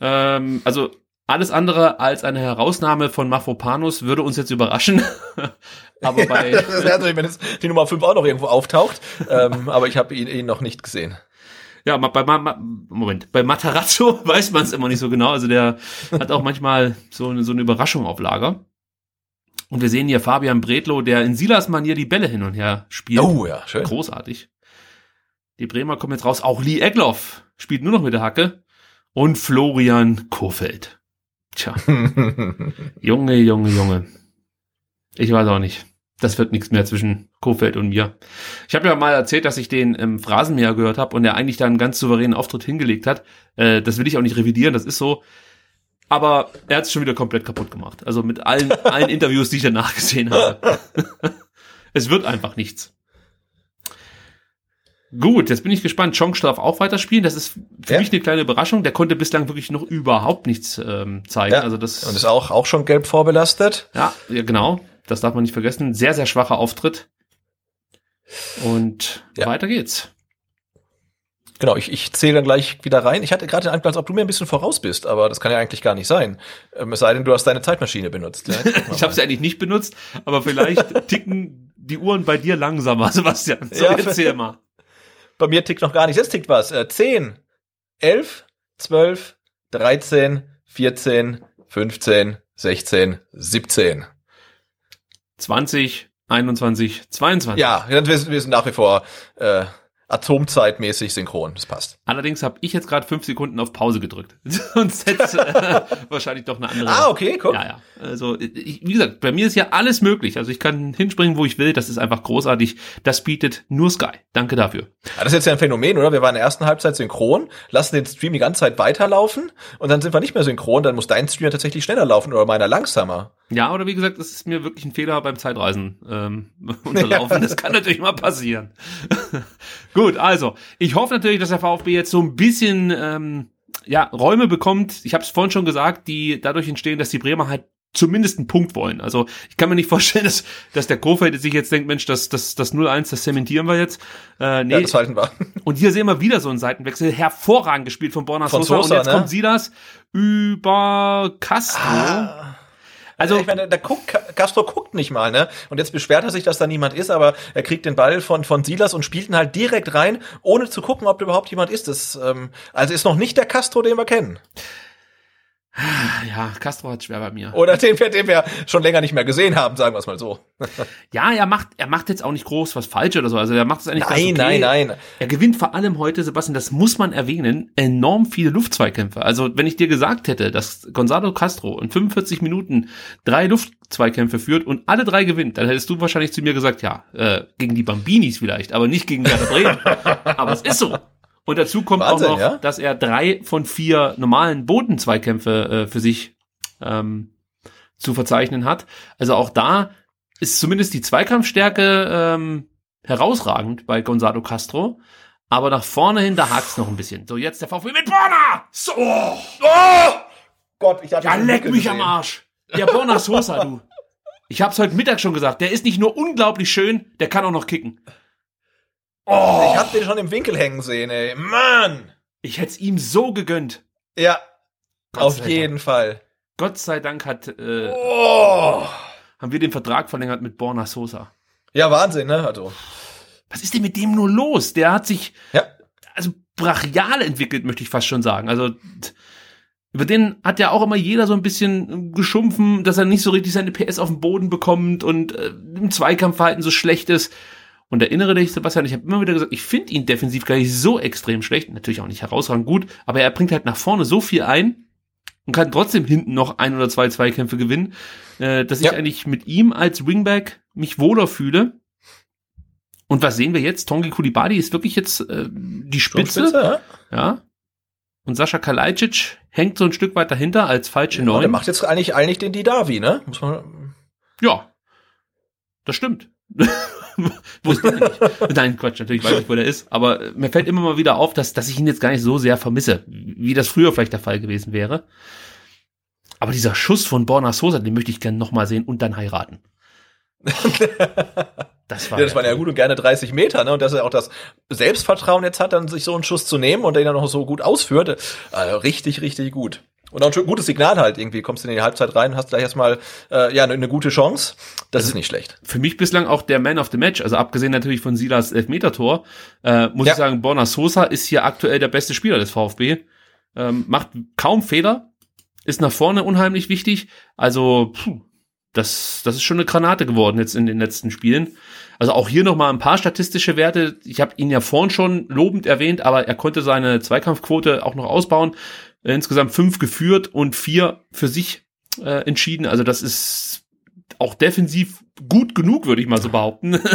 Ähm, also alles andere als eine Herausnahme von Mafropanus würde uns jetzt überraschen. aber bei ja, das wenn jetzt die Nummer 5 auch noch irgendwo auftaucht. ähm, aber ich habe ihn, ihn noch nicht gesehen. Ja, bei Moment, bei Matarazzo weiß man es immer nicht so genau. Also der hat auch manchmal so eine, so eine Überraschung auf Lager. Und wir sehen hier Fabian Bredlow, der in Silas Manier die Bälle hin und her spielt. Oh ja, schön. Großartig. Die Bremer kommen jetzt raus. Auch Lee Egloff spielt nur noch mit der Hacke. Und Florian Kofeld. Tja. Junge, Junge, Junge. Ich weiß auch nicht. Das wird nichts mehr zwischen Kofeld und mir. Ich habe ja mal erzählt, dass ich den im Phrasenmäher gehört habe und er eigentlich da einen ganz souveränen Auftritt hingelegt hat. Äh, das will ich auch nicht revidieren, das ist so. Aber er hat es schon wieder komplett kaputt gemacht. Also mit allen, allen Interviews, die ich danach gesehen habe. es wird einfach nichts. Gut, jetzt bin ich gespannt. Chong darf auch weiterspielen. Das ist für Ja. mich eine kleine Überraschung. Der konnte bislang wirklich noch überhaupt nichts ähm, zeigen. Ja. Also das Und ist auch, auch schon gelb vorbelastet. ja, ja, genau. Das darf man nicht vergessen. Sehr, sehr schwacher Auftritt. Und Ja. weiter geht's. Genau, ich, ich zähle dann gleich wieder rein. Ich hatte gerade den Eindruck, als ob du mir ein bisschen voraus bist, aber das kann ja eigentlich gar nicht sein. Ähm, Es sei denn, du hast deine Zeitmaschine benutzt. Ja, Ich habe sie eigentlich nicht benutzt, aber vielleicht ticken die Uhren bei dir langsamer, Sebastian. So, Ja, erzähl mal. Bei mir tickt noch gar nicht. Jetzt tickt was. Äh, 10, 11, 12, 13, 14, 15, 16, 17. 20, 21, 22. Ja, wir sind, wir sind nach wie vor äh, atomzeitmäßig synchron. Das passt. Allerdings habe ich jetzt gerade fünf Sekunden auf Pause gedrückt. Sonst hätte äh, wahrscheinlich doch eine andere. Ah, okay, guck. Ja, ja. Also, ich, wie gesagt, bei mir ist ja alles möglich. Also ich kann hinspringen, wo ich will. Das ist einfach großartig. Das bietet nur Sky. Danke dafür. Ja, das ist jetzt ja ein Phänomen, oder? Wir waren in der ersten Halbzeit synchron, lassen den Stream die ganze Zeit weiterlaufen und dann sind wir nicht mehr synchron, dann muss dein Stream ja tatsächlich schneller laufen oder meiner langsamer. Ja, oder wie gesagt, das ist mir wirklich ein Fehler beim Zeitreisen ähm, unterlaufen. Das kann natürlich mal passieren. Gut, also ich hoffe natürlich, dass der VfB jetzt so ein bisschen ähm, ja Räume bekommt. Ich habe es vorhin schon gesagt, die dadurch entstehen, dass die Bremer halt zumindest einen Punkt wollen. Also ich kann mir nicht vorstellen, dass, dass der Kofeld sich jetzt denkt, Mensch, das, das, das 0-1, das zementieren wir jetzt. Äh, nee, Ja, das halten wir. und hier sehen wir wieder so einen Seitenwechsel. Hervorragend gespielt von Borna Von Sosa. Und jetzt ne? kommt Silas über Castro. Also ich meine, der guckt, Castro guckt nicht mal, ne? Und jetzt beschwert er sich, dass da niemand ist, aber er kriegt den Ball von von Silas und spielt ihn halt direkt rein, ohne zu gucken, ob da überhaupt jemand ist. Das ähm, also ist noch nicht der Castro, den wir kennen, Ja, Castro hat schwer bei mir. oder den wir, den wir schon länger nicht mehr gesehen haben, sagen wir es mal so. Ja, er macht, er macht jetzt auch nicht groß was falsch oder so. Also er macht es eigentlich ganz Nein, okay. nein, nein. Er gewinnt vor allem heute, Sebastian, das muss man erwähnen, enorm viele Luftzweikämpfe. Also wenn ich dir gesagt hätte, dass Gonzalo Castro in 45 Minuten drei Luftzweikämpfe führt und alle drei gewinnt, dann hättest du wahrscheinlich zu mir gesagt, ja, äh, gegen die Bambinis vielleicht, aber nicht gegen Werder Bremen. aber es ist so. Und dazu kommt Wahnsinn, auch noch, ja? dass er drei von vier normalen Bodenzweikämpfe äh, für sich ähm, zu verzeichnen hat. Also auch da ist zumindest die Zweikampfstärke ähm, herausragend bei Gonzalo Castro. Aber nach vorne hin, da hakt's noch ein bisschen. So, jetzt der VfB mit Borna! So! Oh Gott, ich habe Ja, leck mich am Arsch! Der Borna Sosa, du. Ich hab's heute Mittag schon gesagt. Der ist nicht nur unglaublich schön, der kann auch noch kicken. Oh! Ich hab den schon im Winkel hängen sehen, ey. Mann! Ich hätt's ihm so gegönnt. Ja, Gott auf jeden Fall. Gott sei Dank hat, äh, Oh! haben wir den Vertrag verlängert mit Borna Sosa. Ja, Wahnsinn, ne? Also, Was ist denn mit dem nur los? Der hat sich ja. also brachial entwickelt, möchte ich fast schon sagen. Also über den hat ja auch immer jeder so ein bisschen geschumpfen, dass er nicht so richtig seine PS auf den Boden bekommt und äh, im Zweikampfverhalten so schlecht ist. Und erinnere dich, Sebastian, ich habe immer wieder gesagt, ich finde ihn defensiv gar nicht so extrem schlecht, natürlich auch nicht herausragend gut, aber er bringt halt nach vorne so viel ein und kann trotzdem hinten noch ein oder zwei Zweikämpfe gewinnen, äh, dass ich Ja. eigentlich mit ihm als Wingback mich wohler fühle. Und was sehen wir jetzt? Tongi Kulibadi ist wirklich jetzt äh, die Spitze. Spitze, ja? Ja. Und Sascha Kalajdzic hängt so ein Stück weit dahinter als falsche Und der Neun. macht jetzt eigentlich, eigentlich den Didavi, ne? Muss man, Ja. Das stimmt. Nein, Quatsch, natürlich weiß ich, wo der ist. Aber äh, mir fällt immer mal wieder auf, dass, dass ich ihn jetzt gar nicht so sehr vermisse, wie das früher vielleicht der Fall gewesen wäre. Aber dieser Schuss von Borna Sosa, den möchte ich gerne nochmal sehen und dann heiraten. Das war, ja, das waren ja gut und gerne 30 Meter, ne? Und dass er auch das Selbstvertrauen jetzt hat, dann sich so einen Schuss zu nehmen und den dann noch so gut ausführt. Also richtig, richtig gut. Und auch ein gutes Signal halt irgendwie. Kommst du in die Halbzeit rein, hast gleich erstmal äh, ja eine, eine gute Chance. Das ist nicht schlecht. für mich bislang auch der Man of the Match, also abgesehen natürlich von Silas Elfmeter-Tor, äh, muss Ja. ich sagen, Borna Sosa ist hier aktuell der beste Spieler des VfB. Ähm, macht kaum Fehler, ist nach vorne unheimlich wichtig. Also, puh, das, das ist schon eine Granate geworden jetzt in den letzten Spielen. Also auch hier nochmal ein paar statistische Werte. Ich habe ihn ja vorhin schon lobend erwähnt, aber er konnte seine Zweikampfquote auch noch ausbauen. Äh, insgesamt fünf geführt und vier für sich äh, entschieden. Also das ist auch defensiv gut genug, würde ich mal so behaupten.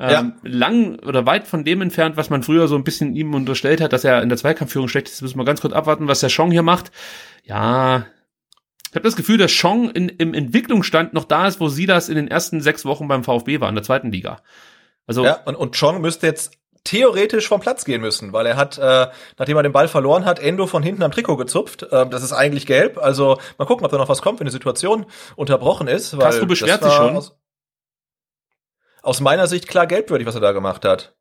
Ja. ähm, lang oder weit von dem entfernt, was man früher so ein bisschen ihm unterstellt hat, dass er in der Zweikampfführung schlecht ist. Müssen wir ganz kurz abwarten, was der Chong hier macht. Ja, ich habe das Gefühl, dass Chong in, im Entwicklungsstand noch da ist, wo sie das in den ersten sechs Wochen beim VfB war, in der zweiten Liga. Also Ja, und, und Chong müsste jetzt theoretisch vom Platz gehen müssen, weil er hat, äh, nachdem er den Ball verloren hat, Endo von hinten am Trikot gezupft. Ähm, das ist eigentlich gelb. Also mal gucken, ob da noch was kommt, wenn die Situation unterbrochen ist. Weil Castro beschwert das sich schon. Aus, aus meiner Sicht klar gelbwürdig, was er da gemacht hat.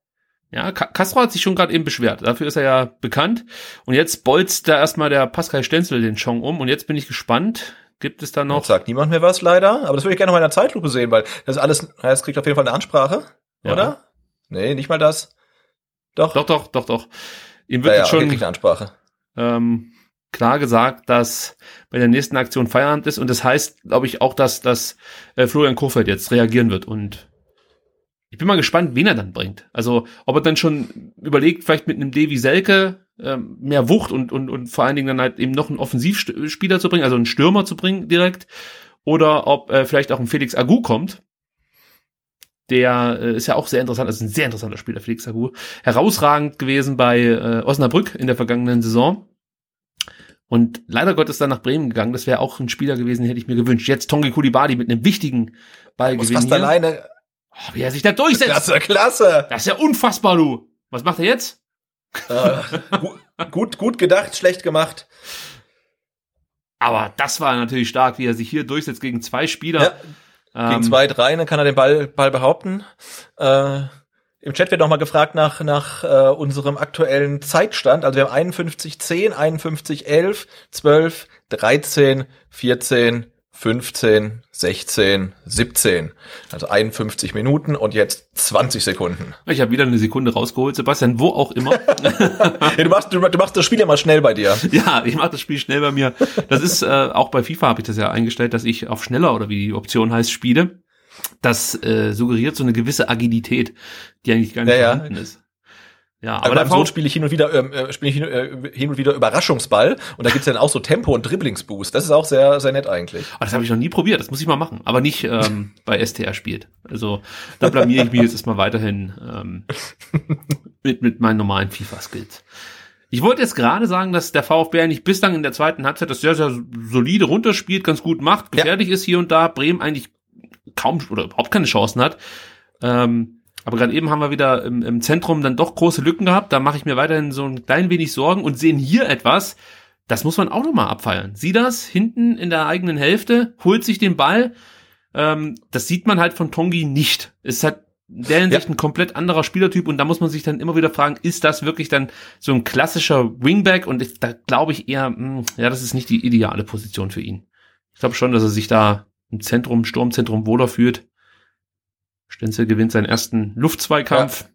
Ja, Castro hat sich schon gerade eben beschwert. Dafür ist er ja bekannt. Und jetzt bolzt da erstmal der Pascal Stenzel den Chong um. Und jetzt bin ich gespannt. Gibt es da Jetzt noch? sagt niemand mehr was leider, aber das würde ich gerne noch mal in der Zeitlupe sehen, weil das ist alles, es kriegt auf jeden Fall eine Ansprache, Ja. oder? Nee, nicht mal das. Doch. Doch, doch, doch, doch. Ihm wird ja, ja, jetzt schon Ansprache. ähm, klar gesagt, dass bei der nächsten Aktion Feierabend ist. Und das heißt, glaube ich, auch, dass, dass äh, Florian Kohfeldt jetzt reagieren wird. Und ich bin mal gespannt, wen er dann bringt. Also, ob er dann schon überlegt, vielleicht mit einem Davy Selke ähm, mehr Wucht und, und, und vor allen Dingen dann halt eben noch einen Offensivspieler zu bringen, also einen Stürmer zu bringen direkt. Oder ob äh, vielleicht auch ein Felix Agu kommt. Der äh, ist ja auch sehr interessant, also ein sehr interessanter Spieler, Felix Agu. Herausragend gewesen bei äh, Osnabrück in der vergangenen Saison. Und leider Gottes dann nach Bremen gegangen. Das wäre auch ein Spieler gewesen, den hätte ich mir gewünscht. Jetzt Tongi Kulibadi mit einem wichtigen Muss Ballgewinn fast hier. alleine. Oh, wie er sich da durchsetzt. Klasse, klasse. Das ist ja unfassbar, du. Was macht er jetzt? Äh, gu- gut, gut gedacht, schlecht gemacht. Aber das war natürlich stark, wie er sich hier durchsetzt gegen zwei Spieler. Ja, Gegen Ähm, zwei, drei, dann kann er den Ball, Ball behaupten. Äh, Im Chat wird noch mal gefragt nach, nach äh, unserem aktuellen Zeitstand. Also wir haben 51, 10, 51, 11, 12, 13, 14, 15, 16, 17. Also 51 Minuten und jetzt 20 Sekunden. Ich habe wieder eine Sekunde rausgeholt, Sebastian, wo auch immer. Ja, du, machst, du, du machst das Spiel ja mal schnell bei dir. ja, ich mache das Spiel schnell bei mir. Das ist äh, auch bei FIFA habe ich das ja eingestellt, dass ich auf schneller oder wie die Option heißt spiele. Das äh, suggeriert so eine gewisse Agilität, die eigentlich gar nicht Ja, ja. vorhanden ist. Ja, Aber aber beim Sohn spiele ich hin und wieder, ähm, äh, spiele ich hin, äh, hin und wieder Überraschungsball und da gibt's dann auch so Tempo- und Dribblingsboost. Das ist auch sehr, sehr nett eigentlich. Oh, das habe ich noch nie probiert, das muss ich mal machen. Aber nicht ähm, bei STR spielt. Also da blamier ich mich jetzt erstmal weiterhin ähm, mit, mit meinen normalen FIFA-Skills. Ich wollte jetzt gerade sagen, dass der VfB eigentlich bislang in der zweiten Halbzeit das sehr, sehr solide runterspielt, ganz gut macht, gefährlich ist hier und da, Bremen eigentlich kaum oder überhaupt keine Chancen hat. Ähm, aber gerade eben haben wir wieder im, im Zentrum dann doch große Lücken gehabt. Da mache ich mir weiterhin so ein klein wenig Sorgen und sehen hier etwas, das muss man auch nochmal abfeiern. Sieh das hinten in der eigenen Hälfte, holt sich den Ball. Ähm, das sieht man halt von Tongi nicht. Es hat in der Hinsicht ein komplett anderer Spielertyp und da muss man sich dann immer wieder fragen, ist das wirklich dann so ein klassischer Wingback? Und ich, da glaube ich eher, mh, ja, das ist nicht die ideale Position für ihn. Ich glaube schon, dass er sich da im Zentrum, Sturmzentrum wohler fühlt. Stenzel gewinnt seinen ersten Luftzweikampf.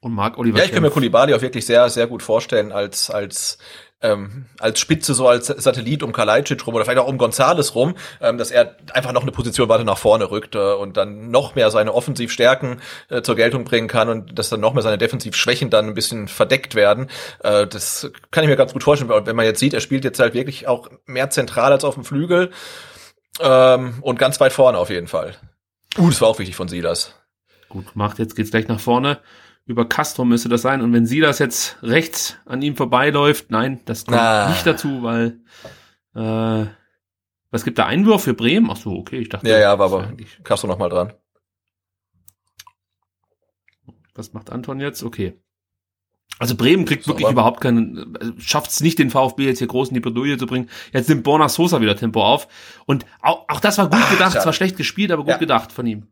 Und Marc Oliver Ja, ich kann mir Kulibali auch wirklich sehr, sehr gut vorstellen als, als, ähm, als Spitze, so als Satellit um Kalajdzic rum oder vielleicht auch um Gonzales rum, ähm, dass er einfach noch eine Position weiter nach vorne rückt äh, und dann noch mehr seine Offensivstärken äh, zur Geltung bringen kann und dass dann noch mehr seine Defensivschwächen dann ein bisschen verdeckt werden. Äh, das kann ich mir ganz gut vorstellen. Und wenn man jetzt sieht, er spielt jetzt halt wirklich auch mehr zentral als auf dem Flügel ähm, und ganz weit vorne auf jeden Fall. Uh, das war auch wichtig von Silas. Gut gemacht, jetzt geht's gleich nach vorne. Über Castro müsste das sein. Und wenn sie das jetzt rechts an ihm vorbeiläuft, nein, das kommt Ah. nicht dazu, weil äh, was gibt da Einwurf für Bremen? Ach so, okay, ich dachte. Ja, ja, war aber Castro noch mal dran. Was macht Anton jetzt? Okay. Also Bremen kriegt So, wirklich überhaupt keinen, schafft es nicht, den VfB jetzt hier groß in die Bredouille zu bringen. Jetzt nimmt Borna Sosa wieder Tempo auf. Und auch, auch das war gut Ah, gedacht, zwar schlecht gespielt, aber gut Ja. gedacht von ihm.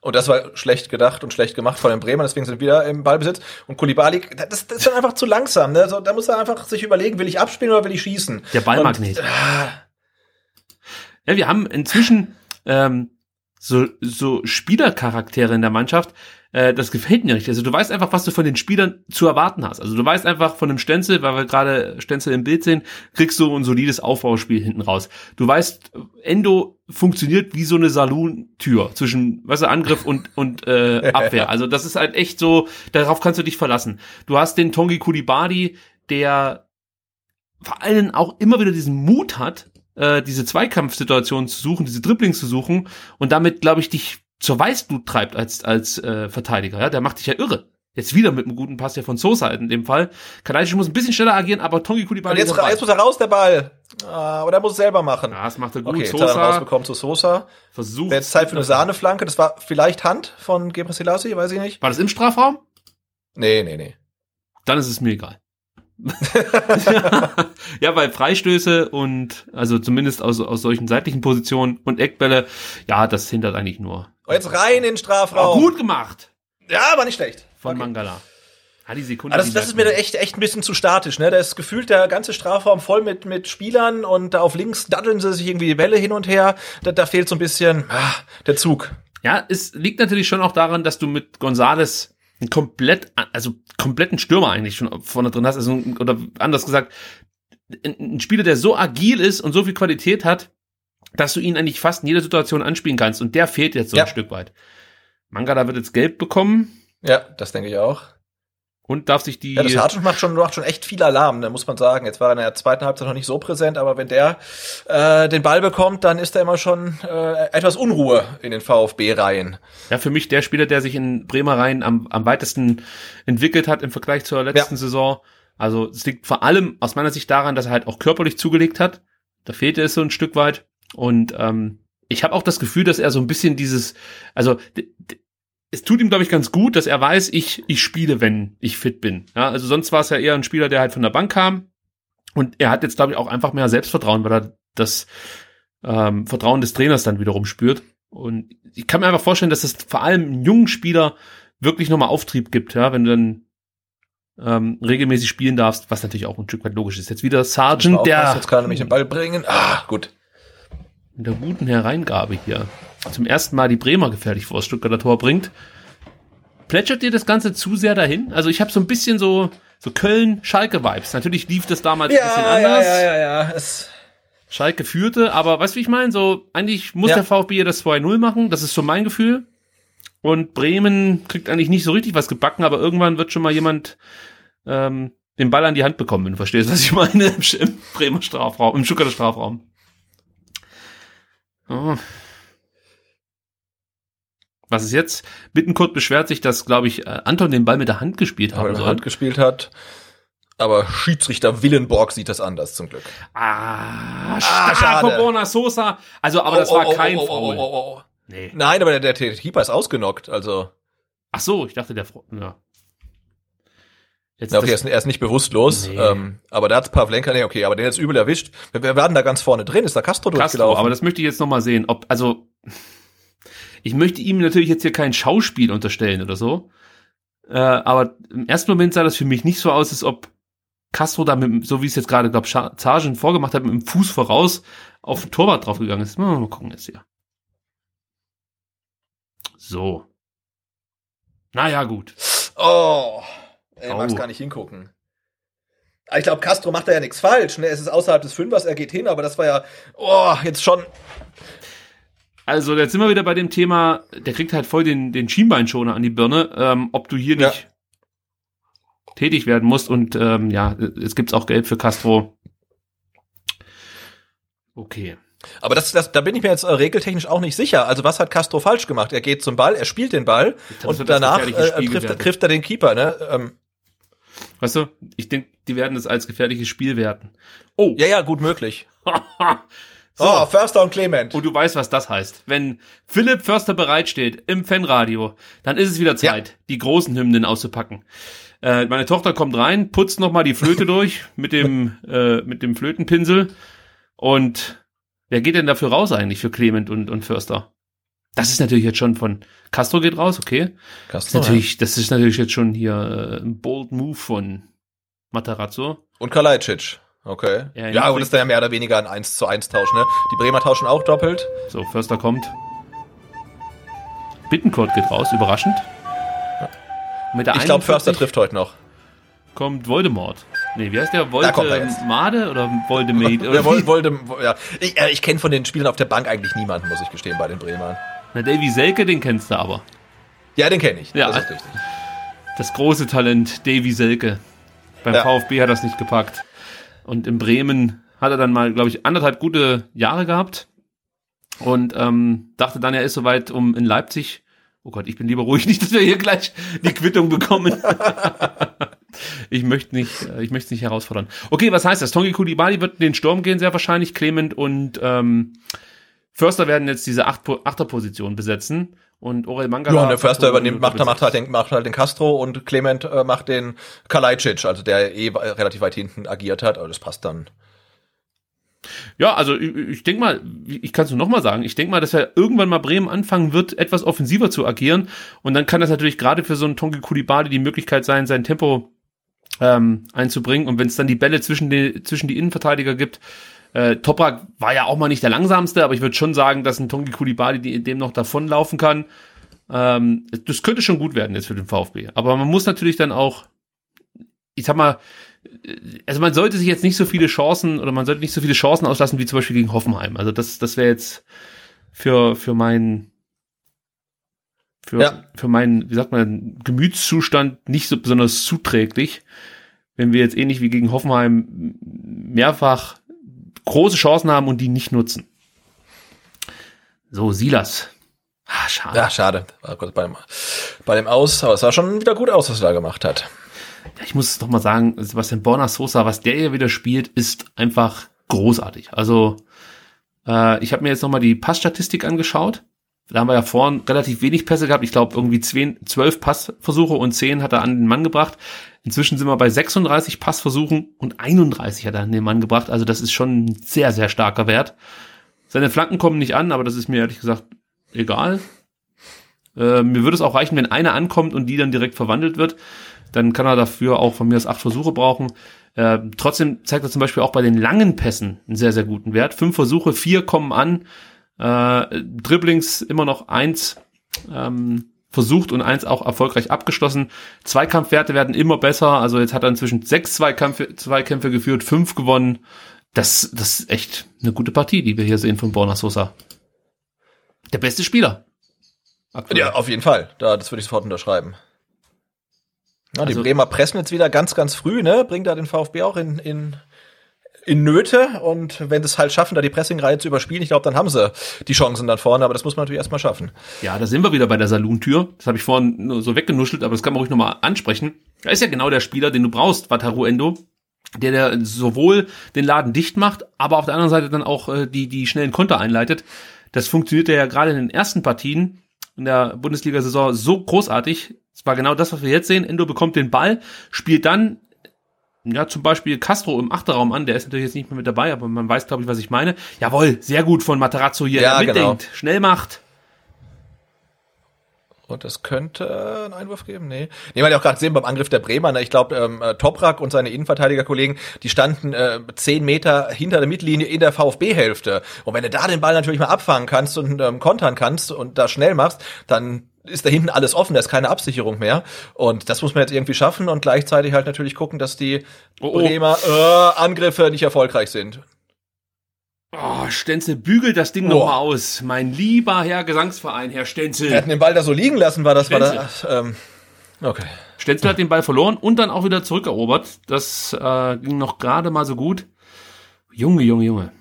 Und das war schlecht gedacht und schlecht gemacht von den Bremer, deswegen sind wir wieder im Ballbesitz. Und Kulibali, das, das ist dann einfach zu langsam. Ne? Also, da muss er einfach sich überlegen, will ich abspielen oder will ich schießen? Der Ballmagnet. Ja, wir haben inzwischen ähm, so, so Spielercharaktere in der Mannschaft. Äh, das gefällt mir richtig. Also du weißt einfach, was du von den Spielern zu erwarten hast. Also du weißt einfach von dem Stenzel, weil wir gerade Stenzel im Bild sehen, kriegst du ein solides Aufbauspiel hinten raus. Du weißt, Endo funktioniert wie so eine Saloon-Tür zwischen, weißt du, Angriff und, und äh, Abwehr. Also das ist halt echt so, darauf kannst du dich verlassen. Du hast den Tongi Kulibadi, der vor allem auch immer wieder diesen Mut hat, äh, diese Zweikampfsituation zu suchen, diese Dribblings zu suchen und damit, glaube ich, dich zur Weißblut treibt als, als äh, Verteidiger. Ja? Der macht dich ja irre. Jetzt wieder mit einem guten Pass hier von Sosa in dem Fall. Kalajdzic muss ein bisschen schneller agieren, aber Tongi Kulibali Und jetzt, jetzt muss er raus, der Ball. Ah, aber der muss es selber machen. Ja, das macht er gut. okay, jetzt hat er ihn Sosa rausbekommen zu Sosa. versucht. Jetzt Zeit für eine Sahneflanke. Das war vielleicht Hand von Gebre Selassie, weiß ich nicht. War das im Strafraum? Nee, nee, nee. Dann ist es mir egal. ja, weil Freistöße und also zumindest aus, aus solchen seitlichen Positionen und Eckbälle, ja, das hindert eigentlich nur. Und jetzt rein in den Strafraum. gut gemacht Ja, aber nicht schlecht. von Okay. Mangala. Ja, die Sekunde. Aber das, das ist mir echt, echt ein bisschen zu statisch, ne? Da ist gefühlt der ganze Strafraum voll mit, mit Spielern und da auf links daddeln sie sich irgendwie die Bälle hin und her. Da, da fehlt so ein bisschen ah, der Zug. Ja, es liegt natürlich schon auch daran, dass du mit Gonzales einen komplett, also kompletten Stürmer eigentlich schon vorne drin hast, also, oder anders gesagt, ein, Spieler, der so agil ist und so viel Qualität hat, dass du ihn eigentlich fast in jeder Situation anspielen kannst und der fehlt jetzt so Ja. ein Stück weit. Mangala wird jetzt gelb bekommen Ja, das denke ich auch. Und darf sich die, Ja, das Hartsch macht schon, macht schon echt viel Alarm, ne, muss man sagen. Jetzt war er in der zweiten Halbzeit noch nicht so präsent, aber wenn der äh, den Ball bekommt, dann ist da immer schon äh, etwas Unruhe in den VfB-Reihen. ja, für mich der Spieler, der sich in Bremer Rhein am, am weitesten entwickelt hat im Vergleich zur letzten Saison. Also es liegt vor allem aus meiner Sicht daran, dass er halt auch körperlich zugelegt hat. Da fehlte es so ein Stück weit. Und ähm, ich habe auch das Gefühl, dass er so ein bisschen dieses, also es tut ihm, glaube ich, ganz gut, dass er weiß, ich, ich spiele, wenn ich fit bin. Ja, also sonst war es ja eher ein Spieler, der halt von der Bank kam. Und er hat jetzt, glaube ich, auch einfach mehr Selbstvertrauen, weil er das ähm, Vertrauen des Trainers dann wiederum spürt. Und ich kann mir einfach vorstellen, dass es vor allem einen jungen Spieler wirklich nochmal Auftrieb gibt, ja, wenn du dann ähm, regelmäßig spielen darfst, was natürlich auch ein Stück weit logisch ist. Jetzt wieder Aufpassen, der jetzt kann er nämlich den Ball bringen. Ah, gut. mit der guten Hereingabe hier zum ersten Mal die Bremer gefährlich vor das Stuttgarter Tor bringt. Plätschert dir das Ganze zu sehr dahin? Also ich habe so ein bisschen so so Köln-Schalke-Vibes. Natürlich lief das damals ein bisschen anders. ja, ja, ja. Es, Schalke führte, aber weißt du, wie ich meine? So, eigentlich muss Ja. der VfB hier das 2-0 machen. Das ist so mein Gefühl. Und Bremen kriegt eigentlich nicht so richtig was gebacken, aber irgendwann wird schon mal jemand ähm, den Ball an die Hand bekommen, wenn du verstehst, was ich meine, im Bremer Strafraum, im Stuttgarter Strafraum. Oh. Was ist jetzt? Bittenkurt beschwert sich, dass, glaube ich, äh, Anton den Ball mit der Hand gespielt haben in der. Hand gespielt hat. Aber Schiedsrichter Willenborg sieht das anders zum Glück. Ah, Ah, schade. Borna Sosa. Also, aber das Oh, war oh, kein oh, oh, Foul. oh, oh, oh. Nee. Nein, aber der, der, Keeper ist ausgenockt, also. Ach so, ich dachte, der, ja. Jetzt Ja, okay, er das, ist, er ist nicht bewusstlos, Nee. ähm, aber da hat Pavlenka, nee, okay, aber den jetzt übel erwischt. Wir, wir waren da ganz vorne drin, ist da Castro, Castro, durchgelaufen. aber das möchte ich jetzt noch mal sehen, ob, also, ich möchte ihm natürlich jetzt hier kein Schauspiel unterstellen oder so, äh, aber im ersten Moment sah das für mich nicht so aus, als ob Castro da mit, dem- so wie es jetzt gerade, glaube Sargent vorgemacht hat, mit dem Fuß voraus auf den Torwart draufgegangen ist. Mal, mal gucken jetzt hier. So. Naja, gut. oh, er Oh. mag's gar nicht hingucken. Aber Ich glaube, Castro macht da ja nichts falsch. Ne? Es ist außerhalb des Fünfers, er geht hin, aber das war ja, oh, jetzt schon. Also, jetzt sind wir wieder bei dem Thema, der kriegt halt voll den, den Schienbeinschoner an die Birne, ähm, ob du hier Ja. nicht tätig werden musst. Und ähm, ja, es gibt's auch Geld für Castro. Okay. Aber das, das, da bin ich mir jetzt äh, regeltechnisch auch nicht sicher. Also was hat Castro falsch gemacht? Er geht zum Ball, er spielt den Ball Das und danach äh, trifft, trifft er den Keeper. Ne? Ähm, Weißt du, ich denke, die werden es als gefährliches Spiel werten. Oh, ja, ja, gut möglich. so. Oh, Förster und Clement. Und du weißt, was das heißt. Wenn Philipp Förster bereitsteht im Fanradio, dann ist es wieder Zeit, die großen Hymnen auszupacken. Äh, meine Tochter kommt rein, putzt nochmal die Flöte durch mit dem, äh, mit dem Flötenpinsel. Und wer geht denn dafür raus eigentlich für Clement und, und Förster? Das ist natürlich jetzt schon von Castro geht raus, okay. Das ist Castro, natürlich, das ist natürlich jetzt schon hier äh, ein bold Move von Matarazzo. Und Kalajdzic. Okay. Ja, Ja, aber das ist dann ja mehr oder weniger ein 1 zu 1 Tausch, ne? Die Bremer tauschen auch doppelt. So, Förster kommt. Bittenkurt geht raus, überraschend. Mit der Ich glaube, Förster 41 trifft heute noch. kommt Voldemort. Nee, wie heißt der? Er. Voldemade oder Voldemade? Oder Oder Vol wie? Voldem, ja. Ich, äh, ich kenne von den Spielern auf der Bank eigentlich niemanden, muss ich gestehen, bei den Bremern. Na, Davy Selke, den kennst du aber. Ja, den kenne ich. Ja. Das ist richtig. Das große Talent Davy Selke. Beim Ja. VfB hat das nicht gepackt. Und in Bremen hat er dann mal, glaube ich, anderthalb gute Jahre gehabt und ähm, dachte dann, er ist soweit, um in Leipzig. Oh Gott, ich bin lieber ruhig, nicht, dass wir hier gleich die Quittung bekommen. ich möchte nicht, äh, ich möchte nicht herausfordern. Okay, was heißt das? Tongi Kulibali wird in den Sturm gehen, sehr wahrscheinlich. Clement und ähm, Förster werden jetzt diese Acht Achterposition besetzen. Und Orel Mangala. Ja, und der Förster übernimmt, macht, macht, halt den, macht halt den Castro und Clement äh, macht den Kalajdzic, also der eh relativ weit hinten agiert hat, aber das passt dann. Ja, also ich, ich denke mal, ich kann es nur nochmal sagen, ich denke mal, dass er irgendwann mal Bremen anfangen wird, etwas offensiver zu agieren. Und dann kann das natürlich gerade für so einen Tongi Kulibali die Möglichkeit sein, sein Tempo ähm, einzubringen. Und wenn es dann die Bälle zwischen die, zwischen die Innenverteidiger gibt, äh, Toprak war ja auch mal nicht der langsamste, aber ich würde schon sagen, dass ein Tongi Kulibali dem noch davonlaufen kann. Ähm, das könnte schon gut werden jetzt für den VfB. Aber man muss natürlich dann auch, ich sag mal, also man sollte sich jetzt nicht so viele Chancen oder man sollte nicht so viele Chancen auslassen wie zum Beispiel gegen Hoffenheim. Also das, das wäre jetzt für, für meinen für, ja. für meinen, wie sagt man, Gemütszustand nicht so besonders zuträglich, wenn wir jetzt ähnlich wie gegen Hoffenheim mehrfach große Chancen haben und die nicht nutzen. So, Silas. Ah, schade. Ja, schade. Bei dem, bei dem Aus, aber es sah schon wieder gut aus, was er da gemacht hat ich muss es doch mal sagen, Sebastian Borna Sosa, was der hier wieder spielt, ist einfach großartig. Also äh, ich habe mir jetzt nochmal die Passstatistik angeschaut. Da haben wir ja vorhin relativ wenig Pässe gehabt. Ich glaube, irgendwie zwölf Passversuche und zehn hat er an den Mann gebracht. Inzwischen sind wir bei 36 Passversuchen und 31 hat er an den Mann gebracht. Also das ist schon ein sehr, sehr starker Wert. Seine Flanken kommen nicht an, aber das ist mir ehrlich gesagt egal. Äh, mir würde es auch reichen, wenn einer ankommt und die dann direkt verwandelt wird dann kann er dafür auch von mir aus acht Versuche brauchen. Äh, trotzdem zeigt er zum Beispiel auch bei den langen Pässen einen sehr, sehr guten Wert. Fünf Versuche, vier kommen an. Äh, Dribblings immer noch eins ähm, versucht und eins auch erfolgreich abgeschlossen. Zweikampfwerte werden immer besser. Also jetzt hat er inzwischen sechs Zweikämpfe, Zweikämpfe geführt, fünf gewonnen. Das, das ist echt eine gute Partie, die wir hier sehen von Borna Sosa. Der beste Spieler. Aktuell. Ja, auf jeden Fall. Da, das würde ich sofort unterschreiben. Ja, die also, Bremer pressen jetzt wieder ganz, ganz früh, ne? Bringt da den VfB auch in, in, in Nöte. Und wenn sie es halt schaffen, da die Pressingreihe zu überspielen, ich glaube, dann haben sie die Chancen dann vorne. Aber das muss man natürlich erstmal schaffen. Ja, da sind wir wieder bei der Saluntür. Das habe ich vorhin nur so weggenuschelt, aber das kann man ruhig nochmal ansprechen. Da ist ja genau der Spieler, den du brauchst, Wataru Endo. Der, der sowohl den Laden dicht macht, aber auf der anderen Seite dann auch äh, die, die schnellen Konter einleitet. Das funktioniert ja gerade in den ersten Partien in der Bundesliga-Saison so großartig. Es war genau das, was wir jetzt sehen. Endo bekommt den Ball, spielt dann ja, zum Beispiel Castro im Achterraum an, der ist natürlich jetzt nicht mehr mit dabei, aber man weiß, glaube ich, was ich meine. Jawohl, sehr gut von Materazzo hier, ja, der mitdenkt, genau. schnell macht. Und es könnte einen Einwurf geben? Nee. Nee, weil ja auch gerade sehen beim Angriff der Bremer, ne, ich glaube, ähm, äh, Toprak und seine Innenverteidigerkollegen, die standen äh, zehn Meter hinter der Mittellinie in der VfB-Hälfte. Und wenn du da den Ball natürlich mal abfangen kannst und ähm, kontern kannst und da schnell machst, dann ist da hinten alles offen, da ist keine Absicherung mehr. Und das muss man jetzt irgendwie schaffen und gleichzeitig halt natürlich gucken, dass die oh, oh. Bremer äh, Angriffe nicht erfolgreich sind. Oh, Stenzel, bügel das Ding oh. noch mal aus. Mein lieber Herr Gesangsverein, Herr Stenzel. Wir hätten den Ball da so liegen lassen, war das, Stenzel. war das, ähm, okay. Stenzel hat den Ball verloren und dann auch wieder zurückerobert. Das äh, ging noch gerade mal so gut. Junge, Junge, Junge.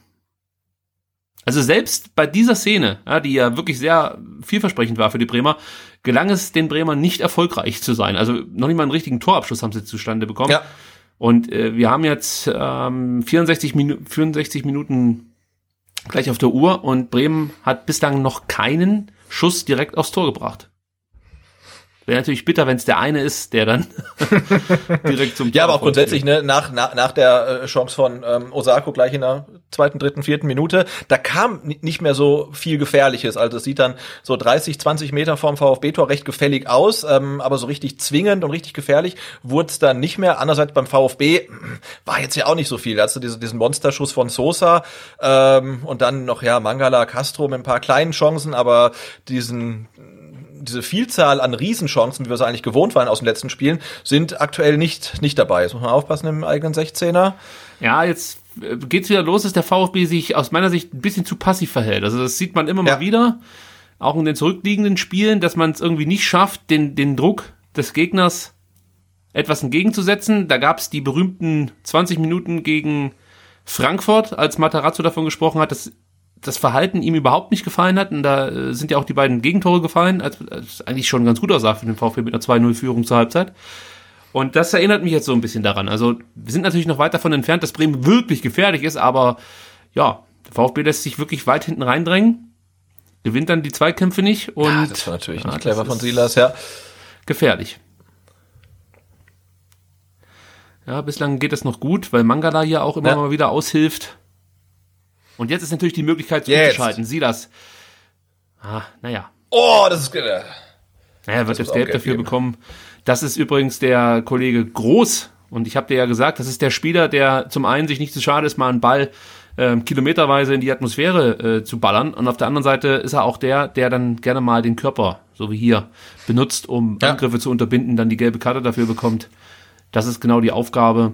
Also selbst bei dieser Szene, ja, die ja wirklich sehr vielversprechend war für die Bremer, gelang es den Bremer nicht erfolgreich zu sein. Also noch nicht mal einen richtigen Torabschluss haben sie zustande bekommen. Ja. Und äh, wir haben jetzt ähm, 64, Minu 64 Minuten gleich auf der Uhr und Bremen hat bislang noch keinen Schuss direkt aufs Tor gebracht. Wäre natürlich bitter, wenn es der eine ist, der dann direkt zum Tor Ja, aber auch grundsätzlich, ne, nach, nach, nach der äh, Chance von ähm, Osako gleich in der zweiten, dritten, vierten Minute, da kam nicht mehr so viel Gefährliches. Also es sieht dann so 30, 20 Meter vorm VfB-Tor recht gefällig aus, ähm, aber so richtig zwingend und richtig gefährlich wurde es dann nicht mehr. Andererseits beim VfB war jetzt ja auch nicht so viel. Da hast du diesen, diesen Monsterschuss von Sosa ähm, und dann noch, ja, Mangala, Castro mit ein paar kleinen Chancen, aber diesen diese Vielzahl an Riesenchancen, wie wir es eigentlich gewohnt waren aus den letzten Spielen, sind aktuell nicht, nicht dabei. Jetzt muss man aufpassen im eigenen 16er. Ja, jetzt geht's wieder los, dass der VfB sich aus meiner Sicht ein bisschen zu passiv verhält. Also das sieht man immer ja. mal wieder, auch in den zurückliegenden Spielen, dass man es irgendwie nicht schafft, den, den Druck des Gegners etwas entgegenzusetzen. Da gab es die berühmten 20 Minuten gegen Frankfurt, als Matarazzo davon gesprochen hat, dass das Verhalten ihm überhaupt nicht gefallen hat. Und da äh, sind ja auch die beiden Gegentore gefallen, als, als eigentlich schon ganz gut aussah für den VfB mit einer 2-0-Führung zur Halbzeit. Und das erinnert mich jetzt so ein bisschen daran. Also wir sind natürlich noch weit davon entfernt, dass Bremen wirklich gefährlich ist, aber ja, der VfB lässt sich wirklich weit hinten reindrängen, gewinnt dann die Zweikämpfe nicht und Ja, das war natürlich Ja, nicht das clever von Silas, ja. gefährlich. Ja, bislang geht es noch gut, weil Mangala ja auch immer Ja. mal wieder aushilft. Und jetzt ist natürlich die Möglichkeit Jetzt. zuzuschalten. Silas. Ah, naja. Oh, das ist, äh, Naja, wird jetzt Geld dafür geben. bekommen. Das ist übrigens der Kollege Groß. Und ich habe dir ja gesagt, das ist der Spieler, der zum einen sich nicht zu schade ist, mal einen Ball ähm, kilometerweise in die Atmosphäre äh, zu ballern. Und auf der anderen Seite ist er auch der, der dann gerne mal den Körper, so wie hier, benutzt, um Ja. Angriffe zu unterbinden, dann die gelbe Karte dafür bekommt. Das ist genau die Aufgabe.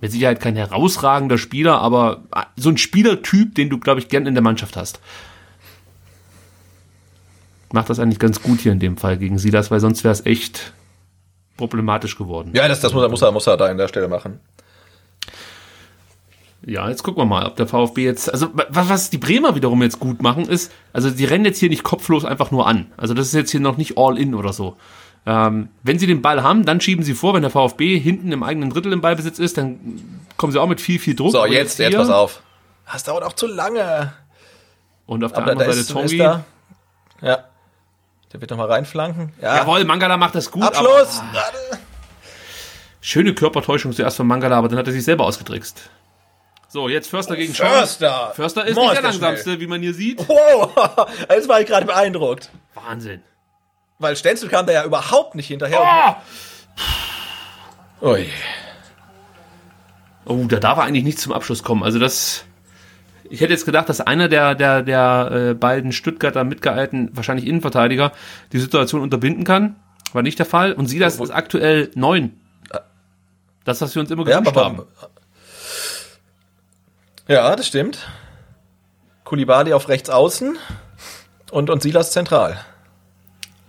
Mit Sicherheit kein herausragender Spieler, aber so ein Spielertyp, den du, glaube ich, gern in der Mannschaft hast. Macht das eigentlich ganz gut hier in dem Fall gegen Silas, weil sonst wäre es echt problematisch geworden. ja, das, das muss, er, muss, er, muss er da an der Stelle machen. Ja, jetzt gucken wir mal, ob der VfB jetzt, also was, was die Bremer wiederum jetzt gut machen, ist, also die rennen jetzt hier nicht kopflos einfach nur an. Also das ist jetzt hier noch nicht all in oder so. Ähm, wenn sie den Ball haben, dann schieben sie vor, wenn der VfB hinten im eigenen Drittel im Ballbesitz ist, dann kommen sie auch mit viel, viel Druck. So, jetzt, jetzt pass auf. Das dauert auch zu lange. Und auf der Aber da anderen Seite Tongi. Ja. Der wird nochmal reinflanken. Ja. Jawohl, Mangala macht das gut. Abschluss! Aber, ah, schöne Körpertäuschung zuerst von Mangala, aber dann hat er sich selber ausgetrickst. So, jetzt Förster gegen Schaum. Förster! Förster ist Boah, nicht der langsamste, wie man hier sieht. Wow, jetzt war ich gerade beeindruckt. Wahnsinn. Weil Stenzel kam da ja überhaupt nicht hinterher. Oh! Ui. Oh, da darf er eigentlich nicht zum Abschluss kommen. Also das. Ich hätte jetzt gedacht, dass einer der, der, der äh, beiden Stuttgarter mitgeeilten, wahrscheinlich Innenverteidiger, die Situation unterbinden kann. War nicht der Fall. Und Silas ist aktuell neun. Das, was wir uns immer Ja, gewünscht aber, haben. ja, das stimmt. Kulibali auf rechts außen und, und Silas zentral.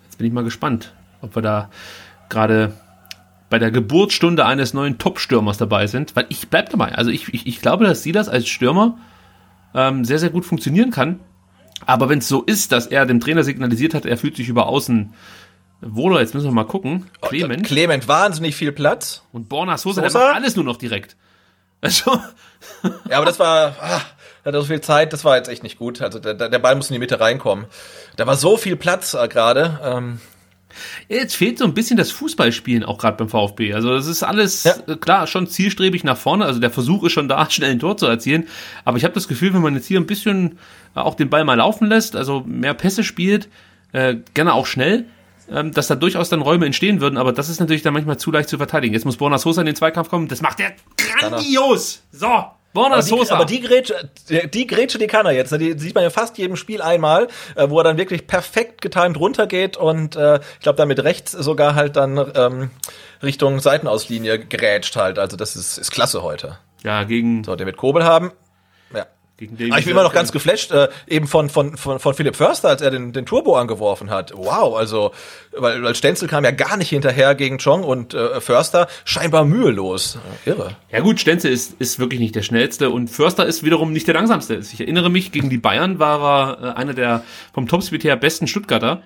Jetzt bin ich mal gespannt, ob wir da gerade bei der Geburtsstunde eines neuen Top-Stürmers dabei sind. Weil ich bleib dabei. Also ich, ich, ich glaube, dass Silas als Stürmer ähm, sehr, sehr gut funktionieren kann. Aber wenn es so ist, dass er dem Trainer signalisiert hat, er fühlt sich über außen wohler, jetzt müssen wir mal gucken. Clement Clement, wahnsinnig viel Platz. und Borna Sosa, der Sosa? macht alles nur noch direkt. Also, Ja, aber das war, ah, er hatte so viel Zeit, das war jetzt echt nicht gut. Also der, der Ball muss in die Mitte reinkommen. Da war so viel Platz äh, gerade. Ähm, Jetzt fehlt so ein bisschen das Fußballspielen auch gerade beim VfB. Also das ist alles Ja. äh, klar schon zielstrebig nach vorne. Also der Versuch ist schon da, schnell ein Tor zu erzielen. Aber ich habe das Gefühl, wenn man jetzt hier ein bisschen auch den Ball mal laufen lässt, also mehr Pässe spielt, äh, gerne auch schnell, ähm, dass da durchaus dann Räume entstehen würden. Aber das ist natürlich dann manchmal zu leicht zu verteidigen. Jetzt muss Borna Sosa in den Zweikampf kommen. Das macht er grandios. So, Borna aber, die, Sosa. aber die Grätsche, die, die Grätsche, die kann er jetzt. Die sieht man ja fast jedem Spiel einmal, äh, wo er dann wirklich perfekt getimt runtergeht und äh, ich glaube damit rechts sogar halt dann ähm, Richtung Seitenauslinie grätscht halt. Also das ist, ist klasse heute. ja, gegen, So, der wird Kobel haben. Gegen den Aber ich bin immer noch ganz geflasht, äh, eben von, von, von, von Philipp Förster, als er den, den Turbo angeworfen hat. Wow, also, weil, weil Stenzel kam ja gar nicht hinterher gegen Chong und äh, Förster scheinbar mühelos. Irre. Ja gut, Stenzel ist, ist wirklich nicht der schnellste und Förster ist wiederum nicht der langsamste. Ich erinnere mich, gegen die Bayern war er äh, einer der vom Topspeed her besten Stuttgarter.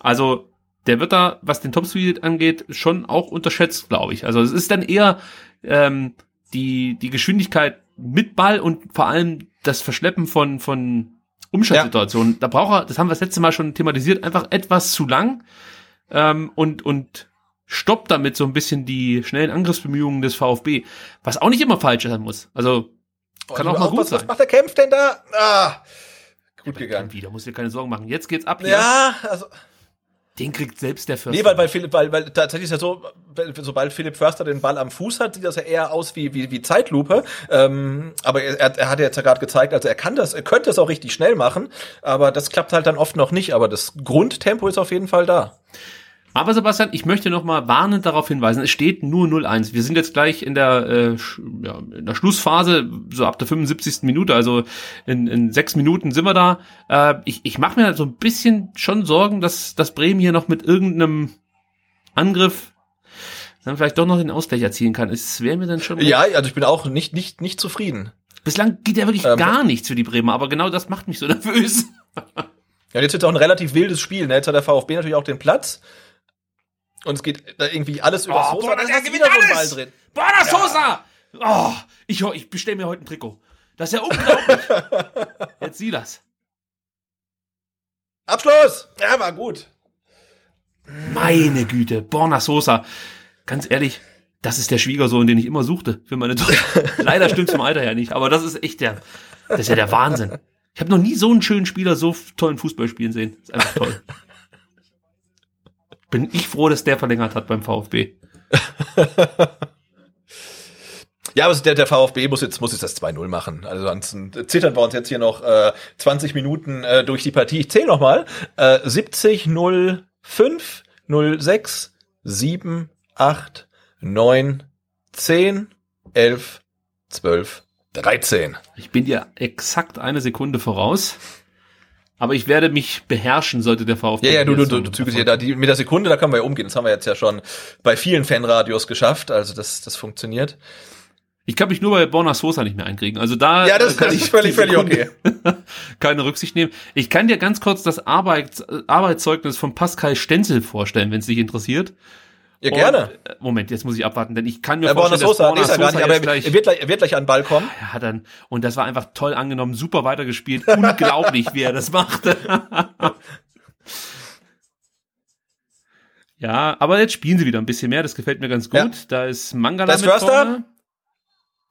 Also der wird da, was den Topspeed angeht, schon auch unterschätzt, glaube ich. Also es ist dann eher ähm, die, die Geschwindigkeit mit Ball und vor allem das Verschleppen von, von Umschaltsituationen. Da braucht er, das haben wir das letzte Mal schon thematisiert, einfach etwas zu lang ähm, und, und stoppt damit so ein bisschen die schnellen Angriffsbemühungen des VfB, was auch nicht immer falsch sein muss. Also kann Oh, auch mal gut was, sein. was macht der Kämpf denn da? Ah, gut gegangen. Wieder, musst dir keine Sorgen machen. Jetzt geht's ab hier. Ja, also, Den kriegt selbst der Förster. nee, weil, weil Philipp, weil, weil tatsächlich ist ja so, sobald Philipp Förster den Ball am Fuß hat, sieht das ja eher aus wie, wie, wie Zeitlupe. Ähm, aber er, er, er hat ja jetzt ja gerade gezeigt, also er kann das, er könnte es auch richtig schnell machen, aber das klappt halt dann oft noch nicht. Aber das Grundtempo ist auf jeden Fall da. Aber Sebastian, ich möchte noch mal warnend darauf hinweisen, es steht nur 0-1. Wir sind jetzt gleich in der, äh, ja, in der Schlussphase, so ab der 75. Minute, also in, in sechs Minuten sind wir da. Äh, ich ich mache mir so ein bisschen schon Sorgen, dass, dass Bremen hier noch mit irgendeinem Angriff dann vielleicht doch noch den Ausgleich erzielen kann. Es wäre mir dann schon. Ja, also ich bin auch nicht, nicht, nicht zufrieden. Bislang geht ja wirklich Ähm, gar nichts für die Bremer, aber genau das macht mich so nervös. Ja, jetzt wird auch ein relativ wildes Spiel. Ne? Jetzt hat der VfB natürlich auch den Platz. Und es geht da irgendwie alles über Oh, boah, Da der ist wieder so ein alles! Ball drin. Borna Sosa! Oh, ich, ich bestelle mir heute ein Trikot. Das ist ja unglaublich. Jetzt sieh das. Abschluss! Ja, war gut. Meine Güte, Borna Sosa. Ganz ehrlich, das ist der Schwiegersohn, den ich immer suchte für meine Tochter. Leider stimmt's vom Alter her nicht, aber das ist echt der, das ist ja der Wahnsinn. Ich habe noch nie so einen schönen Spieler so tollen Fußball spielen sehen. ist einfach toll. Bin ich froh, dass der verlängert hat beim VfB. Ja, aber der, der VfB muss jetzt, muss jetzt das 2-0 machen. Also ansonsten zittern wir uns jetzt hier noch äh, 20 Minuten äh, durch die Partie. Ich zähle nochmal. Äh, 70, 0, 5, 0, 6, 7, 8, 9, 10, 11, 12, 13. Ich bin dir exakt eine Sekunde voraus. Aber ich werde mich beherrschen, sollte der VfB. Ja, ja, du, du, du, du Erfolg hier da die, mit der Sekunde, da können wir ja umgehen. Das haben wir jetzt ja schon bei vielen Fanradios geschafft. Also das, das funktioniert. Ich kann mich nur bei Borna Sosa nicht mehr einkriegen. Also da Ja, das- äh, kann das ich völlig- völlig Sekunde keine Rücksicht nehmen. Ich kann dir ganz kurz das Arbeits Arbeitszeugnis von Pascal Stenzel vorstellen, wenn es dich interessiert. Ja, gerne. Und, äh, Moment, jetzt muss ich abwarten, denn ich kann mir Borna vorstellen, Sosa, nee, dass ist er gar nicht, er, gleich, er, wird gleich, er wird gleich an den Ball kommen. hat dann und das war einfach toll angenommen, super weitergespielt, unglaublich, wie er das machte. ja, aber jetzt spielen sie wieder ein bisschen mehr, das gefällt mir ganz gut. Ja. Da ist Mangala Da ist mit Förster. vorne.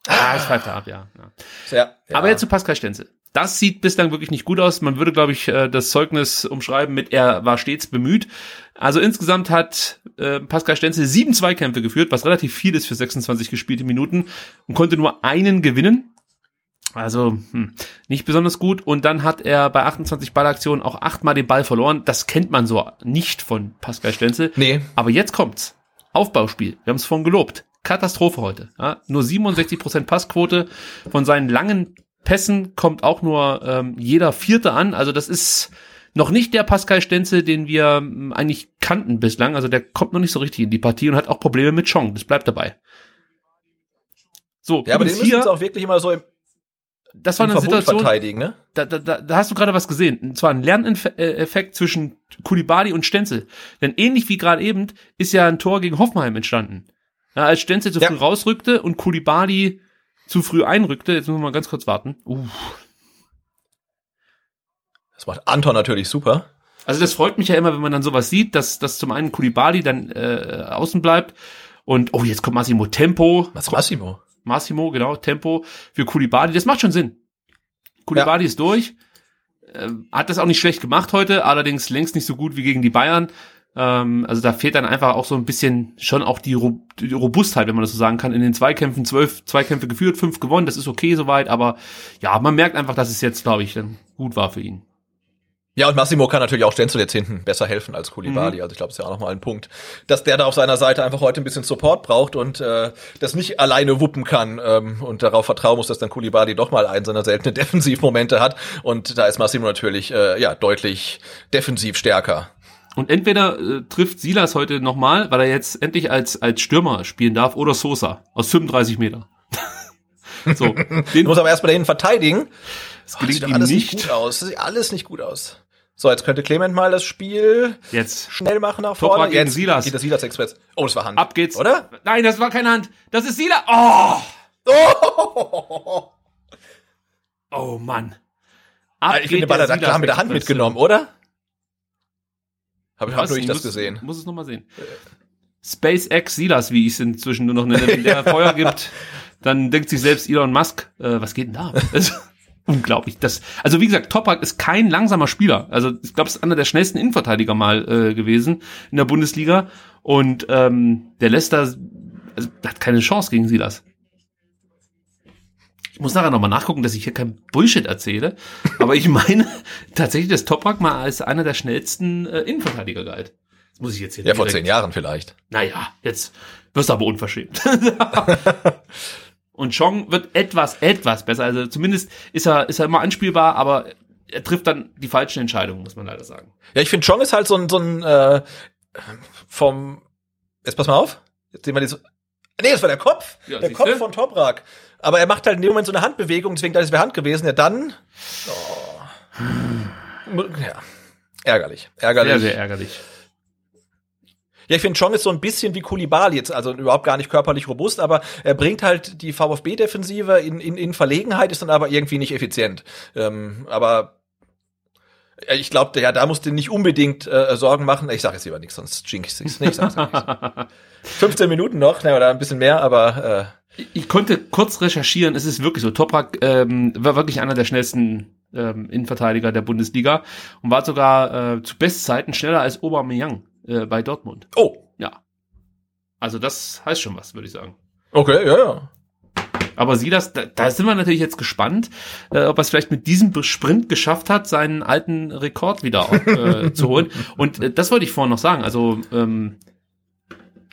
Ah, es pfeift er ab, ja. ja. Ja, ja. Aber jetzt zu Pascal Stenzel. Das sieht bislang wirklich nicht gut aus. Man würde, glaube ich, äh, das Zeugnis umschreiben mit, er war stets bemüht. Also insgesamt hat äh, Pascal Stenzel sieben Zweikämpfe geführt, was relativ viel ist für 26 gespielte Minuten und konnte nur einen gewinnen. Also hm, nicht besonders gut. Und dann hat er bei 28 Ballaktionen auch achtmal den Ball verloren. Das kennt man so nicht von Pascal Stenzel. Nee. Aber jetzt kommt's. Aufbauspiel. Wir haben es vorhin gelobt. Katastrophe heute. Ja, nur 67% Passquote. Von seinen langen Pässen kommt auch nur ähm, jeder Vierte an. Also das ist noch nicht der Pascal Stenzel, den wir ähm, eigentlich kannten bislang. Also der kommt noch nicht so richtig in die Partie und hat auch Probleme mit Chong. Das bleibt dabei. So, Ja, aber den hier, auch wirklich immer so im, das war eine Verbund Situation, ne? da, da, da, hast du gerade was gesehen. Und zwar ein Lerneffekt zwischen Kulibali und Stenzel. Denn ähnlich wie gerade eben ist ja ein Tor gegen Hoffenheim entstanden. Ja, als Stenzel zu Ja. früh rausrückte und Kulibali zu früh einrückte, jetzt müssen wir mal ganz kurz warten. Uh. Das macht Anton natürlich super. Also das freut mich ja immer, wenn man dann sowas sieht, dass, dass zum einen Kulibali dann äh, außen bleibt und oh, jetzt kommt Massimo Tempo. Was Massimo? Massimo, genau, Tempo für Kulibali. Das macht schon Sinn. Kulibali ist durch. Ähm, hat das auch nicht schlecht gemacht heute, allerdings längst nicht so gut wie gegen die Bayern. Ähm, also da fehlt dann einfach auch so ein bisschen schon auch die, die Robustheit, wenn man das so sagen kann. In den Zweikämpfen zwölf Zweikämpfe geführt, fünf gewonnen, das ist okay soweit, aber ja, man merkt einfach, dass es jetzt, glaube ich, dann gut war für ihn. Ja, und Massimo kann natürlich auch Stenzel jetzt hinten besser helfen als Koulibaly. Also ich glaube, es ist ja auch nochmal ein Punkt, dass der da auf seiner Seite einfach heute ein bisschen Support braucht und äh, das nicht alleine wuppen kann ähm, und darauf vertrauen muss, dass dann Koulibaly doch mal einen seiner seltenen Defensivmomente hat. Und da ist Massimo natürlich äh, ja deutlich defensiv stärker. Und entweder äh, trifft Silas heute nochmal, weil er jetzt endlich als, als Stürmer spielen darf, oder Sosa aus 35 Meter. so, den musst aber erst mal dahin verteidigen. das Oh, gelingt sieht doch ihm alles nicht. gut aus. Das sieht alles nicht gut aus. So, jetzt könnte Clement mal das Spiel Jetzt schnell machen nach vorne. gegen Jetzt Silas. geht das Silas Express. Oh, das war Hand. Ab geht's. Oder? Nein, das war keine Hand. Das ist Silas. Oh! Oh! Oh Mann. Ab ich geht finde, Ball der klar mit der Hand mitgenommen, oder? Habe ich hab nur ich das gesehen. Muss es nochmal sehen. SpaceX Silas, wie ich es inzwischen nur noch nenne, wenn der Feuer gibt, dann denkt sich selbst Elon Musk, äh, was geht denn da? Also, unglaublich. Das, also wie gesagt, Toprak ist kein langsamer Spieler. Also ich glaube, es ist einer der schnellsten Innenverteidiger mal äh, gewesen in der Bundesliga. Und ähm, der da, also, hat keine Chance gegen Silas. Ich muss nachher nochmal nachgucken, dass ich hier kein Bullshit erzähle. Aber ich meine tatsächlich, dass Toprak mal als einer der schnellsten äh, Innenverteidiger galt. Das muss ich jetzt hier Ja, vor zehn Jahren vielleicht. naja, jetzt wirst du aber unverschämt. Und Chong wird etwas, etwas besser. Also zumindest ist er, ist er immer anspielbar, aber er trifft dann die falschen Entscheidungen, muss man leider sagen. Ja, ich finde, Chong ist halt so ein, so ein äh, vom. Jetzt pass mal auf. Jetzt sehen wir das. Nee, das war der Kopf. Ja, der? Kopf von Toprak. Aber er macht halt in dem Moment so eine Handbewegung, deswegen dachte ich, es wäre Hand gewesen. Ja, dann. Oh. Ja. Ärgerlich. Ärgerlich. Sehr, sehr ärgerlich. Ja, ich finde, Chong ist so ein bisschen wie Kulibali jetzt, also überhaupt gar nicht körperlich robust, aber er bringt halt die VfB-Defensive in, in, in Verlegenheit, ist dann aber irgendwie nicht effizient. Ähm, aber ich glaube, ja, da musst du nicht unbedingt äh, Sorgen machen. Ich sage jetzt lieber nichts, sonst jinx ich's nicht. sag's ja nichts. 15 Minuten noch, ne, oder ein bisschen mehr, aber äh, Ich konnte kurz recherchieren, es ist wirklich so. Toprak ähm, war wirklich einer der schnellsten ähm, Innenverteidiger der Bundesliga und war sogar äh, zu Bestzeiten schneller als Aubameyang äh, bei Dortmund. oh, Ja. Also das heißt schon was, würde ich sagen. okay, ja, ja. Aber sie das, da, da sind wir natürlich jetzt gespannt, äh, ob er es vielleicht mit diesem Sprint geschafft hat, seinen alten Rekord wieder äh, zu holen. Und äh, das wollte ich vorhin noch sagen. Also ähm,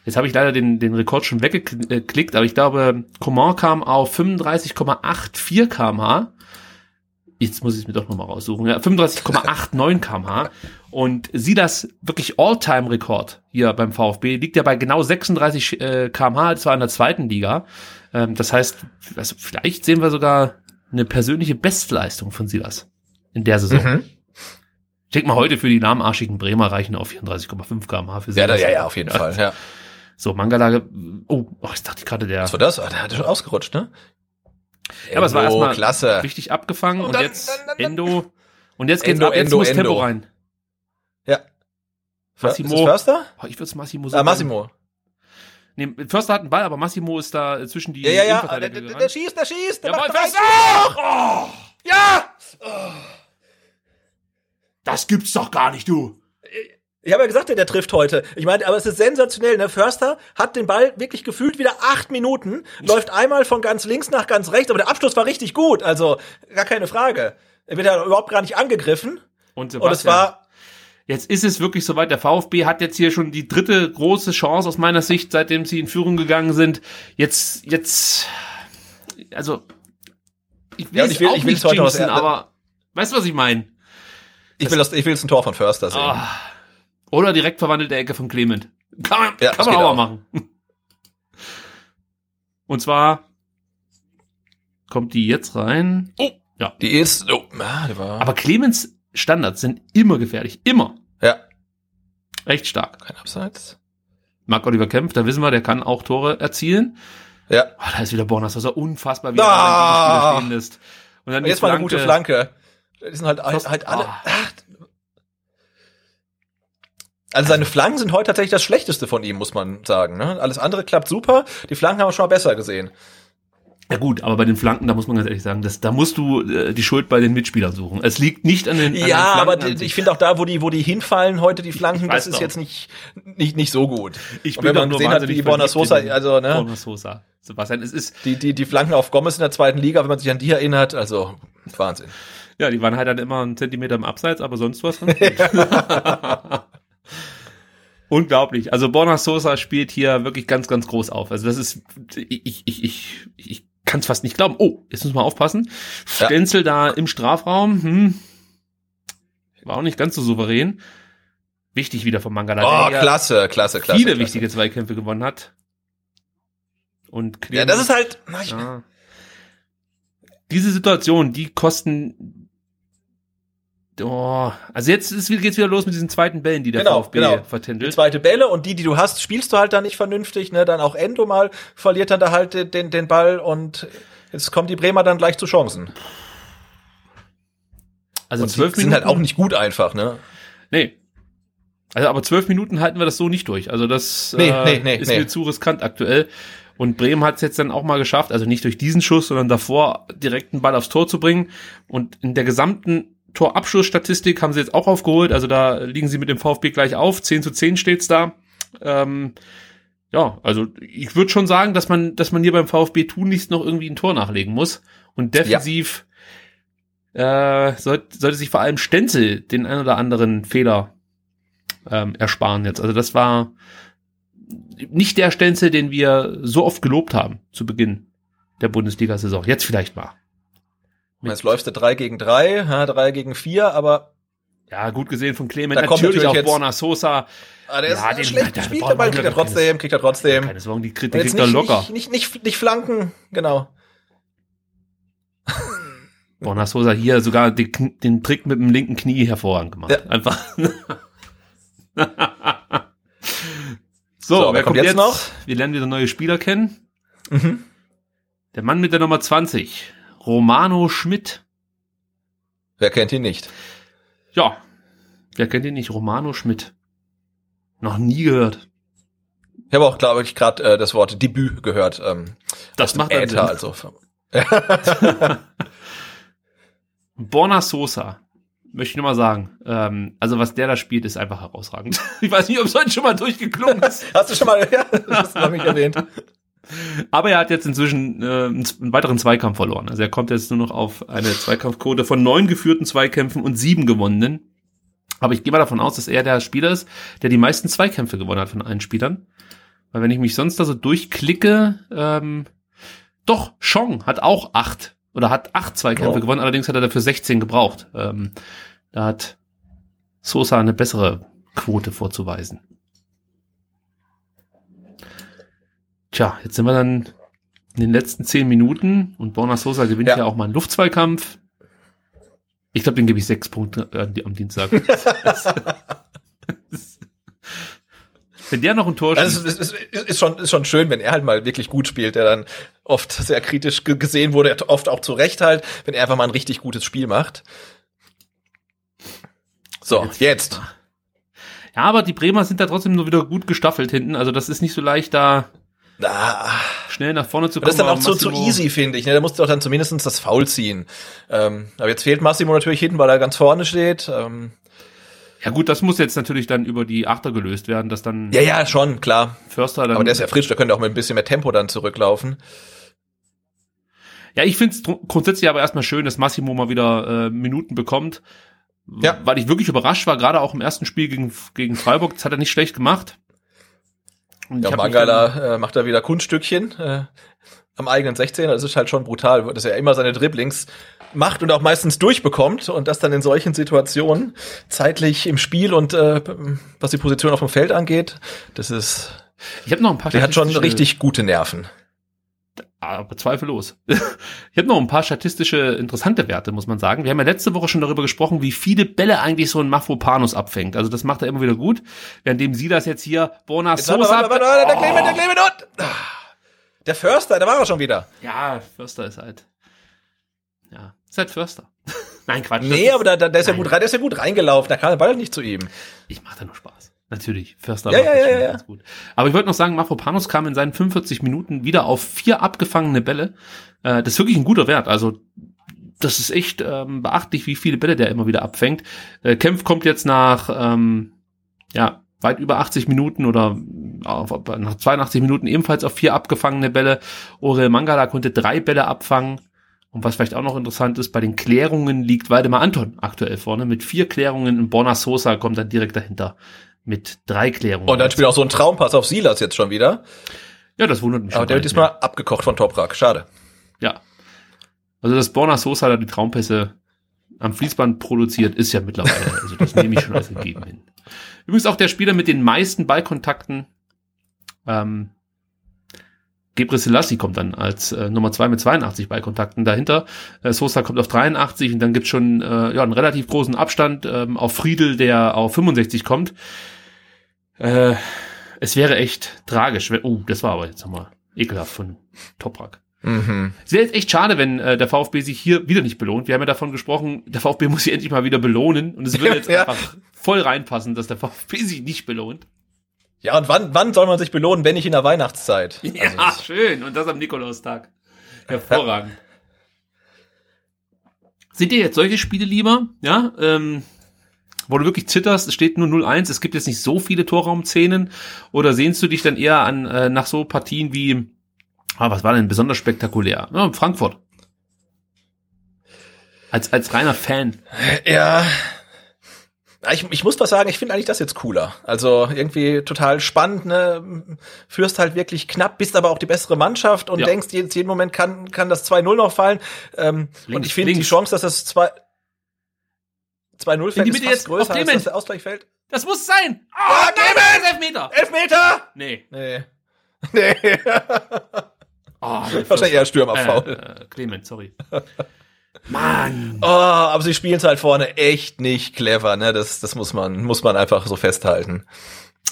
jetzt habe ich leider den, den Rekord schon weggeklickt, aber ich glaube, Coman kam auf 35,84 kmh. Jetzt muss ich es mir doch nochmal raussuchen. Ja, 35,89 kmh. Und sie das wirklich All-Time-Rekord hier beim VfB liegt ja bei genau 36 äh, kmh, das war in der zweiten Liga. Ähm, das heißt, also vielleicht sehen wir sogar eine persönliche Bestleistung von Silas in der Saison. Mhm. Ich denke mal, heute für die nahmarschigen Bremer reichen auf 34,5 kmh für Ja, Silas. da, ja, ja, auf jeden Fall, ja. So, Mangala, oh, oh ich dachte gerade der, Was war das? Ah, der hat schon ausgerutscht, ne? Ja, aber es war Endo, erstmal klasse. richtig abgefangen und, dann- jetzt dann- dann- dann- Endo, und jetzt geht's Endo, ab, jetzt Endo, muss Tempo Endo. rein. Ja. Massimo. Ist Förster? Oh, ich würde es Massimo Ah, sagen. Massimo. Nee, Förster hat einen Ball, aber Massimo ist da äh, zwischen die Ja, ja, ja. Der, der, der, schießt, der schießt. Der Jawohl, macht Förster! Oh, Ja! das gibt's doch gar nicht, du. Ich habe ja gesagt, der, der trifft heute. Ich meine, aber es ist sensationell. Ne? Förster hat den Ball wirklich gefühlt wieder acht Minuten, läuft einmal von ganz links nach ganz rechts, aber der Abschluss war richtig gut. Also gar keine Frage. Er wird ja überhaupt gar nicht angegriffen. Und, Und es war jetzt ist es wirklich soweit. Der VfB hat jetzt hier schon die dritte große Chance aus meiner Sicht, seitdem sie in Führung gegangen sind. Jetzt, jetzt, also, ich will, Ja, ich will- auch ich will nicht jinxen, aber, weißt du, was ich meine? ich will das, ich will jetzt ein Tor von Förster sehen. Ah. Oder direkt verwandelte Ecke von Clement. Kann man, Ja, kann man auch auch. mal machen. Und zwar kommt die jetzt rein. Oh, ja. Die ist, oh, ah, die war, Aber Clemens Standards sind immer gefährlich. Immer. ja, Recht stark. kein Abseits. Marc Oliver Kempf, da wissen wir, der kann auch Tore erzielen. Ja. Oh, da ist wieder Bornas, was er unfassbar wieder Ah. stehen lässt. Und dann Und jetzt mal eine gute Flanke. Die sind halt, Fast- halt alle. Ah. Ach. Also seine Flanken sind heute tatsächlich das Schlechteste von ihm, muss man sagen. Ne? Alles andere klappt super. Die Flanken haben wir schon mal besser gesehen. Ja gut, aber bei den Flanken, da muss man ganz ehrlich sagen, das, da musst du äh, die Schuld bei den Mitspielern suchen. Es liegt nicht an den, an Ja, aber an ich finde auch da, wo die, wo die hinfallen heute, die Flanken, das ist doch. jetzt nicht, nicht, nicht so gut. Ich Und bin wenn doch man gesehen hat, wie Borna Sosa, also, ne, Borna Sosa. Sebastian, es ist, die, die, die Flanken auf Gomez in der zweiten Liga, wenn man sich an die erinnert, also, Wahnsinn. ja, die waren halt dann immer einen Zentimeter im Abseits, aber sonst was. Unglaublich. Also Borna Sosa spielt hier wirklich ganz, ganz groß auf. Also das ist, ich, ich, ich, ich kann es fast nicht glauben. Oh, jetzt müssen wir aufpassen. Ja. Stenzel da im Strafraum, hm, war auch nicht ganz so souverän. Wichtig wieder von Mangala. Oh, klasse, klasse, klasse. viele klasse. wichtige Zweikämpfe gewonnen hat. Und Ja, das ist halt, na, ich, ja. Diese Situation, die kosten. Oh, also jetzt ist, geht's wieder los mit diesen zweiten Bällen, die der Genau, VfB genau. die vertändelt. zweite Bälle und die, die du hast, spielst du halt dann nicht vernünftig, ne, dann auch Endo mal verliert dann da halt den- den, Ball und jetzt kommt die Bremer dann gleich zu Chancen. Also zwölf die sind Minuten. halt auch nicht gut einfach, ne? Nee. Also aber zwölf Minuten halten wir das so nicht durch. Also das Nee, äh, nee, nee, ist mir zu riskant aktuell. Und Bremen hat es jetzt dann auch mal geschafft, also nicht durch diesen Schuss, sondern davor direkt einen Ball aufs Tor zu bringen. Und in der gesamten Torabschlussstatistik haben sie jetzt auch aufgeholt. Also da liegen sie mit dem VfB gleich auf. 10 zu 10 steht's da. Ähm, ja, also ich würde schon sagen, dass man, dass man hier beim VfB tunlichst noch irgendwie ein Tor nachlegen muss. Und defensiv äh, sollte, sollte sich vor allem Stenzel den ein oder anderen Fehler ähm, ersparen jetzt. Also das war nicht der Stenzel, den wir so oft gelobt haben zu Beginn der Bundesliga-Saison. Jetzt vielleicht mal. Jetzt läufst du drei gegen drei, ja, drei gegen vier, aber Ja, gut gesehen von Clement. Da kommt natürlich natürlich auch jetzt- Borna Sosa. Ah, der Ja, ist den- schlecht der- gespielt, Mann, kriegt er trotzdem, kriegt er trotzdem. Keine Sorgen, die Kritik jetzt da nicht, locker. nicht, nicht, nicht, nicht flanken, genau. Borna Sosa hier sogar den, den Trick mit dem linken Knie hervorragend gemacht. Ja. Einfach. So, so, wer kommt jetzt noch? Wir lernen wieder neue Spieler kennen. Mhm. Der Mann mit der Nummer 20, Romano Schmidt. Wer kennt ihn nicht? Ja, wer kennt ihn nicht? Romano Schmidt. Noch nie gehört. Ich habe auch, glaube ich, gerade äh, das Wort Debüt gehört. Ähm, Das macht Äther, Sinn. also. Borna Sosa. Möchte ich nur mal sagen. Ähm, also was der da spielt, ist einfach herausragend. Ich weiß nicht, ob es heute schon mal durchgeklungen ist. Hast du schon mal, ja, das hast du nicht erwähnt. Aber er hat jetzt inzwischen äh, einen, weiteren Zweikampf verloren. Also er kommt jetzt nur noch auf eine Zweikampfquote von neun geführten Zweikämpfen und sieben gewonnenen. Aber ich gehe mal davon aus, dass er der Spieler ist, der die meisten Zweikämpfe gewonnen hat von allen Spielern. Weil wenn ich mich sonst da so durchklicke, ähm, doch, Chong hat auch acht oder hat acht Zweikämpfe Oh. gewonnen, allerdings hat er dafür 16 gebraucht. Ähm, da hat Sosa eine bessere Quote vorzuweisen. Tja, jetzt sind wir dann in den letzten zehn Minuten und Borna Sosa gewinnt ja, Ja. auch mal einen Luftzweikampf. Ich glaube, den gebe ich sechs Punkte äh, am Dienstag. Wenn der noch ein Tor schießt. Also es ist, ist, schon, ist schon schön, wenn er halt mal wirklich gut spielt, der dann oft sehr kritisch ge- gesehen wurde, oft auch zu Recht halt, wenn er einfach mal ein richtig gutes Spiel macht. So, jetzt. Ja, aber die Bremer sind da trotzdem nur wieder gut gestaffelt hinten. Also das ist nicht so leicht, da Ah, schnell nach vorne zu kommen. das ist dann auch zu, zu easy, finde ich. Ne? Da musst du doch dann zumindest das Foul ziehen. Ähm, aber jetzt fehlt Massimo natürlich hinten, weil er ganz vorne steht. Ähm, Ja gut, das muss jetzt natürlich dann über die Achter gelöst werden, dass dann ja, ja, schon, klar. Förster dann. Aber der ist ja frisch, der könnte auch mit ein bisschen mehr Tempo dann zurücklaufen. Ja, ich finde es grundsätzlich aber erstmal schön, dass Massimo mal wieder äh, Minuten bekommt. Ja. Weil ich wirklich überrascht war, gerade auch im ersten Spiel gegen, gegen Freiburg, das hat er nicht schlecht gemacht. Und Ja, Mangala äh, macht da wieder Kunststückchen äh, am eigenen 16. Das ist halt schon brutal, dass er immer seine Dribblings macht und auch meistens durchbekommt und das dann in solchen Situationen zeitlich im Spiel und äh, was die Position auf dem Feld angeht, das ist, Ich habe noch ein paar der hat schon richtig gute Nerven. Aber zweifellos. Ich habe noch ein paar statistische interessante Werte, muss man sagen. Wir haben ja letzte Woche schon darüber gesprochen, wie viele Bälle eigentlich so ein Mafropanus abfängt. Also das macht er immer wieder gut. Währenddem sie das jetzt hier Bona Sosa. der Clement, der Clement und der Förster, da war er schon wieder. Ja, Förster ist halt. Ja, ist halt Förster. Nein, Quatsch. Nee, aber da, da, der ist ja gut rein, der ist ja gut reingelaufen, da kam der Ball nicht zu ihm. Ich mache da nur Spaß. Natürlich, Förster Ja, ja, ja, ja. ganz gut. Aber ich wollte noch sagen, Mafropanus kam in seinen 45 Minuten wieder auf vier abgefangene Bälle. Äh, das ist wirklich ein guter Wert. Also das ist echt ähm, beachtlich, wie viele Bälle der immer wieder abfängt. Äh, Kempf kommt jetzt nach ähm, ja weit über 80 Minuten oder auf, nach 82 Minuten ebenfalls auf vier abgefangene Bälle. Orel Mangala konnte drei Bälle abfangen. Und was vielleicht auch noch interessant ist, bei den Klärungen liegt Waldemar Anton aktuell vorne mit vier Klärungen und Borna Sosa kommt dann direkt dahinter mit drei Klärungen. Und dann spielt auch so ein Traumpass auf Silas jetzt schon wieder. ja, das wundert mich schon. Aber der wird diesmal abgekocht von Toprak. Schade. mehr. Ja. Also, dass Borna Sosa da die Traumpässe am Fließband produziert, ist ja mittlerweile, also das nehme ich schon als gegeben hin. Übrigens auch der Spieler mit den meisten Ballkontakten, ähm, Gebre Selassie kommt dann als äh, Nummer zwei mit 82 Ballkontakten dahinter. Äh, Sosa kommt auf 83 und dann gibt's schon äh, ja, einen relativ großen Abstand ähm, auf Friedel, der auf 65 kommt. Äh, es wäre echt tragisch. Wenn, oh, das war aber jetzt nochmal ekelhaft von Toprak. Mhm. Es wäre jetzt echt schade, wenn äh, der VfB sich hier wieder nicht belohnt. Wir haben ja davon gesprochen, der VfB muss sich endlich mal wieder belohnen und es würde jetzt Ja. einfach voll reinpassen, dass der VfB sich nicht belohnt. Ja, und wann, wann soll man sich belohnen, wenn nicht in der Weihnachtszeit? Also, Ja, schön. Und das am Nikolaustag. Hervorragend. Sind dir jetzt solche Spiele lieber? Ja, ähm, wo du wirklich zitterst, es steht nur 0-1, es gibt jetzt nicht so viele Torraumszenen oder sehnst du dich dann eher an äh, nach so Partien wie, ah, was war denn besonders spektakulär? Ja, Frankfurt. Als, als reiner Fan. ja. Ich, ich muss was sagen, ich finde eigentlich das jetzt cooler. Also irgendwie total spannend, ne? Führst halt wirklich knapp, bist aber auch die bessere Mannschaft und Ja. denkst, jetzt jeden Moment kann, kann das 2-0 noch fallen. Ähm, und Links, ich finde die. Chance, dass das 2 2-0 In die Mitte jetzt, auf größer, als dass der Ausgleich fällt. Das muss sein! Oh, Ja, nein, Clement! das ist Elfmeter! Elfmeter! Nee. Nee. Nee. Oh, Wahrscheinlich eher Stürmerfoul. äh, äh, Clement, sorry. Mann! Oh, aber sie spielen es halt vorne echt nicht clever, ne? Das, das muss man, muss man einfach so festhalten.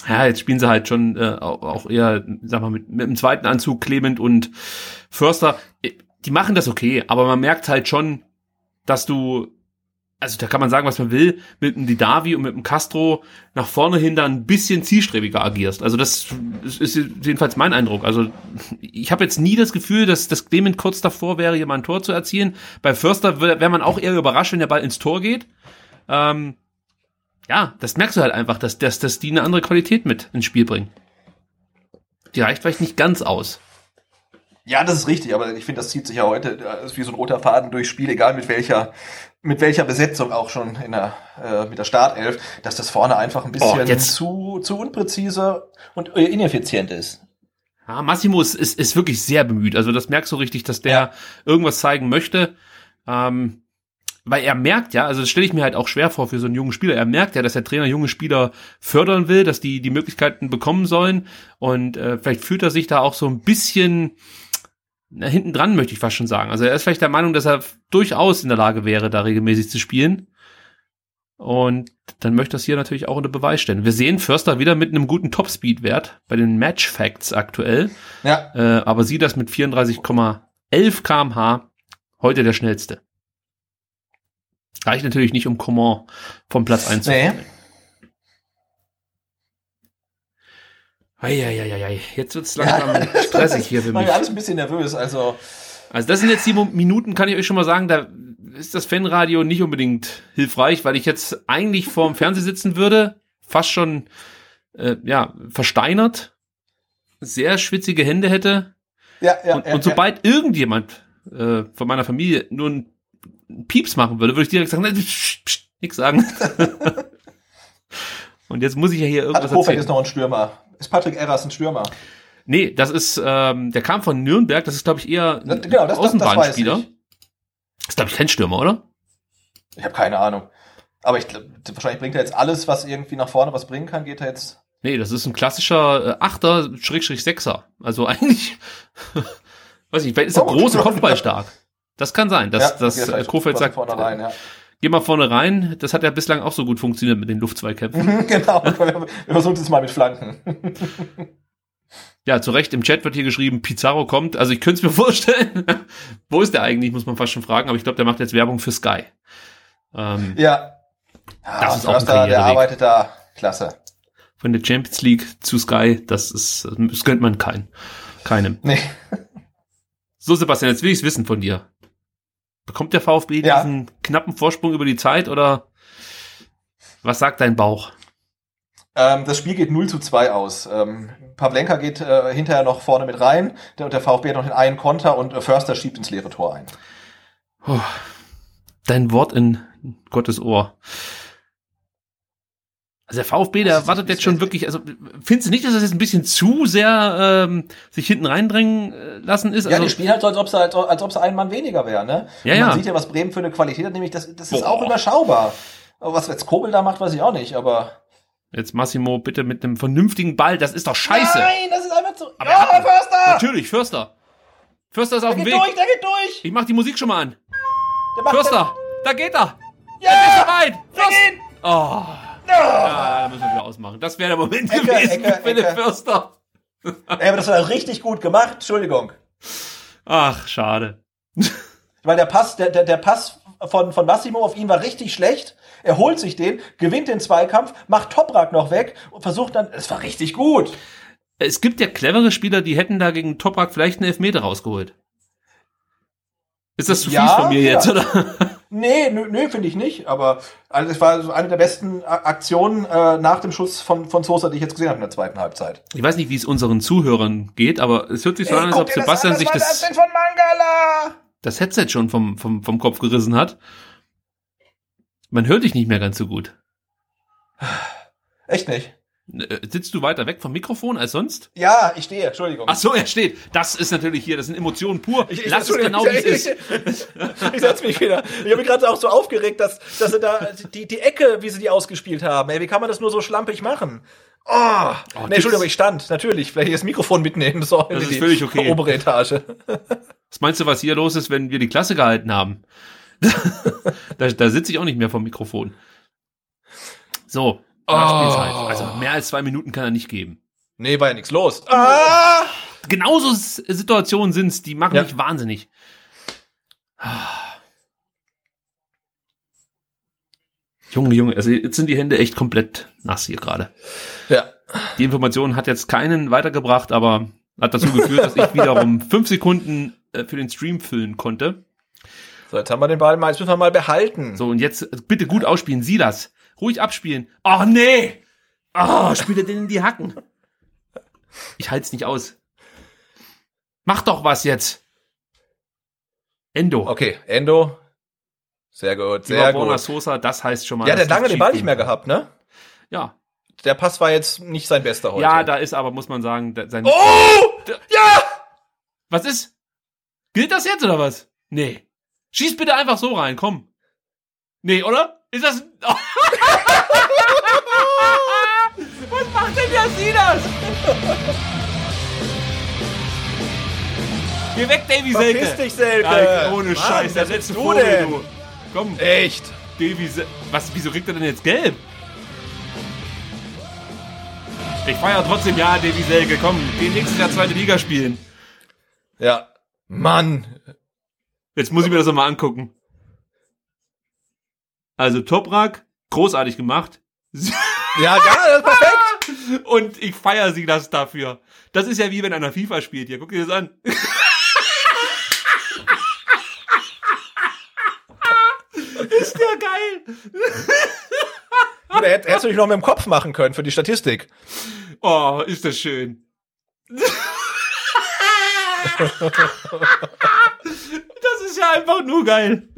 Ja, jetzt spielen sie halt schon äh, auch auch eher, sag mal, mit, mit dem zweiten Anzug Clement und Förster. Die machen das okay, aber man merkt halt schon, dass du, also da kann man sagen, was man will, mit dem Didavi und mit dem Castro nach vorne hin da ein bisschen zielstrebiger agierst. Also das ist, jedenfalls mein Eindruck. Also ich habe jetzt nie das Gefühl, dass das Clement kurz davor wäre, hier mal ein Tor zu erzielen. Bei Förster wäre wär man auch eher überrascht, wenn der Ball ins Tor geht. Ähm, ja, das merkst du halt einfach, dass, dass, dass die eine andere Qualität mit ins Spiel bringen. Die reicht vielleicht nicht ganz aus. Ja, das ist richtig, aber ich finde, das zieht sich ja heute ist wie so ein roter Faden durchs Spiel, egal mit welcher, mit welcher Besetzung auch schon in der, äh, mit der Startelf, dass das vorne einfach ein bisschen Oh, zu, zu unpräzise und ineffizient ist. Ja, Massimo ist, ist, ist wirklich sehr bemüht. Also das merkst du richtig, dass der Ja. irgendwas zeigen möchte. Ähm, weil er merkt ja, also das stelle ich mir halt auch schwer vor für so einen jungen Spieler. Er merkt ja, dass der Trainer junge Spieler fördern will, dass die die Möglichkeiten bekommen sollen. Und äh, vielleicht fühlt er sich da auch so ein bisschen hinten dran, möchte ich fast schon sagen. Also er ist vielleicht der Meinung, dass er durchaus in der Lage wäre, da regelmäßig zu spielen. Und dann möchte das hier natürlich auch unter Beweis stellen. Wir sehen Förster wieder mit einem guten Topspeed-Wert bei den Match Facts aktuell. Ja, Äh, aber sie das mit 34,11 kmh heute der schnellste. Reicht natürlich nicht, um Coman vom Platz 1 nee. Eieieiei, jetzt wird's langsam stressig hier für mich. ja alles ein bisschen nervös, also Also das sind jetzt die Minuten, kann ich euch schon mal sagen, da ist das Fanradio nicht unbedingt hilfreich, weil ich jetzt eigentlich vorm Fernseher sitzen würde, fast schon äh, ja versteinert, sehr schwitzige Hände hätte ja, ja, und, ja, und sobald irgendjemand äh, von meiner Familie nur einen Pieps machen würde, würde ich direkt sagen, pst, nix sagen. und jetzt muss ich ja hier ja. irgendwas Hat erzählen. ist noch ein Stürmer. Ist Patrick Erras ein Stürmer? Nee, das ist, ähm, der kam von Nürnberg, das ist, glaube ich, eher ein Das, genau, das, das, das Außenbahnspieler. ich. ist, glaube ich, kein Stürmer, oder? Ich habe keine Ahnung. Aber ich glaub, wahrscheinlich bringt er jetzt alles, was irgendwie nach vorne was bringen kann, geht er jetzt. Nee, das ist ein klassischer äh, Achter, Schrägstrich Sechser. Also eigentlich, weiß ich, vielleicht ist er Oh, groß und ja. Kopfballstark. Das kann sein, dass, Ja, dass geht äh, Kofeld sagt, vorne rein, ja. Geh mal vorne rein. Das hat ja bislang auch so gut funktioniert mit den Luftzweikämpfen. genau, wir versuchen es mal mit Flanken. ja, zu Recht, im Chat wird hier geschrieben, Pizarro kommt. Also ich könnte es mir vorstellen. Wo ist der eigentlich, muss man fast schon fragen. Aber ich glaube, der macht jetzt Werbung für Sky. Ähm, Ja. ja Das ist auch ein Förster, der arbeitet da. Klasse. von der Champions League zu Sky, das ist, das gönnt man kein, keinem. Nee. So, Sebastian, jetzt will ich es wissen von dir. Bekommt der VfB Ja. diesen knappen Vorsprung über die Zeit oder was sagt dein Bauch? Ähm, das Spiel geht 0 zu 2 aus. Ähm, Pavlenka geht äh, hinterher noch vorne mit rein. Der, und der VfB hat noch den einen Konter und äh, Förster schiebt ins leere Tor ein. Dein Wort in Gottes Ohr. Also der VfB, der ist- wartet jetzt schon ist- wirklich, also findest du nicht, dass das jetzt ein bisschen zu sehr ähm, sich hinten reindrängen äh, lassen ist? Ja, Also, die spielen halt so, als ob sie, als, als ob sie ein Mann weniger wäre, ne? Ja, und man ja. sieht ja, was Bremen für eine Qualität hat, nämlich das, das ist Boah. auch überschaubar. Aber was jetzt Kobel da macht, weiß ich auch nicht, aber. jetzt Massimo, bitte mit einem vernünftigen Ball, das ist doch scheiße. Nein, das ist einfach zu. Aber ja, er Förster! Natürlich, Förster. Förster ist auf Der dem geht Weg. durch, der geht durch! Ich mach die Musik schon mal an. Der macht Förster, da geht er. Ja! Er ist bereit. Der geht! Oh. Ja, da müssen wir wieder ausmachen. Das wäre der Moment Ecke, gewesen Ecke, Philipp Ecke. Förster. Ey, aber das war richtig gut gemacht, Entschuldigung. Ach, schade. Weil der Pass, der, der, der Pass von, von Massimo auf ihn war richtig schlecht. Er holt sich den, gewinnt den Zweikampf, macht Toprak noch weg und versucht dann, es war richtig gut. Es gibt ja clevere Spieler, die hätten da gegen Toprak vielleicht einen Elfmeter rausgeholt. Ist das zu Ja, fies von mir ja. jetzt, oder? Nee, nö, nö finde ich nicht. Aber also es war so eine der besten Aktionen äh, nach dem Schuss von, von Sosa, die ich jetzt gesehen habe in der zweiten Halbzeit. Ich weiß nicht, wie es unseren Zuhörern geht, aber es hört sich so an, als ob Sebastian sich das, denn von Mangala? das Headset schon vom, vom, vom Kopf gerissen hat. Man hört dich nicht mehr ganz so gut. Echt nicht. Äh, Sitzt du weiter weg vom Mikrofon als sonst? Ja, ich stehe, Entschuldigung. Ach so, er steht. Das ist natürlich hier, das sind Emotionen pur. Ich- ich- Lass es genau, wie es ist. Ich setz mich wieder. Ich habe mich gerade auch so aufgeregt, dass, dass sie da die, die Ecke, wie sie die ausgespielt haben. Ey, wie kann man das nur so schlampig machen? Oh, nee, Entschuldigung, ich stand, natürlich. Vielleicht das Mikrofon mitnehmen. Das, Das ist völlig okay. Obere Etage. Was meinst du, was hier los ist, wenn wir die Klasse gehalten haben? da da sitze ich auch nicht mehr vom Mikrofon. So, Nachspielzeit. Also mehr als zwei Minuten kann er nicht geben. Nee, war ja nichts los. Ah! Genauso Situationen sind's, die machen Ja. mich wahnsinnig. Junge, Junge, also jetzt sind die Hände echt komplett nass hier gerade. Ja. Die Information hat jetzt keinen weitergebracht, aber hat dazu geführt, dass ich wiederum fünf Sekunden äh, für den Stream füllen konnte. So, jetzt haben wir den Ball mal, jetzt müssen wir mal behalten. So, und jetzt äh, bitte gut ausspielen. Sieh das. Ruhig abspielen. Ach nee! Oh, spiele den in die Hacken. Ich halte es nicht aus. Mach doch was jetzt. Endo. Okay, Endo. Sehr gut, sehr Über gut. Sosa, das heißt schon mal. Ja, der lange den Ball nicht mehr gehabt, ne? Ja. Der Pass war jetzt nicht sein bester heute. Ja, da ist aber, muss man sagen, sein. Oh! Ja! Was ist? Gilt das jetzt oder was? Nee. Schieß bitte einfach so rein, komm. Nee, oder? Ist das. was macht denn der Silas? Geh weg, Davy Selke. Verpiss dich, Selke. Nein, ohne Mann, Scheiß, der letzte du Vogel, denn? du. Komm, Echt? Davy Selke. Was, wieso kriegt er denn jetzt gelb? Ich feier trotzdem, ja, Davy Selke, komm, geh nächstes Jahr zweite Liga spielen. Ja. Mann. Jetzt muss ich mir das nochmal angucken. Also Toprak, großartig gemacht. Ja, ja, das ist perfekt. Und ich feier sie das dafür. Das ist ja wie wenn einer FIFA spielt hier. Guck dir das an. ist der geil. Oder hätt- hättest du dich noch mit dem Kopf machen können für die Statistik. Oh, ist das schön. das ist ja einfach nur geil.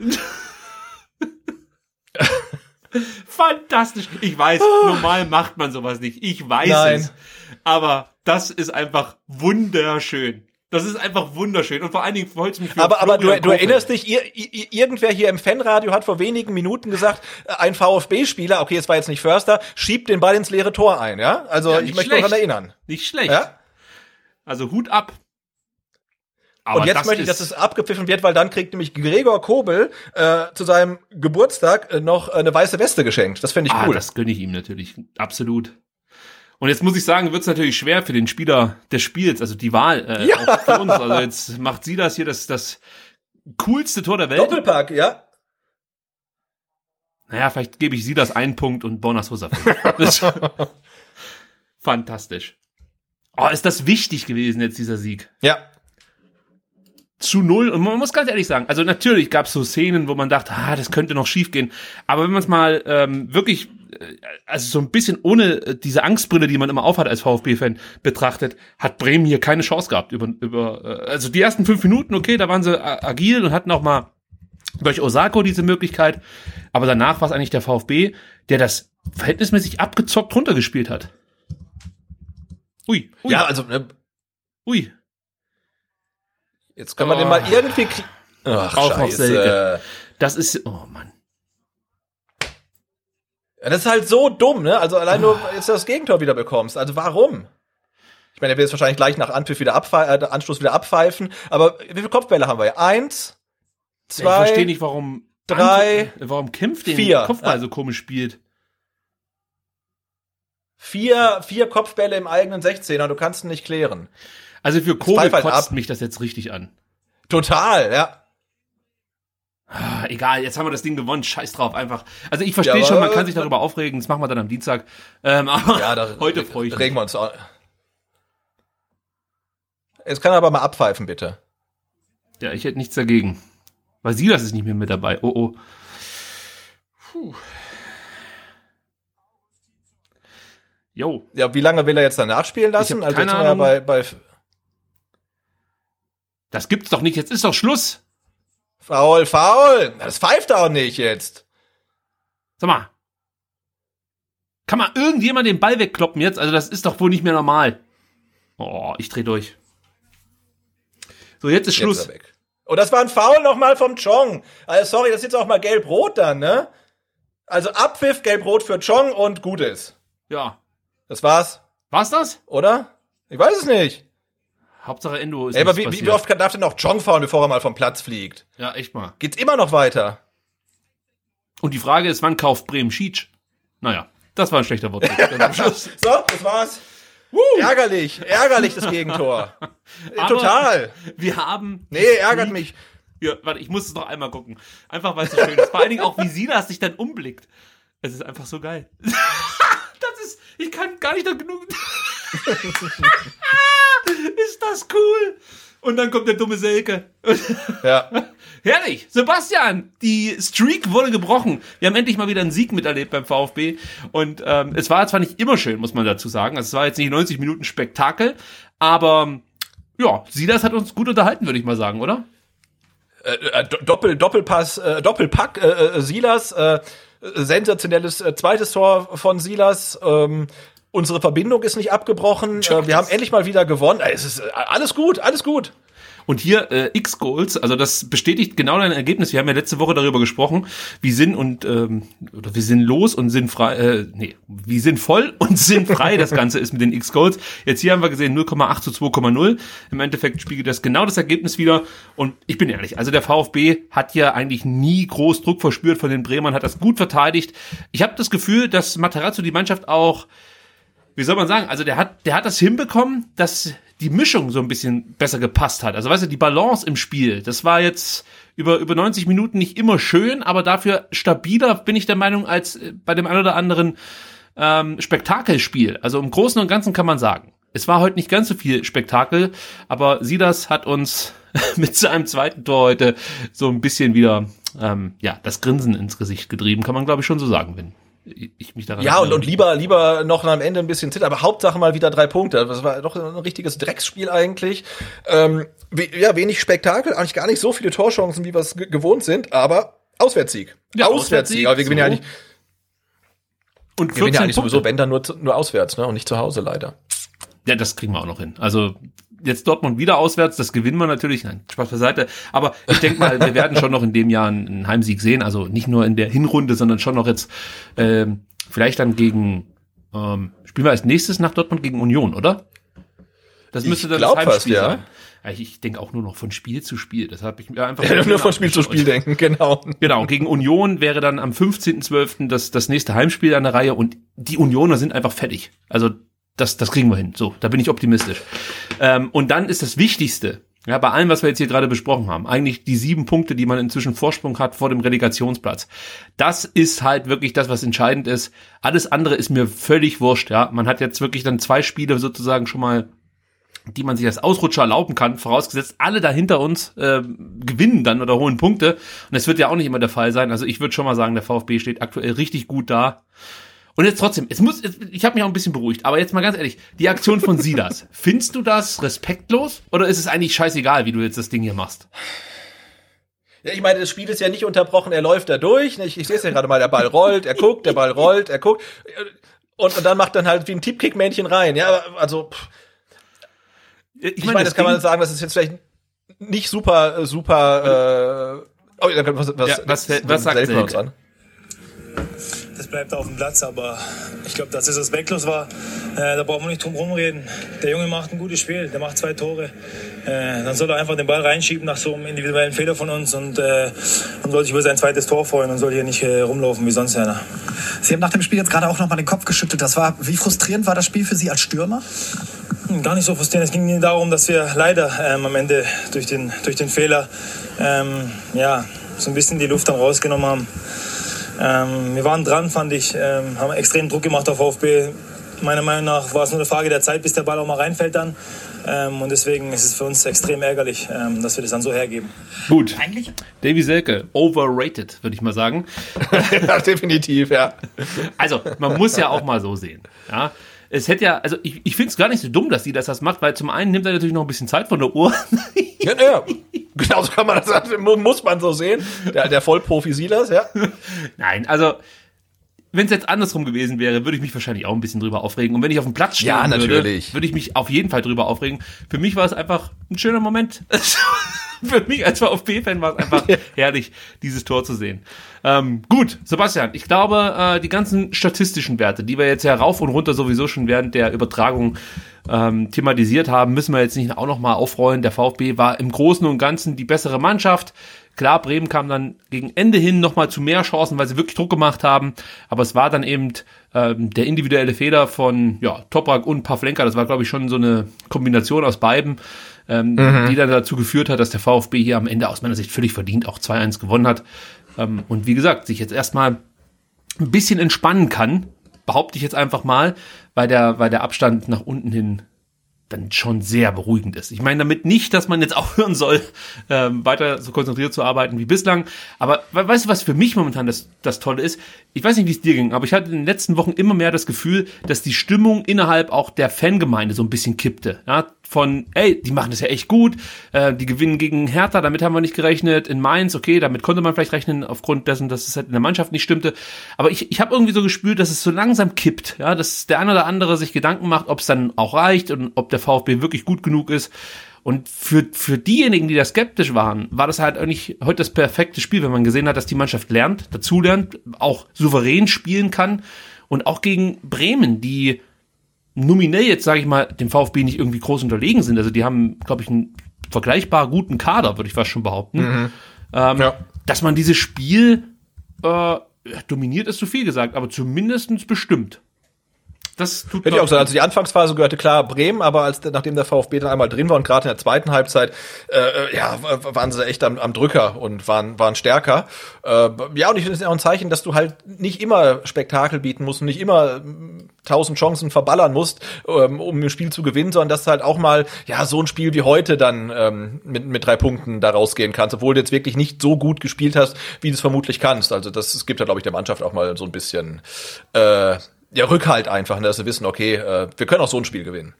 Fantastisch. Ich weiß, normal macht man sowas nicht. Ich weiß Nein. es. Aber das ist einfach wunderschön. Das ist einfach wunderschön. Und vor allen Dingen freut es mich Aber, aber du, du erinnerst dich, ir, ir, irgendwer hier im Fanradio hat vor wenigen Minuten gesagt, ein VfB-Spieler, okay, es war jetzt nicht Förster, schiebt den Ball ins leere Tor ein, ja? Also Ja, ich möchte schlecht. daran erinnern. Nicht schlecht. Ja? Also Hut ab. Aber Und jetzt möchte ich, dass es abgepfiffen wird, weil dann kriegt nämlich Gregor Kobel äh, zu seinem Geburtstag äh, noch eine weiße Weste geschenkt. Das fände ich Ah, cool. das gönne ich ihm natürlich. Absolut. Und jetzt muss ich sagen, wird es natürlich schwer für den Spieler des Spiels, also die Wahl äh, Ja. auch für uns. Also jetzt macht sie das hier, das, das coolste Tor der Welt. Doppelpack, ja? Naja, vielleicht gebe ich sie das einen Punkt und Bonas. Das- Fantastisch. Oh, ist das wichtig gewesen jetzt, dieser Sieg? Ja. Zu null. Und man muss ganz ehrlich sagen, also natürlich gab es so Szenen, wo man dachte, ah, das könnte noch schief gehen. Aber wenn man es mal ähm, wirklich, äh, also so ein bisschen ohne äh, diese Angstbrille, die man immer aufhat als VfB-Fan betrachtet, hat Bremen hier keine Chance gehabt. Über, über, äh, also die ersten fünf Minuten, okay, da waren sie a- agil und hatten auch mal durch Osako diese Möglichkeit. Aber danach war es eigentlich der VfB, der das verhältnismäßig abgezockt runtergespielt hat. Ui, ui, Ja, also ne, ui. Jetzt können wir Oh. den mal irgendwie... kl- Ach, Auch noch scheiße. Das ist, oh Mann. Ja, das ist halt so dumm, ne? Also allein nur, jetzt das Gegentor wieder bekommst. Also warum? Ich meine, er wird jetzt wahrscheinlich gleich nach Anpfiff wieder abpfeifen, äh, Anstoß wieder abpfeifen. Aber wie viele Kopfbälle haben wir? hier? Eins, ich zwei, verstehe nicht, warum drei, warum Kempf den vier. Kopfball so komisch spielt. vier, vier Kopfbälle im eigenen 16er. Du kannst ihn nicht klären. Also für Kobe pfeif halt kotzt ab. mich das jetzt richtig an. Total, ja. Ah, egal, jetzt haben wir das Ding gewonnen, scheiß drauf, einfach. Also ich verstehe Ja, schon, man kann sich darüber aufregen, das machen wir dann am Dienstag. Ähm, aber Ja, da heute freue ich mich. regen wir uns auch. Jetzt kann er aber mal abpfeifen, bitte. Ja, ich hätte nichts dagegen. Weil Silas ist nicht mehr mit dabei. Oh, oh. Puh. Jo, Ja, wie lange will er jetzt danach spielen lassen? Also keine jetzt sind wir bei, bei das gibt's doch nicht, jetzt ist doch Schluss. Foul, Foul. Das pfeift auch nicht jetzt. Sag mal. Kann mal irgendjemand den Ball wegkloppen jetzt? Also das ist doch wohl nicht mehr normal. Oh, ich dreh durch. So, jetzt ist Schluss. Jetzt ist weg. Und das war ein Foul nochmal vom Chong. Also sorry, das ist jetzt auch mal gelb-rot dann, ne? Also Abpfiff, gelb-rot für Chong und gut ist. Ja. Das war's, War's das? oder? Ich weiß es nicht. Hauptsache Endo ist Ey, aber wie, wie oft darf denn noch Chong fahren, bevor er mal vom Platz fliegt? Ja, echt mal. Geht's immer noch weiter? Und die Frage ist, wann kauft Bremen Schietsch? Naja, das war ein schlechter Wort. So, das war's. Ärgerlich, ärgerlich das Gegentor. Total. Wir haben. Nee, ärgert mich. Ja, warte, ich muss es noch einmal gucken. Einfach weil es so schön ist. Vor allen Dingen auch, wie Silas sich dann umblickt. Es ist einfach so geil. das ist. Ich kann gar nicht noch genug. ist das cool? Und dann kommt der dumme Selke. Ja. Herrlich, Sebastian, die Streak wurde gebrochen. Wir haben endlich mal wieder einen Sieg miterlebt beim VfB. Und ähm, es war zwar nicht immer schön, muss man dazu sagen. Also es war jetzt nicht 90 Minuten Spektakel, aber ja, Silas hat uns gut unterhalten, würde ich mal sagen, oder? Äh, Do- Doppel, Doppelpass, äh, Doppelpack, äh, äh, Silas, äh, sensationelles äh, zweites Tor von Silas. Ähm, unsere Verbindung ist nicht abgebrochen. Äh, wir haben endlich mal wieder gewonnen. Äh, Es ist äh, alles gut, alles gut. Und hier äh, X-Goals, also das bestätigt genau dein Ergebnis. Wir haben ja letzte Woche darüber gesprochen, wie sinn und ähm, oder wie sinnlos und sinnfrei, äh, nee, wie sinnvoll und sinnfrei das Ganze ist mit den X-Goals. Jetzt hier haben wir gesehen 0,8 zu 2,0. Im Endeffekt spiegelt das genau das Ergebnis wieder. Und ich bin ehrlich, also der VfB hat ja eigentlich nie groß Druck verspürt von den Bremern, hat das gut verteidigt. Ich habe das Gefühl, dass Materazzo die Mannschaft auch wie soll man sagen, also der hat, der hat das hinbekommen, dass die Mischung so ein bisschen besser gepasst hat. Also weißt du, die Balance im Spiel, das war jetzt über, über 90 Minuten nicht immer schön, aber dafür stabiler, bin ich der Meinung, als äh, bei dem einen oder anderen ähm, Spektakelspiel. Also im Großen und Ganzen kann man sagen. Es war heute nicht ganz so viel Spektakel, aber Silas hat uns mit seinem zweiten Tor heute so ein bisschen wieder ähm, ja das Grinsen ins Gesicht getrieben, kann man glaube ich schon so sagen, wenn ich mich daran Ja, und, und lieber, lieber noch am Ende ein bisschen zittern, aber Hauptsache mal wieder drei Punkte. Das war doch ein richtiges Drecksspiel eigentlich. Ähm, we ja, wenig Spektakel, eigentlich gar nicht so viele Torchancen, wie wir es ge- gewohnt sind, aber Auswärtssieg. Ja, Auswärtssieg. Auswärtssieg, Aber wir gewinnen ja so. eigentlich, und wir gewinnen ja eigentlich Punkte. sowieso, wenn dann nur, nur auswärts, ne, und nicht zu Hause leider. Ja, das kriegen wir auch noch hin. Also jetzt Dortmund wieder auswärts, das gewinnen wir natürlich. Nein, Spaß beiseite. Aber ich denke mal, wir werden schon noch in dem Jahr einen Heimsieg sehen. Also nicht nur in der Hinrunde, sondern schon noch jetzt ähm, vielleicht dann gegen ähm, spielen wir als nächstes nach Dortmund gegen Union, oder? Das Ich müsste dann glaub das fast, Heimspiel ja. sein. Ja, Ich, ich denke auch nur noch von Spiel zu Spiel. Das habe ich mir einfach nur von Spiel zu Spiel denken, genau. Genau, gegen Union wäre dann am 15.12. das, das nächste Heimspiel an der Reihe und die Unioner sind einfach fertig. Also das, das kriegen wir hin. So, da bin ich optimistisch. Ähm, und dann ist das Wichtigste, ja, bei allem, was wir jetzt hier gerade besprochen haben, eigentlich die sieben Punkte, die man inzwischen Vorsprung hat vor dem Relegationsplatz. Das ist halt wirklich das, was entscheidend ist. Alles andere ist mir völlig wurscht, ja. Man hat jetzt wirklich dann zwei Spiele sozusagen schon mal die man sich als Ausrutscher erlauben kann, vorausgesetzt alle da hinter uns äh, gewinnen dann oder holen Punkte. Und das wird ja auch nicht immer der Fall sein. Also ich würde schon mal sagen, der VfB steht aktuell richtig gut da. Und jetzt trotzdem, es muss, ich habe mich auch ein bisschen beruhigt, aber jetzt mal ganz ehrlich, die Aktion von Silas, findest du das respektlos oder ist es eigentlich scheißegal, wie du jetzt das Ding hier machst? Ja, ich meine, das Spiel ist ja nicht unterbrochen, er läuft da durch. Ich, ich sehe es ja gerade mal, der Ball rollt, er guckt, der Ball rollt, er guckt. Und, und dann macht dann halt wie ein Tippkick-Männchen rein. Ja, also, pff, ich, meine, das kann man sagen, das ist jetzt vielleicht nicht super, äh, super, äh, oh, was, was, Ja, was fällt- was sagt Selke? an. Bleibt auf dem Platz, aber ich glaube, dass es respektlos war, äh, da brauchen wir nicht drum rumreden. Der Junge macht ein gutes Spiel, der macht zwei Tore. Äh, dann soll er einfach den Ball reinschieben nach so einem individuellen Fehler von uns und, äh, soll sich über sein zweites Tor freuen und soll hier nicht äh, rumlaufen wie sonst einer. Sie haben nach dem Spiel jetzt gerade auch nochmal den Kopf geschüttelt. Das war, wie frustrierend war das Spiel für Sie als Stürmer? Hm, Gar nicht so frustrierend. Es ging nur darum, dass wir leider ähm, am Ende durch den, durch den Fehler ähm, ja, so ein bisschen die Luft dann rausgenommen haben. Ähm, wir waren dran, fand ich, ähm, haben extrem Druck gemacht auf VfB. Meiner Meinung nach war es nur eine Frage der Zeit, bis der Ball auch mal reinfällt dann. Ähm, und deswegen ist es für uns extrem ärgerlich, ähm, dass wir das dann so hergeben. Gut. Eigentlich? Davy Selke, overrated, würde ich mal sagen. ja, definitiv, ja. Also, man muss ja auch mal so sehen. Ja. Es hätte ja, also ich, ich finde es gar nicht so dumm, dass die das, das macht, weil zum einen nimmt er natürlich noch ein bisschen Zeit von der Uhr. Ja, ja. Genau so kann man das, mu- muss man so sehen. Der, der Vollprofi Silas, ja. Nein, also wenn es jetzt andersrum gewesen wäre, würde ich mich wahrscheinlich auch ein bisschen drüber aufregen. Und wenn ich auf dem Platz stehen Ja, würde, würde ich mich auf jeden Fall drüber aufregen. Für mich war es einfach ein schöner Moment. Für mich als VfB-Fan war es einfach herrlich, dieses Tor zu sehen. Ähm, gut, Sebastian, ich glaube, äh, die ganzen statistischen Werte, die wir jetzt ja rauf und runter sowieso schon während der Übertragung ähm, thematisiert haben, müssen wir jetzt nicht auch nochmal aufrollen. Der VfB war im Großen und Ganzen die bessere Mannschaft. Klar, Bremen kam dann gegen Ende hin nochmal zu mehr Chancen, weil sie wirklich Druck gemacht haben. Aber es war dann eben ähm, der individuelle Fehler von ja, Toprak und Pavlenka. Das war, glaube ich, schon so eine Kombination aus beiden, ähm, die dann dazu geführt hat, dass der VfB hier am Ende aus meiner Sicht völlig verdient auch 2-1 gewonnen hat. Ähm, und wie gesagt, sich jetzt erstmal ein bisschen entspannen kann, behaupte ich jetzt einfach mal, weil der, weil der Abstand nach unten hin dann schon sehr beruhigend ist. Ich meine damit nicht, dass man jetzt aufhören soll, ähm, weiter so konzentriert zu arbeiten wie bislang. Aber we- weißt du, was für mich momentan das, das Tolle ist? Ich weiß nicht, wie es dir ging, aber ich hatte in den letzten Wochen immer mehr das Gefühl, dass die Stimmung innerhalb auch der Fangemeinde so ein bisschen kippte. Ja? Von, ey, die machen das ja echt gut, äh, die gewinnen gegen Hertha, damit haben wir nicht gerechnet. In Mainz, okay, damit konnte man vielleicht rechnen, aufgrund dessen, dass es halt in der Mannschaft nicht stimmte. Aber ich, ich habe irgendwie so gespürt, dass es so langsam kippt, ja, dass der eine oder andere sich Gedanken macht, ob es dann auch reicht und ob der VfB wirklich gut genug ist. Und für, für diejenigen, die da skeptisch waren, war das halt eigentlich heute das perfekte Spiel, wenn man gesehen hat, dass die Mannschaft lernt, dazulernt, auch souverän spielen kann und auch gegen Bremen, die nominell jetzt, sage ich mal, dem VfB nicht irgendwie groß unterlegen sind. Also die haben, glaube ich, einen vergleichbar guten Kader, würde ich fast schon behaupten. Ähm, Ja. Dass man dieses Spiel äh, dominiert, ist zu viel gesagt, aber zumindestens bestimmt. Das tut Hätte ich auch sagen. Also die Anfangsphase gehörte klar Bremen, aber als nachdem der VfB dann einmal drin war und gerade in der zweiten Halbzeit, äh, ja, w- waren sie echt am, am Drücker und waren waren stärker. Äh, ja, und ich finde es auch ein Zeichen, dass du halt nicht immer Spektakel bieten musst und nicht immer mm, tausend Chancen verballern musst, ähm, um ein Spiel zu gewinnen, sondern dass du halt auch mal ja so ein Spiel wie heute dann ähm, mit mit drei Punkten da rausgehen kannst, obwohl du jetzt wirklich nicht so gut gespielt hast, wie du es vermutlich kannst. Also das es gibt ja glaube ich der Mannschaft auch mal so ein bisschen äh, ja, Rückhalt einfach, ne, dass sie wissen, okay, äh, wir können auch so ein Spiel gewinnen.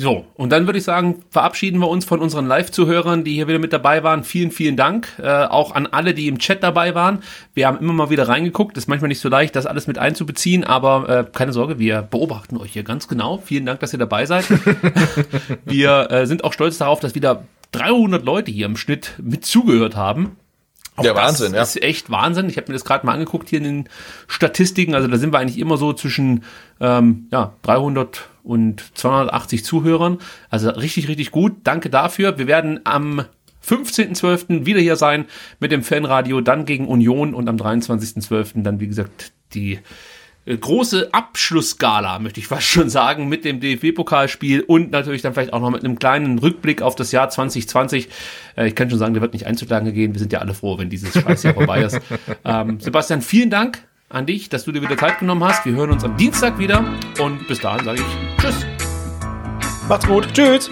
So, und dann würde ich sagen, verabschieden wir uns von unseren Live-Zuhörern, die hier wieder mit dabei waren. Vielen, vielen Dank. Äh, auch an alle, die im Chat dabei waren. Wir haben immer mal wieder reingeguckt. Ist manchmal nicht so leicht, das alles mit einzubeziehen, aber äh, keine Sorge, wir beobachten euch hier ganz genau. Vielen Dank, dass ihr dabei seid. wir äh, sind auch stolz darauf, dass wieder 300 Leute hier im Schnitt mit zugehört haben. Auch Ja, das Wahnsinn, ja. ist echt Wahnsinn. Ich habe mir das gerade mal angeguckt hier in den Statistiken. Also da sind wir eigentlich immer so zwischen ähm, ja, 300 und 280 Zuhörern. Also richtig, richtig gut. Danke dafür. Wir werden am 15.12. wieder hier sein mit dem Fanradio, dann gegen Union und am 23.12. dann, wie gesagt, die große Abschlussgala, möchte ich fast schon sagen, mit dem DFB-Pokalspiel und natürlich dann vielleicht auch noch mit einem kleinen Rückblick auf das Jahr 2020. Äh, ich kann schon sagen, der wird nicht lange gehen. Wir sind ja alle froh, wenn dieses Scheißjahr vorbei ist. Ähm, Sebastian, vielen Dank an dich, dass du dir wieder Zeit genommen hast. Wir hören uns am Dienstag wieder und bis dahin sage ich Tschüss. Macht's gut. Tschüss.